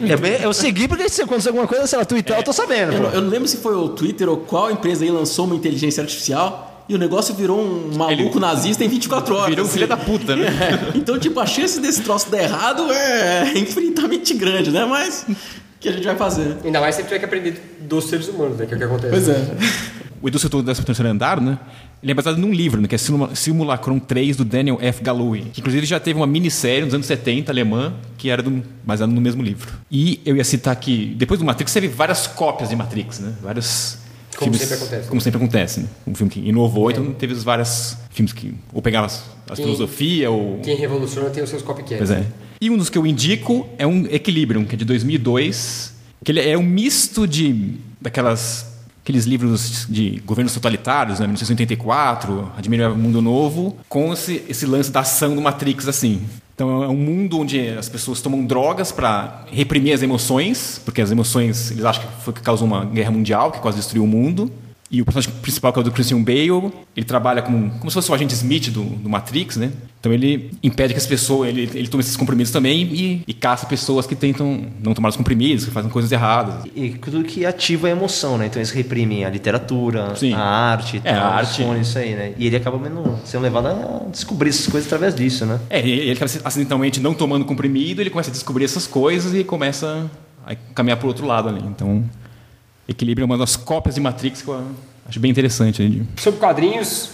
Eu, eu segui porque se acontecer alguma coisa, sei lá, Twitter, eu tô sabendo. Eu, eu não lembro se foi o Twitter ou qual empresa aí lançou uma inteligência artificial e o negócio virou um maluco nazista em 24 horas. Virou um assim. filho da puta, né? É, Então, tipo, a chance desse troço dar errado é infinitamente grande, né? Mas o que a gente vai fazer? Ainda mais se ele tiver que aprender dos seres humanos, né? Que é o que acontece. Pois é. O Edu citou o 13 terceiro andar, né? Ele é baseado num livro, né? Que é Simula- Simulacron 3, do Daniel F. Gallowy. Que inclusive já teve uma minissérie nos anos 70, alemã, que era do, baseado no mesmo livro. E eu ia citar que, depois do Matrix, teve várias cópias de Matrix, né? Vários Como filmes- sempre acontece. Como sempre acontece, né? Um filme que inovou, então teve os vários filmes que ou pegavam Quem- filosofia ou... Quem revoluciona tem os seus copycats. Pois é. E um dos que eu indico é um Equilibrium, que é de 2002, que ele é um misto de daquelas aqueles livros de governos totalitários, né, 1984, Admirável um Mundo Novo, com esse, esse lance da ação do Matrix assim. Então é um mundo onde as pessoas tomam drogas para reprimir as emoções, porque as emoções eles acham que foi o que causou uma guerra mundial, que quase destruiu o mundo. E o personagem principal, que é o do Christian Bale, ele trabalha como, como se fosse o agente Smith do, do Matrix, né? Então ele impede que as pessoas. Ele, ele toma esses comprimidos também e, e caça pessoas que tentam não tomar os comprimidos, que fazem coisas erradas. E tudo que ativa a emoção, né? Então eles reprimem a literatura, Sim. a arte, É, a arte. fones, isso aí, né? E ele acaba sendo levado a descobrir essas coisas através disso, né? É, ele acaba acidentalmente não tomando comprimido, ele começa a descobrir essas coisas e começa a caminhar para o outro lado ali. Então, Equilíbrio é uma das cópias de Matrix que eu acho bem interessante. de- Sobre quadrinhos,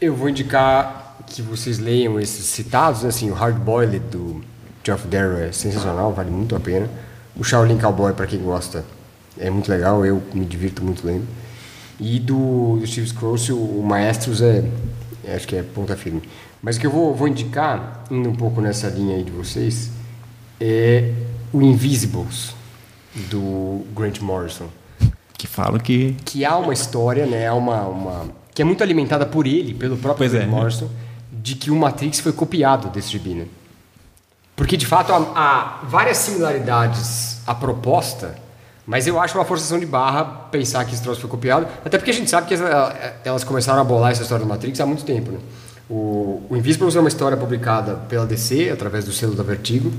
eu vou indicar que vocês leiam esses citados, né? assim, o Hard Boiled do Geoff Darrow é sensacional, vale muito a pena. O Shaolin Cowboy, para quem gosta, é muito legal, eu me divirto muito lendo. E do, do Steve Scrooge, o, o Maestros é, é, acho que é ponta firme. Mas o que eu vou, vou indicar, indo um pouco nessa linha aí de vocês, é o Invisibles, do Grant Morrison Que falam que. que há uma história, né, há uma, uma que é muito alimentada por ele, pelo próprio é. Morrison, de que o Matrix foi copiado desse gibi, né? Porque de fato há, há várias similaridades à proposta, mas eu acho uma forçação de barra pensar que esse troço foi copiado, até porque a gente sabe que elas começaram a bolar essa história do Matrix há muito tempo, né? O, o Invisibles é uma história publicada pela DC através do selo da Vertigo.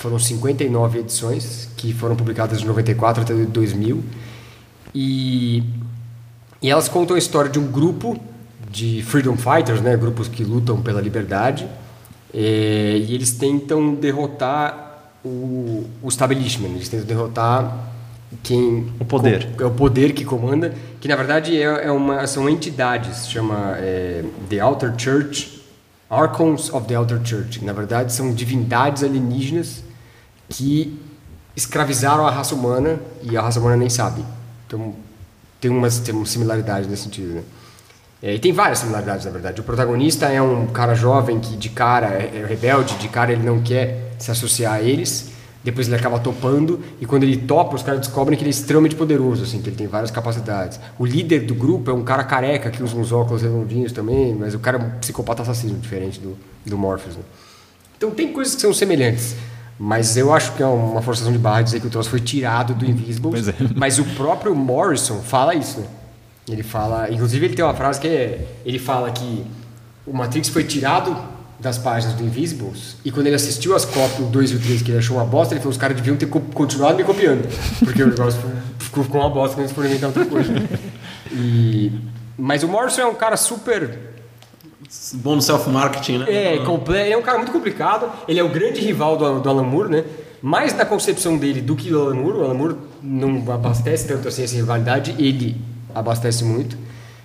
Foram 59 edições que foram publicadas de 94 até 2000. E, e elas contam a história de um grupo de freedom fighters, né, grupos que lutam pela liberdade, é, e eles tentam derrotar o, o establishment, eles tentam derrotar quem O poder. co- é o poder que comanda, que na verdade é, é uma são entidades, chama é, The Outer Church, Archons of the Outer Church. Na verdade são divindades alienígenas que escravizaram a raça humana e a raça humana nem sabe. Então tem umas, tem umas similaridades nesse sentido. Né? É, e tem várias similaridades, na verdade. O protagonista é um cara jovem que de cara é, é rebelde, de cara ele não quer se associar a eles. Depois ele acaba topando e quando ele topa, os caras descobrem que ele é extremamente poderoso, assim, que ele tem várias capacidades. O líder do grupo é um cara careca que usa uns óculos redondinhos também, mas o cara é um psicopata assassino diferente do, do Morpheus. Né? Então tem coisas que são semelhantes. Mas eu acho que é uma forçação de barra dizer que o troço foi tirado do Invisible. É. Mas o próprio Morrison fala isso, né? Ele fala. Inclusive ele tem uma frase que é. Ele fala que o Matrix foi tirado das páginas do Invisibles e quando ele assistiu as cópias, o 2 e o 3, que ele achou uma bosta, ele falou: os caras deviam ter co- continuado me copiando. Porque o negócio ficou, ficou uma bosta quando eles foram inventar outra coisa. E, mas o Morrison é um cara super Bom no self-marketing, né? é, comple- ele é um cara muito complicado. Ele é o grande rival do, do Alan Moore, né? Mais na concepção dele do que do Alan Moore. O Alan Moore não abastece tanto assim essa rivalidade. Ele abastece muito.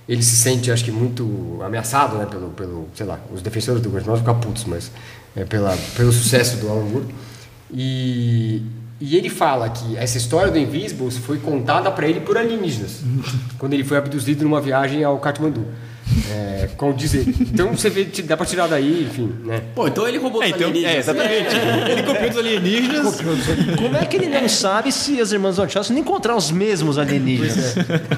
Ele se sente, acho que, muito ameaçado, né? Pelo, pelo sei lá, os defensores do Morrison ficam putos, mas é pela, pelo sucesso do Alan Moore. E, e ele fala que essa história do Invisibles foi contada para ele por alienígenas, quando ele foi abduzido numa viagem ao Kathmandu. É, com dizer. Então você vê, dá pra tirar daí, enfim, né? Pô, então ele roubou É, os então, é, alienígenas. exatamente. Ele copiou dos alienígenas. Como é que ele não sabe se as irmãs Wachowski não encontrar os mesmos alienígenas?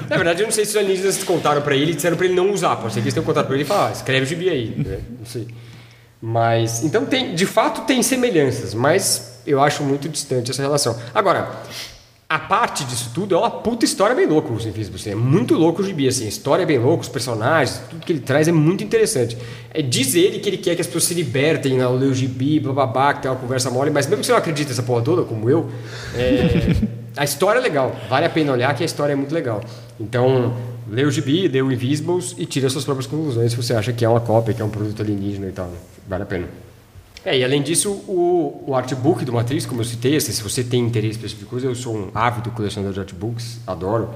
Na verdade, eu não sei se os alienígenas contaram pra ele e disseram pra ele não usar. Pode ser que eles tenham contado pra ele e falar, ah, escreve o gibi aí. né? Não sei. Mas, então, tem, de fato, tem semelhanças, mas eu acho muito distante essa relação. Agora, a parte disso tudo é uma puta história bem louca, os Invisibles. assim, É muito louco o gibi, assim. A história é bem louca, os personagens, tudo que ele traz é muito interessante. É, diz ele que ele quer que as pessoas se libertem ao ler o gibi, blá, que tem uma conversa mole, mas mesmo que você não acredite nessa porra toda, como eu, é, a história é legal. Vale a pena olhar que a história é muito legal. Então, lê o gibi, lê o Invisibles e tira suas próprias conclusões se você acha que é uma cópia, que é um produto alienígena e tal. né? Vale a pena. É, e além disso, o, o artbook do Matrix, como eu citei, assim, se você tem interesse esse tipo eu sou um ávido colecionador de artbooks, adoro,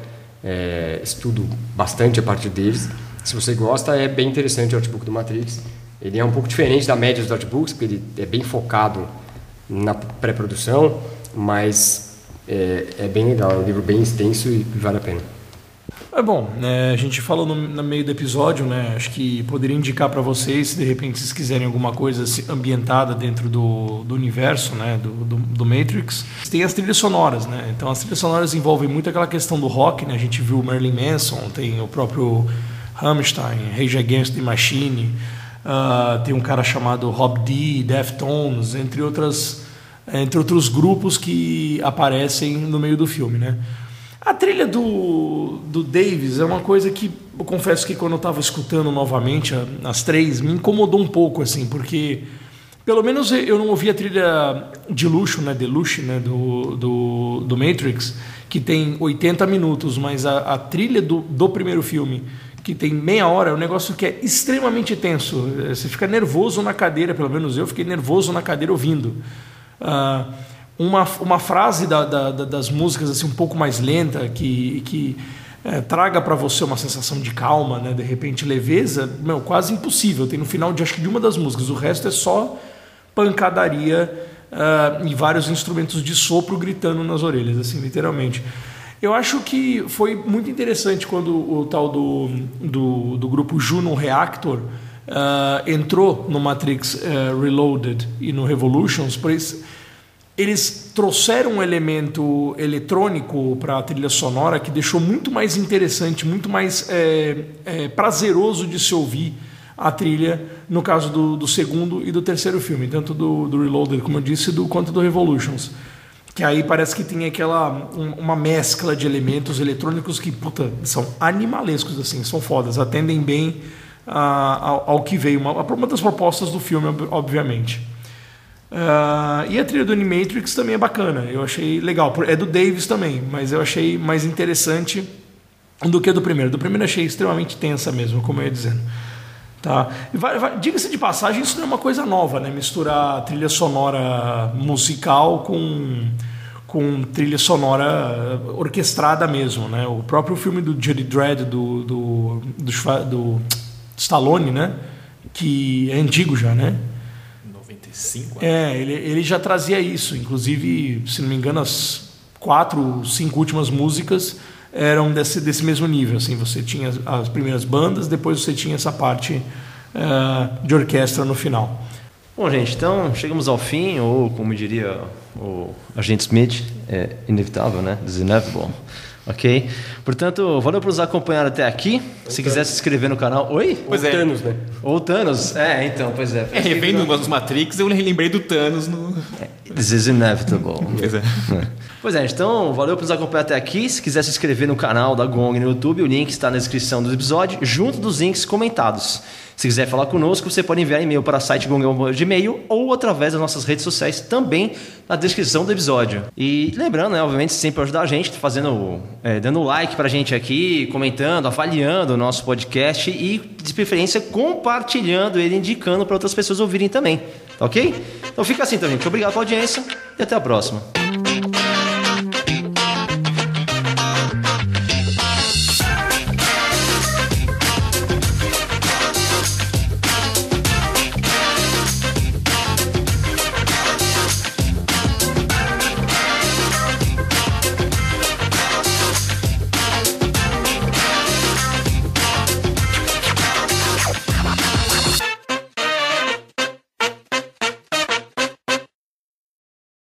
é, estudo bastante a partir deles. Se você gosta, é bem interessante o artbook do Matrix. Ele é um pouco diferente da média dos artbooks, porque ele é bem focado na pré-produção, mas é, é bem legal, é um livro bem extenso e vale a pena. É bom, né, a gente falou no, no meio do episódio, né? Acho que poderia indicar para vocês, se de repente vocês quiserem alguma coisa ambientada dentro do, do universo, né? Do, do, do Matrix. Tem as trilhas sonoras, né? Então as trilhas sonoras envolvem muito aquela questão do rock, né? A gente viu o Marilyn Manson, tem o próprio Rammstein, Rage Against the Machine, ah, tem um cara chamado Rob D, Deftones, entre outras, entre outros grupos que aparecem no meio do filme, né? A trilha do, do Davis é uma coisa que eu confesso que quando eu estava escutando novamente as três, me incomodou um pouco, assim, porque pelo menos eu não ouvi a trilha de luxo, né, de luxo, né, do, do, do Matrix, que tem 80 minutos, mas a, a trilha do, do primeiro filme, que tem meia hora, é um negócio que é extremamente tenso. Você fica nervoso na cadeira, pelo menos eu fiquei nervoso na cadeira ouvindo. Ah, uma, uma frase da, da- da- das músicas assim um pouco mais lenta que, que eh, traga para você uma sensação de calma, né? De repente leveza, meu, quase impossível. Tem no final de acho que de uma das músicas, o resto é só pancadaria ah, e vários instrumentos de sopro gritando nas orelhas, assim literalmente. Eu acho que foi muito interessante quando o tal do, do, do grupo Juno Reactor ah, entrou no Matrix eh, Reloaded e no Revolutions, pois eles trouxeram um elemento eletrônico para a trilha sonora que deixou muito mais interessante, muito mais é, é, prazeroso de se ouvir a trilha, no caso do, do segundo e do terceiro filme, tanto do, do Reloaded, como eu disse, do, quanto do Revolutions. Que aí parece que tem aquela um- uma mescla de elementos eletrônicos que, puta, são animalescos, assim, são fodas, atendem bem ao, ao que veio, uma, uma das propostas do filme, ob- obviamente. Ah, e a trilha do Animatrix também é bacana, eu achei legal. É do Davis também, mas eu achei mais interessante do que a do primeiro. Do primeiro eu achei extremamente tensa mesmo, como eu ia dizendo. Tá. Diga-se de passagem, isso não é uma coisa nova, né? Misturar trilha sonora musical com, com trilha sonora orquestrada mesmo, né? O próprio filme do Judy Dredd, do, do, do, do Stallone, né? Que é antigo já, né? 95 É, ele, ele já trazia isso. Inclusive, se não me engano, as quatro, cinco últimas músicas eram desse, desse mesmo nível. Assim, você tinha as, as primeiras bandas, depois você tinha essa parte eh, de orquestra no final. Bom, gente, então chegamos ao fim, ou como diria o agente Smith, é inevitável, né? This is inevitable. Ok? Portanto, valeu por nos acompanhar até aqui. Se quiser se inscrever no canal. Oi? Pois é. Thanos, né? Ou Thanos. É, então, pois é. É, revendo os Matrix, eu lembrei do Thanos no. This is inevitable. Pois é. Pois é, então valeu por nos acompanhar até aqui. Se quiser se inscrever no canal da Gong no YouTube, o link está na descrição do episódio, junto dos links comentados. Se quiser falar conosco, você pode enviar e-mail para site de e-mail ou através das nossas redes sociais, também na descrição do episódio. E lembrando, né, obviamente, sempre ajudar a gente, fazendo, é, dando like para a gente aqui, comentando, avaliando o nosso podcast e, de preferência, compartilhando ele, indicando para outras pessoas ouvirem também. Tá ok? Então fica assim, então, gente. Obrigado pela audiência e até a próxima.